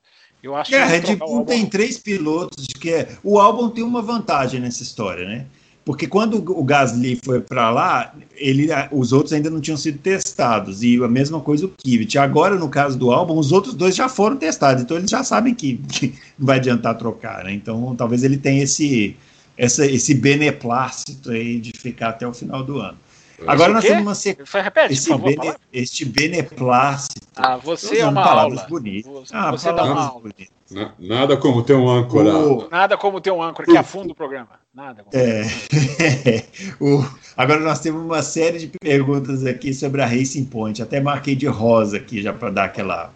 eu acho é, a Red Bull tem três pilotos que é. O álbum tem uma vantagem nessa história, né? Porque quando o Gasly foi para lá, ele, os outros ainda não tinham sido testados. E a mesma coisa o Kvyat. Agora, no caso do álbum, os outros dois já foram testados. Então eles já sabem que, que não vai adiantar trocar. Né? Então talvez ele tenha esse, essa, esse beneplácito aí de ficar até o final do ano. Agora nós temos uma sequência. Repete, esse favor, bene, este beneplácito. Ah, você é uma palavras aula. bonitas. Ah, você dá uma aula. Na, nada como ter um âncora. O... Nada como ter um âncora que afunda o programa. Nada. É. o... Agora nós temos uma série de perguntas aqui sobre a Racing Point. Até marquei de rosa aqui já para dar aquela.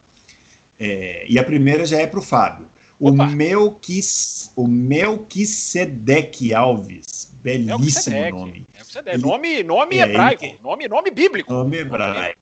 É... E a primeira já é para o Fábio. O Melquis... o Melquisedec Alves Belíssimo é nome. É nome. Nome é, hebraico. Quer... Nome, nome bíblico. Nome hebraico.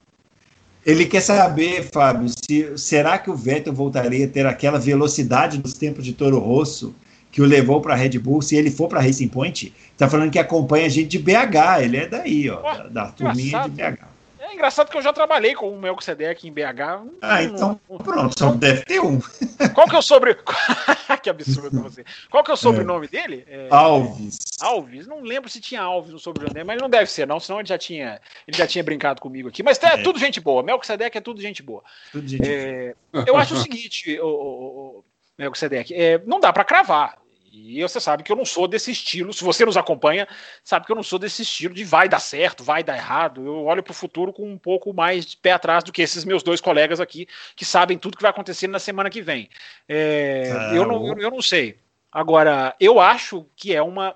Ele quer saber, Fábio, se, será que o Vettel voltaria a ter aquela velocidade dos tempos de Toro Rosso que o levou para a Red Bull, se ele for para Racing Point? Está falando que acompanha a gente de BH, ele é daí, ó, da, da turminha de BH. É engraçado que eu já trabalhei com o Melquisedeque em BH. Ah, então pronto, só deve ter um. Qual que é o sobre... que absurdo você. Qual que é o sobrenome é. dele? É... Alves. Alves. Não lembro se tinha Alves no sobrenome mas não deve ser, não, senão ele já tinha, ele já tinha brincado comigo aqui. Mas é, é. tudo gente boa. Melquisedeque é tudo gente boa. Tudo gente é... boa. Eu acho o seguinte, o, o, o Melquisedeque, é, não dá para cravar. E você sabe que eu não sou desse estilo. Se você nos acompanha, sabe que eu não sou desse estilo de vai dar certo, vai dar errado. Eu olho para o futuro com um pouco mais de pé atrás do que esses meus dois colegas aqui, que sabem tudo que vai acontecer na semana que vem. É, eu, não, eu, eu não sei. Agora, eu acho que é uma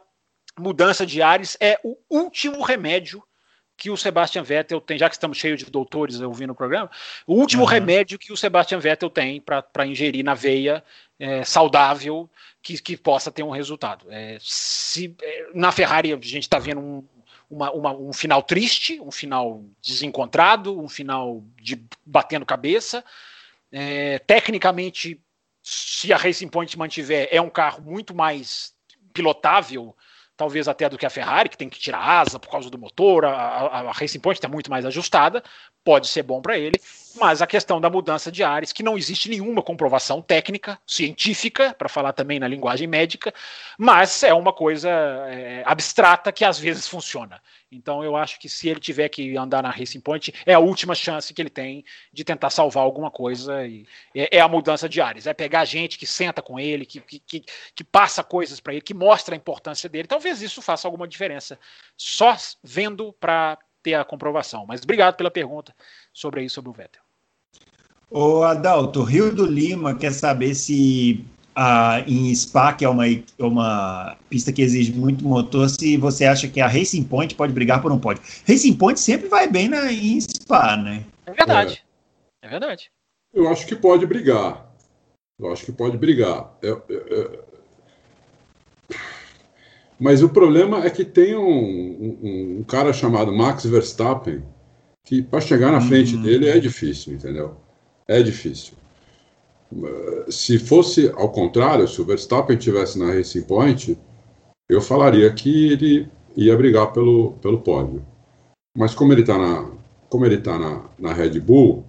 mudança de ares, é o último remédio que o Sebastian Vettel tem, já que estamos cheios de doutores ouvindo o programa, o último uhum. remédio que o Sebastian Vettel tem para ingerir na veia é, saudável que, que, possa ter um resultado. É, se é, Na Ferrari a gente está vendo um, uma, uma, um final triste, um final desencontrado, um final de batendo cabeça. É, tecnicamente, se a Racing Point mantiver, é um carro muito mais pilotável talvez até do que a Ferrari, que tem que tirar asa por causa do motor, a, a, a Racing Point está muito mais ajustada, pode ser bom para ele, mas a questão da mudança de ares, que não existe nenhuma comprovação técnica, científica, para falar também na linguagem médica, mas é uma coisa é, abstrata que às vezes funciona. Então eu acho que se ele tiver que andar na Racing Point, é a última chance que ele tem de tentar salvar alguma coisa. E é, é a mudança de ares, é pegar gente que senta com ele, que, que, que passa coisas para ele, que mostra a importância dele. Talvez isso faça alguma diferença. Só vendo para ter a comprovação. Mas obrigado pela pergunta sobre aí sobre o Vettel. O Adalto, Rio do Lima quer saber se a, em Spa, que é uma, uma pista que exige muito motor, se você acha que a Racing Point pode brigar por um pódio. Racing Point sempre vai bem na, em Spa, né? É verdade. É, é verdade. Eu acho que pode brigar. Eu acho que pode brigar. É, é, é mas o problema é que tem um, um, um cara chamado Max Verstappen que para chegar na frente uhum. dele é difícil, entendeu? É difícil. Se fosse ao contrário, se o Verstappen tivesse na Racing Point, eu falaria que ele ia brigar pelo, pelo pódio. Mas como ele está na, como ele tá na, na Red Bull,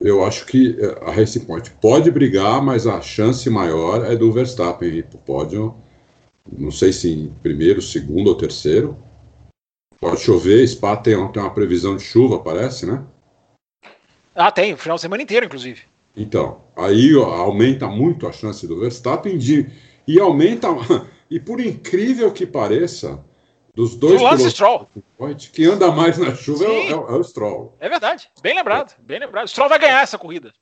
eu acho que eh, a Racing Point pode brigar, mas a chance maior é do Verstappen ir para o pódio não sei se em primeiro, segundo ou terceiro. Pode chover, Spa tem, tem uma previsão de chuva, parece, né? Ah, tem, final de semana inteiro, inclusive. Então, aí ó, aumenta muito a chance do Verstappen de. E aumenta, E por incrível que pareça, dos dois Lance Stroll. Quem anda mais na chuva é o, é, é o, Stroll. É verdade, bem lembrado, bem lembrado. O Stroll vai ganhar essa corrida.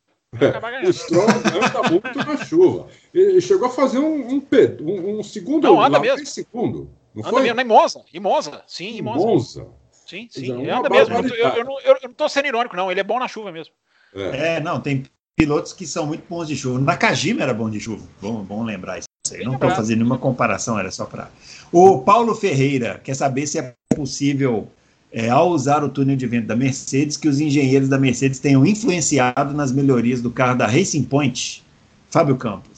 É, o Stroll anda muito na chuva. Ele chegou a fazer um, um, um, um segundo. Não, anda mesmo. segundo. Não anda foi? mesmo, em Monza. Em Monza, sim, em Monza. Monza. Sim, sim, ele anda mesmo. Eu, eu, eu, não, eu, não tô sendo irônico, não. Ele é bom na chuva mesmo. É, é não, tem pilotos que são muito bons de chuva. Nakajima era bom de chuva. Bom, bom lembrar isso aí. Não estou fazendo nenhuma comparação, era só para. O Paulo Ferreira quer saber se é possível, é, ao usar o túnel de vento da Mercedes, que os engenheiros da Mercedes tenham influenciado nas melhorias do carro da Racing Point. Fábio Campos.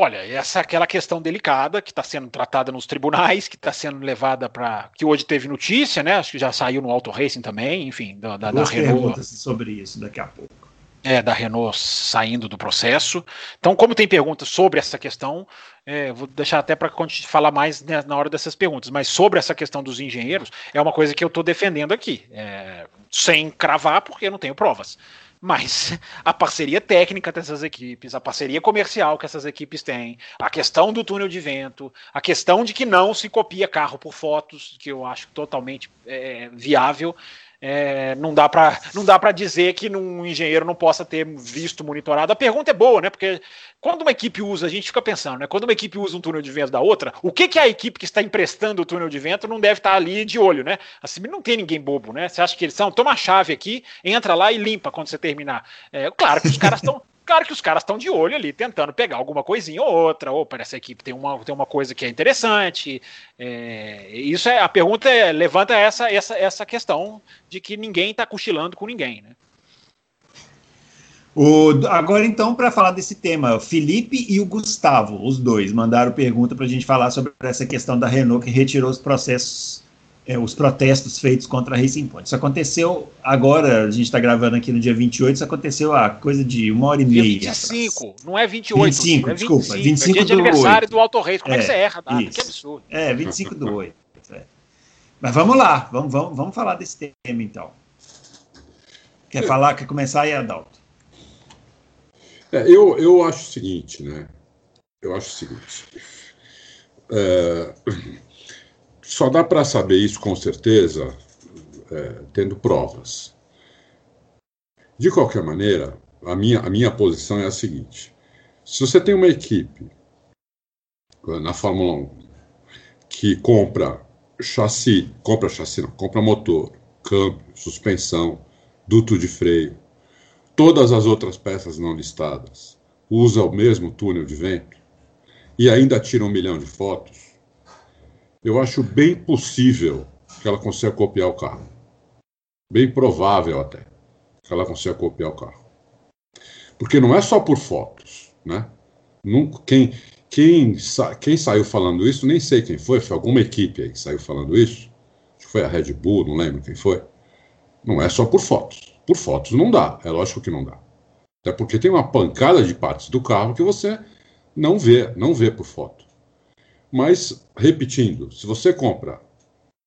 Olha, essa é aquela questão delicada que está sendo tratada nos tribunais, que está sendo levada para. que hoje teve notícia, né? Acho que já saiu no Auto Racing também, enfim, da, da, da Renault. sobre isso daqui a pouco. É, da Renault saindo do processo. Então, como tem perguntas sobre essa questão, é, vou deixar até para falar mais né, na hora dessas perguntas, mas sobre essa questão dos engenheiros, é uma coisa que eu estou defendendo aqui, é, sem cravar, porque eu não tenho provas mas a parceria técnica dessas equipes, a parceria comercial que essas equipes têm, a questão do túnel de vento, a questão de que não se copia carro por fotos, que eu acho totalmente é, viável. É, não dá para não dá para dizer que um engenheiro não possa ter visto monitorado. A pergunta é boa, né? Porque quando uma equipe usa, a gente fica pensando, né? Quando uma equipe usa um túnel de vento da outra, o que, que a equipe que está emprestando o túnel de vento não deve estar ali de olho, né? Assim, não tem ninguém bobo, né? Você acha que eles são? Toma a chave aqui, entra lá e limpa quando você terminar. É, claro que os caras estão Claro que os caras estão de olho ali, tentando pegar alguma coisinha ou outra. Ou para essa equipe tem uma, tem uma coisa que é interessante. É, isso é a pergunta é, levanta essa, essa, essa questão de que ninguém está cochilando com ninguém, né? O, agora, então, para falar desse tema, o Felipe e o Gustavo, os dois, mandaram pergunta para a gente falar sobre essa questão da Renault que retirou os processos é, os protestos feitos contra a Racing Point. Isso aconteceu agora, a gente está gravando aqui no dia 28, isso aconteceu há coisa de uma hora e meia. 25, atrás. não é 28. 25, é 25 desculpa. 25 é dia de aniversário 8. do Auto Race. Como é, é que você erra, data? Que absurdo. É, 25 do 8. É. Mas vamos lá, vamos, vamos, vamos falar desse tema então. Quer falar, quer começar aí, Adalto? É, eu, eu acho o seguinte, né? Eu acho o seguinte. É, só dá para saber isso com certeza é, tendo provas. De qualquer maneira, a minha, a minha posição é a seguinte: se você tem uma equipe na Fórmula 1 que compra chassi, compra chassi, não, compra motor, câmbio, suspensão, duto de freio, todas as outras peças não listadas, usa o mesmo túnel de vento e ainda tira um milhão de fotos, eu acho bem possível que ela consiga copiar o carro. Bem provável até que ela consiga copiar o carro. Porque não é só por fotos, né? Nunca, quem, quem, quem saiu falando isso, nem sei quem foi, foi alguma equipe aí que saiu falando isso. Foi a Red Bull, não lembro quem foi. Não é só por fotos. Por fotos não dá, é lógico que não dá. Até porque tem uma pancada de partes do carro que você não vê, não vê por foto. Mas, repetindo, se você compra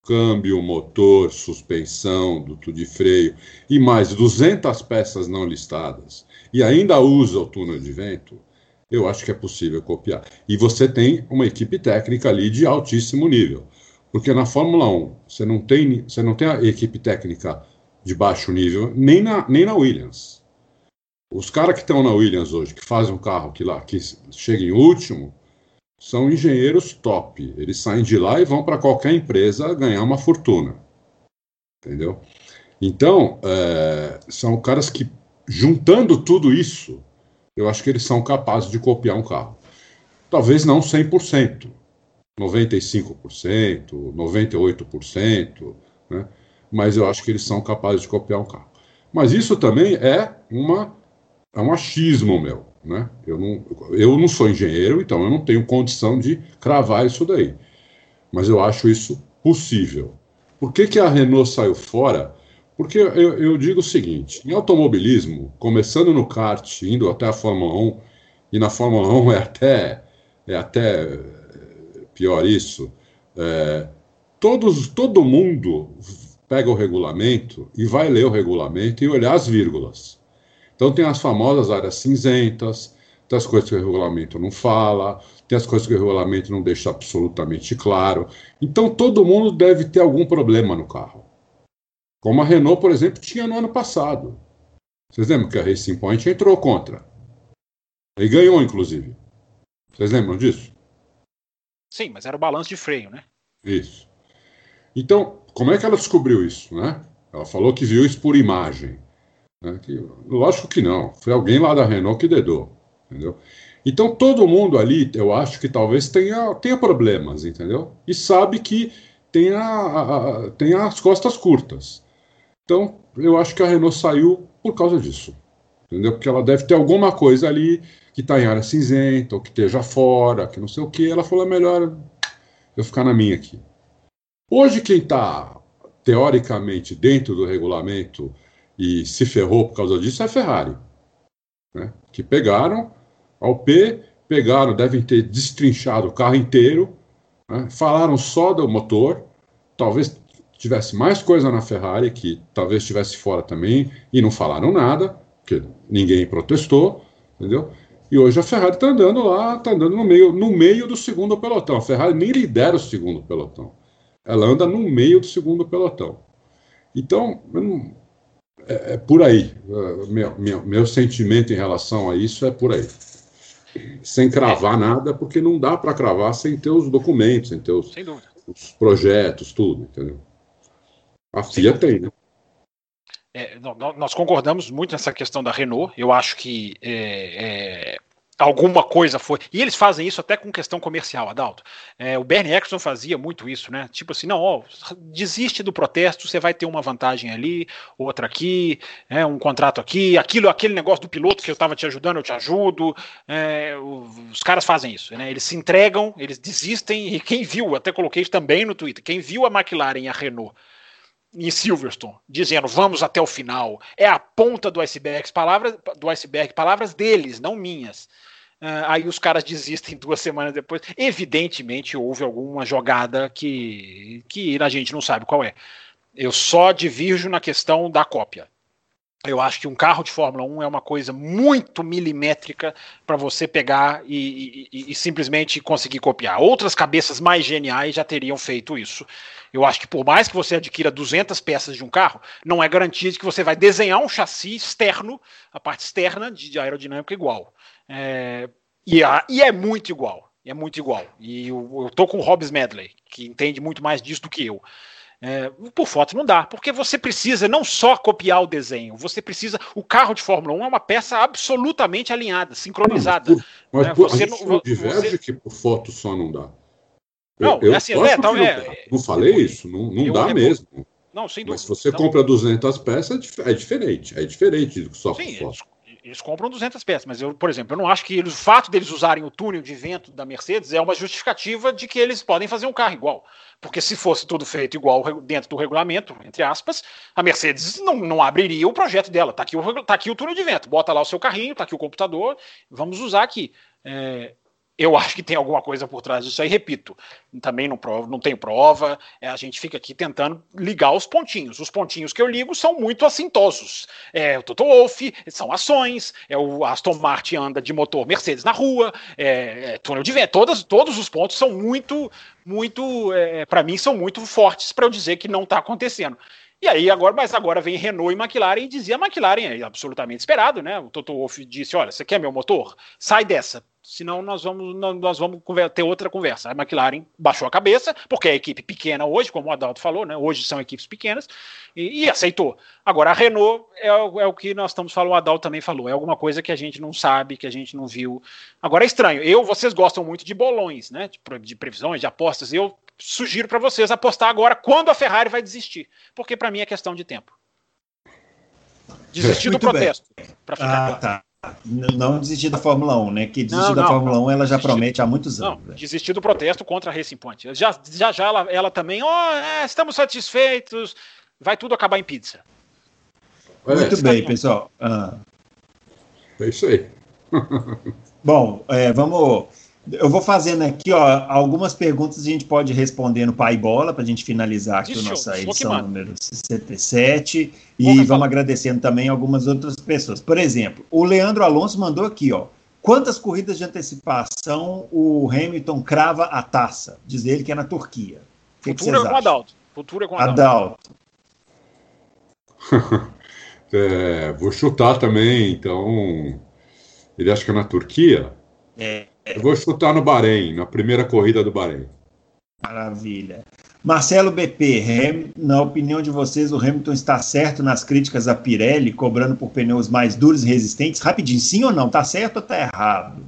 câmbio, motor, suspensão, duto de freio e mais 200 peças não listadas e ainda usa o túnel de vento, eu acho que é possível copiar. E você tem uma equipe técnica ali de altíssimo nível. Porque na Fórmula 1, você não tem, você não tem a equipe técnica de baixo nível, nem na, nem na Williams. Os caras que estão na Williams hoje, que fazem um carro que lá que chega em último, são engenheiros top. Eles saem de lá e vão para qualquer empresa ganhar uma fortuna. Entendeu? Então, é, são caras que, juntando tudo isso, eu acho que eles são capazes de copiar um carro. Talvez não 100%, 95%, 98%, né? mas eu acho que eles são capazes de copiar um carro. Mas isso também é, uma, é um achismo meu. Né? Eu, não, eu não sou engenheiro, então eu não tenho condição de cravar isso daí. Mas eu acho isso possível. Por que, que a Renault saiu fora? Porque eu, eu digo o seguinte: em automobilismo, começando no kart, indo até a Fórmula 1, e na Fórmula 1 é até, é até pior isso, é, todos, todo mundo pega o regulamento e vai ler o regulamento e olhar as vírgulas. Então tem as famosas áreas cinzentas, das coisas que o regulamento não fala, tem as coisas que o regulamento não deixa absolutamente claro. Então todo mundo deve ter algum problema no carro. Como a Renault, por exemplo, tinha no ano passado. Vocês lembram que a Racing Point entrou contra? E ganhou, inclusive. Vocês lembram disso? Sim, mas era o balanço de freio, né? Isso. Então, como é que ela descobriu isso, né? Ela falou que viu isso por imagem. Né? Que, lógico que não. Foi alguém lá da Renault que dedou, entendeu? Então, todo mundo ali, eu acho que talvez tenha, tenha problemas, entendeu? E sabe que tem, a, a, tem as costas curtas. Então, eu acho que a Renault saiu por causa disso. Entendeu? Porque ela deve ter alguma coisa ali que está em área cinzenta, ou que esteja fora, que não sei o que. Ela falou: é melhor eu ficar na minha aqui. Hoje, quem está, teoricamente, dentro do regulamento e se ferrou por causa disso é a Ferrari. Né? Que pegaram ao P, pegaram, devem ter destrinchado o carro inteiro, né? falaram só do motor, talvez tivesse mais coisa na Ferrari, que talvez estivesse fora também, e não falaram nada, porque ninguém protestou, entendeu? E hoje a Ferrari está andando lá, está andando no meio, no meio do segundo pelotão. A Ferrari nem lidera o segundo pelotão. Ela anda no meio do segundo pelotão. Então, é, é por aí. É, meu, meu, meu, sentimento em relação a isso é por aí. Sem cravar nada, porque não dá para cravar sem ter os documentos, sem ter os, os projetos, tudo, entendeu? A FIA tem, né? É, nós concordamos muito nessa questão da Renault. Eu acho que é, é, alguma coisa foi. E eles fazem isso até com questão comercial, Adalto. É, o Bernie Eccleston fazia muito isso, né? Tipo assim, não, ó, desiste do protesto, você vai ter uma vantagem ali, outra aqui, é, um contrato aqui, aquilo, aquele negócio do piloto que eu estava te ajudando, eu te ajudo. É, os caras fazem isso, né? Eles se entregam, eles desistem, e quem viu, até coloquei isso também no Twitter, quem viu a McLaren e a Renault em Silverstone, dizendo vamos até o final, é a ponta do iceberg, palavras do iceberg, palavras deles, não minhas. Uh, aí os caras desistem duas semanas depois. Evidentemente houve alguma jogada que, que a gente não sabe qual é. Eu só divirjo na questão da cópia. Eu acho que um carro de Fórmula 1 é uma coisa muito milimétrica para você pegar e, e, e, simplesmente conseguir copiar. Outras cabeças mais geniais já teriam feito isso. Eu acho que por mais que você adquira 200 peças de um carro, não é garantia de que você vai desenhar um chassi externo, a parte externa de aerodinâmica igual. É, e, a, e, é muito igual. É muito igual. E eu, eu tô com o Hobbs Medley, que entende muito mais disso do que eu. É, por foto não dá, porque você precisa não só copiar o desenho, você precisa. O carro de Fórmula 1 é uma peça absolutamente alinhada, sincronizada. Mas, por, mas é, você não, diverge você... que por foto só não dá. Não, eu, assim, é, não, é, não falei isso, não, não dá mesmo. Não, sem dúvida. Mas se você não. compra 200 peças, é diferente. É diferente do que só Sim, foto eles compram 200 peças, mas eu, por exemplo, eu não acho que eles, o fato deles usarem o túnel de vento da Mercedes é uma justificativa de que eles podem fazer um carro igual. Porque se fosse tudo feito igual dentro do regulamento, entre aspas, a Mercedes não, não abriria o projeto dela. Tá aqui o, tá aqui o túnel de vento, bota lá o seu carrinho, tá aqui o computador, vamos usar aqui. É, eu acho que tem alguma coisa por trás disso aí, repito, também não, provo, não tenho prova, é, a gente fica aqui tentando ligar os pontinhos. Os pontinhos que eu ligo são muito assintosos. É o Toto Wolff, são ações, é o Aston Martin anda de motor Mercedes na rua, é, é túnel de vento, todos, todos os pontos são muito, muito, é, para mim, são muito fortes para eu dizer que não está acontecendo. E aí agora, mas agora vem Renault e McLaren e dizia McLaren, é absolutamente esperado, né? O Toto Wolff disse: olha, você quer meu motor? Sai dessa senão nós vamos, nós vamos ter outra conversa. A McLaren baixou a cabeça, porque é equipe pequena hoje, como o Adalto falou, né? hoje são equipes pequenas, e, e aceitou. Agora, a Renault é, é, o que nós estamos falando, o Adalto também falou, é alguma coisa que a gente não sabe, que a gente não viu. Agora é estranho, eu, vocês gostam muito de bolões, né? de, de previsões, de apostas, eu sugiro para vocês apostar agora quando a Ferrari vai desistir, porque para mim é questão de tempo. Desistir do protesto. Ah, claro. tá. Não desistir da Fórmula 1, né? Que desistir não, da Fórmula não, 1 ela já desistir, promete há muitos anos. Não, desistir do protesto contra a Racing Point. Já já, já ela, ela também, ó, oh, é, estamos satisfeitos, vai tudo acabar em pizza. Muito é, bem, pessoal. Ah. É isso aí. Bom, é, vamos eu vou fazendo aqui, ó, algumas perguntas a gente pode responder no Pai Bola, para a gente finalizar aqui a nossa edição número 67. E vamos agradecendo também algumas outras pessoas. Por exemplo, o Leandro Alonso mandou aqui, ó. Quantas corridas de antecipação o Hamilton crava a taça? Diz ele que é na Turquia. Que Futura que com Adalto. Futura com Adalto. Adalto. é, vou chutar também, então. Ele acha que é na Turquia? É. Eu vou chutar no Bahrein, na primeira corrida do Bahrein. Maravilha. Marcelo BP, na opinião de vocês, o Hamilton está certo nas críticas a Pirelli, cobrando por pneus mais duros e resistentes? Rapidinho, sim ou não? Está certo ou está errado?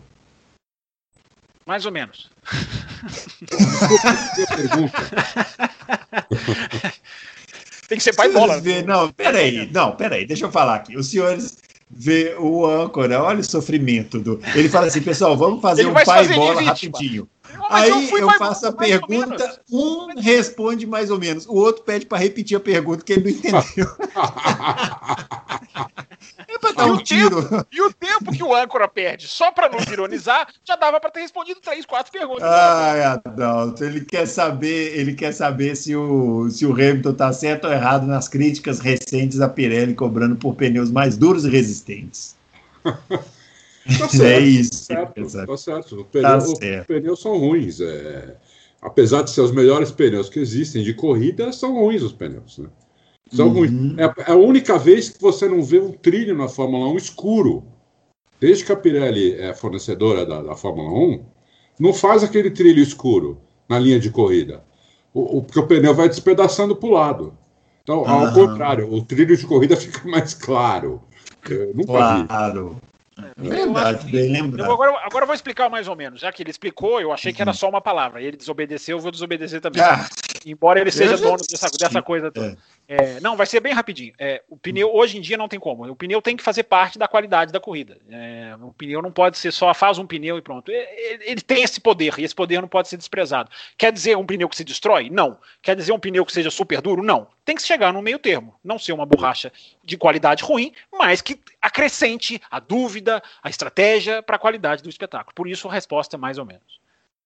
Mais ou menos. Tem que ser pai bola. Não, peraí, não, peraí, deixa eu falar aqui. Os senhores vê o âncora, olha o sofrimento do. Ele fala assim, pessoal, vamos fazer um pai bola rapidinho. Aí eu, eu faço a pergunta, um responde mais ou menos, o outro pede para repetir a pergunta que ele não entendeu. é para dar e um tiro. Tempo, e o tempo que o âncora perde, só para nos ironizar, já dava para ter respondido três, quatro perguntas. Ai, Adalto, ele quer saber, ele quer saber se o, se o Hamilton está certo ou errado nas críticas recentes a Pirelli cobrando por pneus mais duros e resistentes. Tá certo, é isso. Tá certo, tá certo. O pneu, tá certo. Os pneus são ruins. É... Apesar de ser os melhores pneus que existem de corrida, são ruins os pneus. Né? São uhum. ruins. É, é a única vez que você não vê um trilho na Fórmula 1 escuro. Desde que a Pirelli é fornecedora da, da Fórmula 1, não faz aquele trilho escuro na linha de corrida. O, o, porque o pneu vai despedaçando para o lado. Então, ao uhum. contrário, o trilho de corrida fica mais claro. Eu nunca claro. Vi. Verdade, bem lembrado. Agora, agora eu vou explicar mais ou menos. Já que ele explicou, eu achei que era uhum. só uma palavra. Ele desobedeceu, eu vou desobedecer também. Ah, Embora ele seja dono dessa, dessa coisa toda. É. É, não, vai ser bem rapidinho. É, o pneu, hoje em dia, não tem como. O pneu tem que fazer parte da qualidade da corrida. É, o pneu não pode ser só faz um pneu e pronto. Ele, ele tem esse poder, e esse poder não pode ser desprezado. Quer dizer um pneu que se destrói? Não. Quer dizer um pneu que seja super duro? Não. Tem que chegar no meio termo. Não ser uma borracha de qualidade ruim, mas que acrescente a dúvida, a estratégia para a qualidade do espetáculo. Por isso, a resposta é mais ou menos.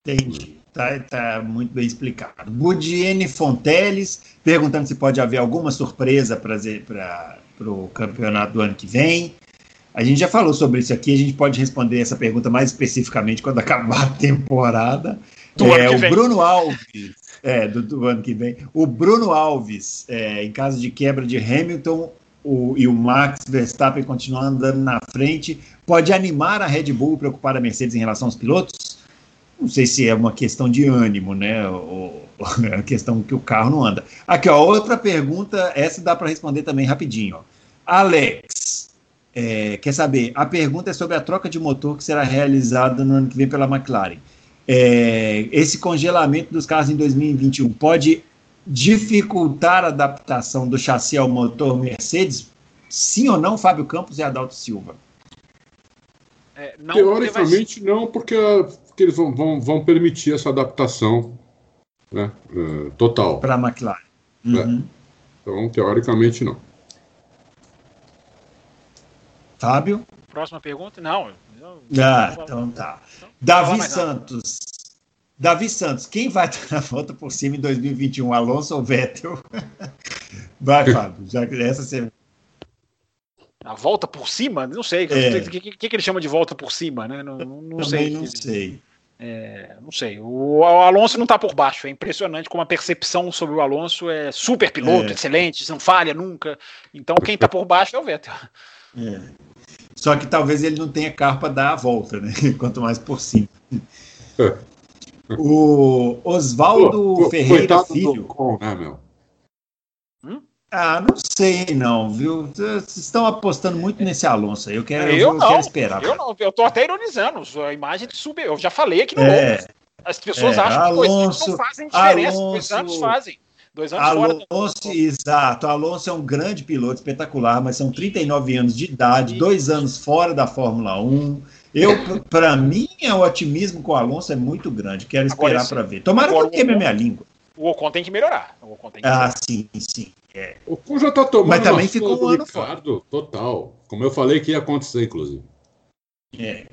Entendi. Tá, tá muito bem explicado. Budiene Fonteles perguntando se pode haver alguma surpresa para o campeonato do ano que vem. A gente já falou sobre isso aqui, a gente pode responder essa pergunta mais especificamente quando acabar a temporada. Do é, o vem. Bruno Alves, é, do, do, ano que vem. O Bruno Alves, é, em caso de quebra de Hamilton o, e o Max Verstappen continuando andando na frente, pode animar a Red Bull e preocupar a Mercedes em relação aos pilotos? Não sei se é uma questão de ânimo, né? Ou, é a questão que o carro não anda. Aqui, ó, outra pergunta, essa dá para responder também rapidinho. Ó. Alex, é, quer saber? A pergunta é sobre a troca de motor que será realizada no ano que vem pela McLaren. É, esse congelamento dos carros em 2021 pode dificultar a adaptação do chassi ao motor Mercedes? Sim ou não, Fábio Campos e Adalto Silva? É, não, Teoricamente vai... não, porque que eles vão, vão, vão permitir essa adaptação né, uh, total. Para a McLaren. É. Uhum. Então, teoricamente, não. Fábio? Próxima pergunta? Não. ah, então tá. Davi Santos. Davi Santos, quem vai estar na volta por cima em 2021? Alonso ou Vettel? vai, Fábio. Já, essa você a volta por cima? Não sei. O é. que, que, que, ele chama de volta por cima, né? Não, não sei. não sei. É, não sei. O, Alonso não está por baixo. É impressionante como a percepção sobre o Alonso é super piloto, é. excelente, não falha nunca. Então quem está por baixo é o Vettel. É. Só que talvez ele não tenha carro para dar a volta, né? Quanto mais por cima. o Oswaldo Ferreira Filho. Do com, né, meu? Ah, não sei não, viu? Vocês estão apostando muito nesse Alonso aí. Eu quero, eu, eu não, quero esperar. Eu não, eu tô até ironizando. A imagem subiu. Eu já falei aqui no é, As pessoas é, acham Alonso, que não fazem diferença. Alonso, dois anos fazem. Dois anos Alonso, fora exato. Alonso é um grande piloto, espetacular, mas são 39 anos de idade, dois anos fora da Fórmula 1. Eu, para mim, o otimismo com o Alonso é muito grande. Quero esperar para ver. Tomara Agora, que eu queime a minha língua. O Ocon tem que melhorar. Tem que ah, melhorar. sim, sim. É. O Ocon já tá tomando Mas também ficou um ano Ricardo, fora. total. Como eu falei que ia acontecer, inclusive. É.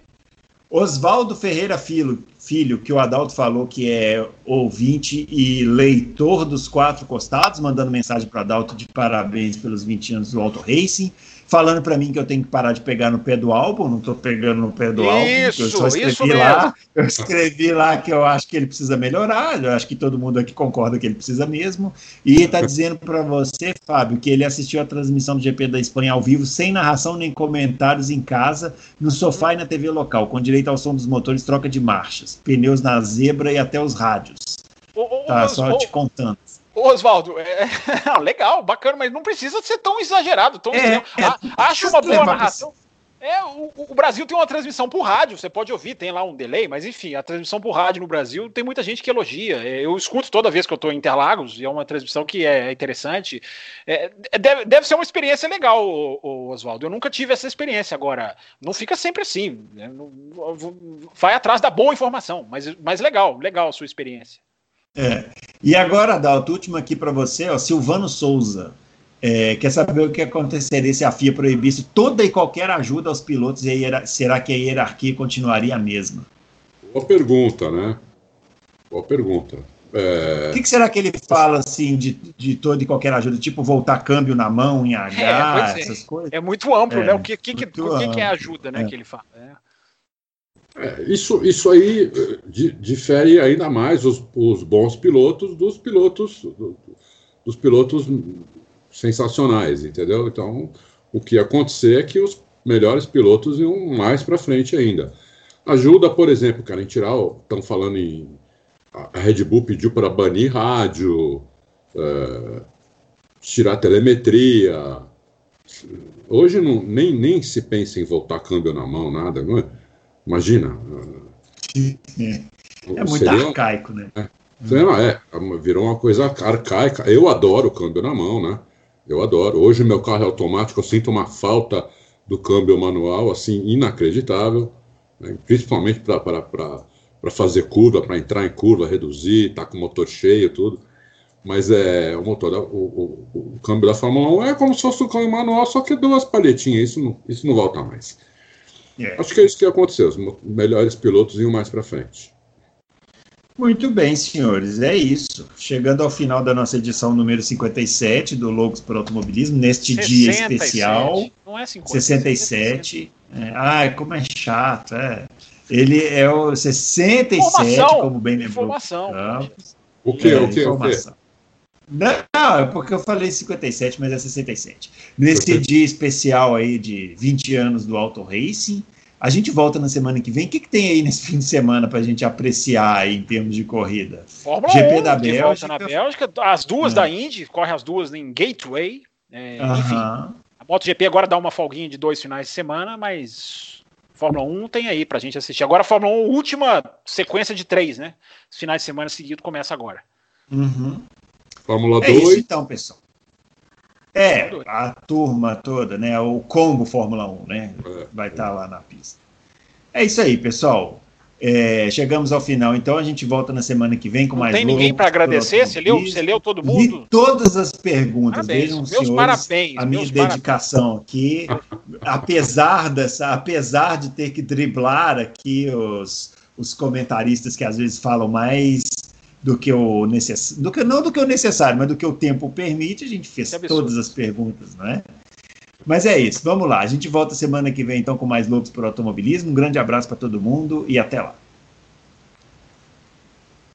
Oswaldo Ferreira Filho, filho, que o Adalto falou que é ouvinte e leitor dos quatro costados, mandando mensagem para o Adalto de parabéns pelos 20 anos do Auto Racing. Falando para mim que eu tenho que parar de pegar no pé do álbum, não estou pegando no pé do isso, álbum, eu só escrevi lá, eu escrevi lá que eu acho que ele precisa melhorar, eu acho que todo mundo aqui concorda que ele precisa mesmo, e está dizendo para você, Fábio, que ele assistiu a transmissão do GP da Espanha ao vivo, sem narração nem comentários em casa, no sofá e na TV local, com direito ao som dos motores, troca de marchas, pneus na zebra e até os rádios. tá, só te contando. Oswaldo, é... legal, bacana, mas não precisa ser tão exagerado. Tão... É, é, acho uma boa narração. É, o, o, Brasil tem uma transmissão por rádio, você pode ouvir, tem lá um delay, mas enfim, a transmissão por rádio no Brasil tem muita gente que elogia. É, eu escuto toda vez que eu estou em Interlagos, e é uma transmissão que é interessante. É, é deve, deve, ser uma experiência legal, Oswaldo. Eu nunca tive essa experiência. Agora, não fica sempre assim. Né? Vai atrás da boa informação, mas, mas legal, legal a sua experiência. É. E agora, Dalto, último aqui para você, ó, Silvano Souza. É, quer saber o que aconteceria se a FIA proibisse toda e qualquer ajuda aos pilotos e a será que a hierarquia continuaria a mesma? Boa pergunta, né? Boa pergunta. É... O que, que, será que ele fala assim de, de toda e qualquer ajuda? Tipo, voltar câmbio na mão, em H, é, essas coisas? É muito amplo, né? O que, que, que, que, que é ajuda, né? Que ele fala. É. Isso, isso aí eh, difere ainda mais os, os bons pilotos dos pilotos dos pilotos sensacionais, entendeu? Então, o que ia acontecer é que os melhores pilotos iam mais para frente ainda. Ajuda, por exemplo, cara, em tirar, estão falando em a Red Bull pediu para banir rádio, é, tirar telemetria. Hoje não, nem, nem se pensa em voltar câmbio na mão, nada, não é? Imagina. É, é muito seria, arcaico, né? É, é, virou uma coisa arcaica. Eu adoro o câmbio na mão, né? Eu adoro. Hoje meu carro é automático, eu sinto uma falta do câmbio manual, assim, inacreditável, né? principalmente para fazer curva, para entrar em curva, reduzir, tá com o motor cheio, tudo. Mas é o motor, o, o, o, câmbio da Fórmula 1 é como se fosse um câmbio manual, só que duas palhetinhas, isso não, isso não volta mais. É. Acho que é isso que aconteceu. Os melhores pilotos iam mais para frente. Muito bem, senhores, é isso. Chegando ao final da nossa edição número 57 do Logos para Automobilismo, neste 67. dia especial. Não é 50, 67. É, ai, como é chato, é. Ele é o 67, informação, como bem lembrou. Informação. O que, é, o que, o que? Não, é porque eu falei 57, mas é 67. Nesse dia especial aí de 20 anos do Auto Racing, a gente volta na semana que vem. O que, que tem aí nesse fim de semana para a gente apreciar aí, em termos de corrida? Fórmula GP 1, da Bélgica. na Bélgica, as duas é. da Indy, corre as duas em Gateway. É, uh -huh. Enfim, a MotoGP agora dá uma folguinha de dois finais de semana, mas Fórmula 1 tem aí para a gente assistir. Agora a Fórmula 1, última sequência de três, né? Os finais de semana seguido começa agora. Uhum. Fórmula é 2. Isso então, pessoal. É, a turma toda, né? O combo Fórmula 1, né? É, Vai estar tá lá na pista. É isso aí, pessoal. É, chegamos ao final, então a gente volta na semana que vem com Não mais. Tem ninguém para agradecer? Você leu, você leu todo mundo? Li todas as perguntas. Parabéns. Vejam, meus senhores, parabéns. A minha dedicação parabéns. aqui, apesar dessa, apesar de ter que driblar aqui os, os comentaristas que às vezes falam mais do que o necessário, do que, não do que o necessário, mas do que o tempo permite, a gente fez todas as perguntas, não é? Mas é isso, vamos lá. A gente volta semana que vem então com mais loucos por automobilismo. Um grande abraço para todo mundo e até lá.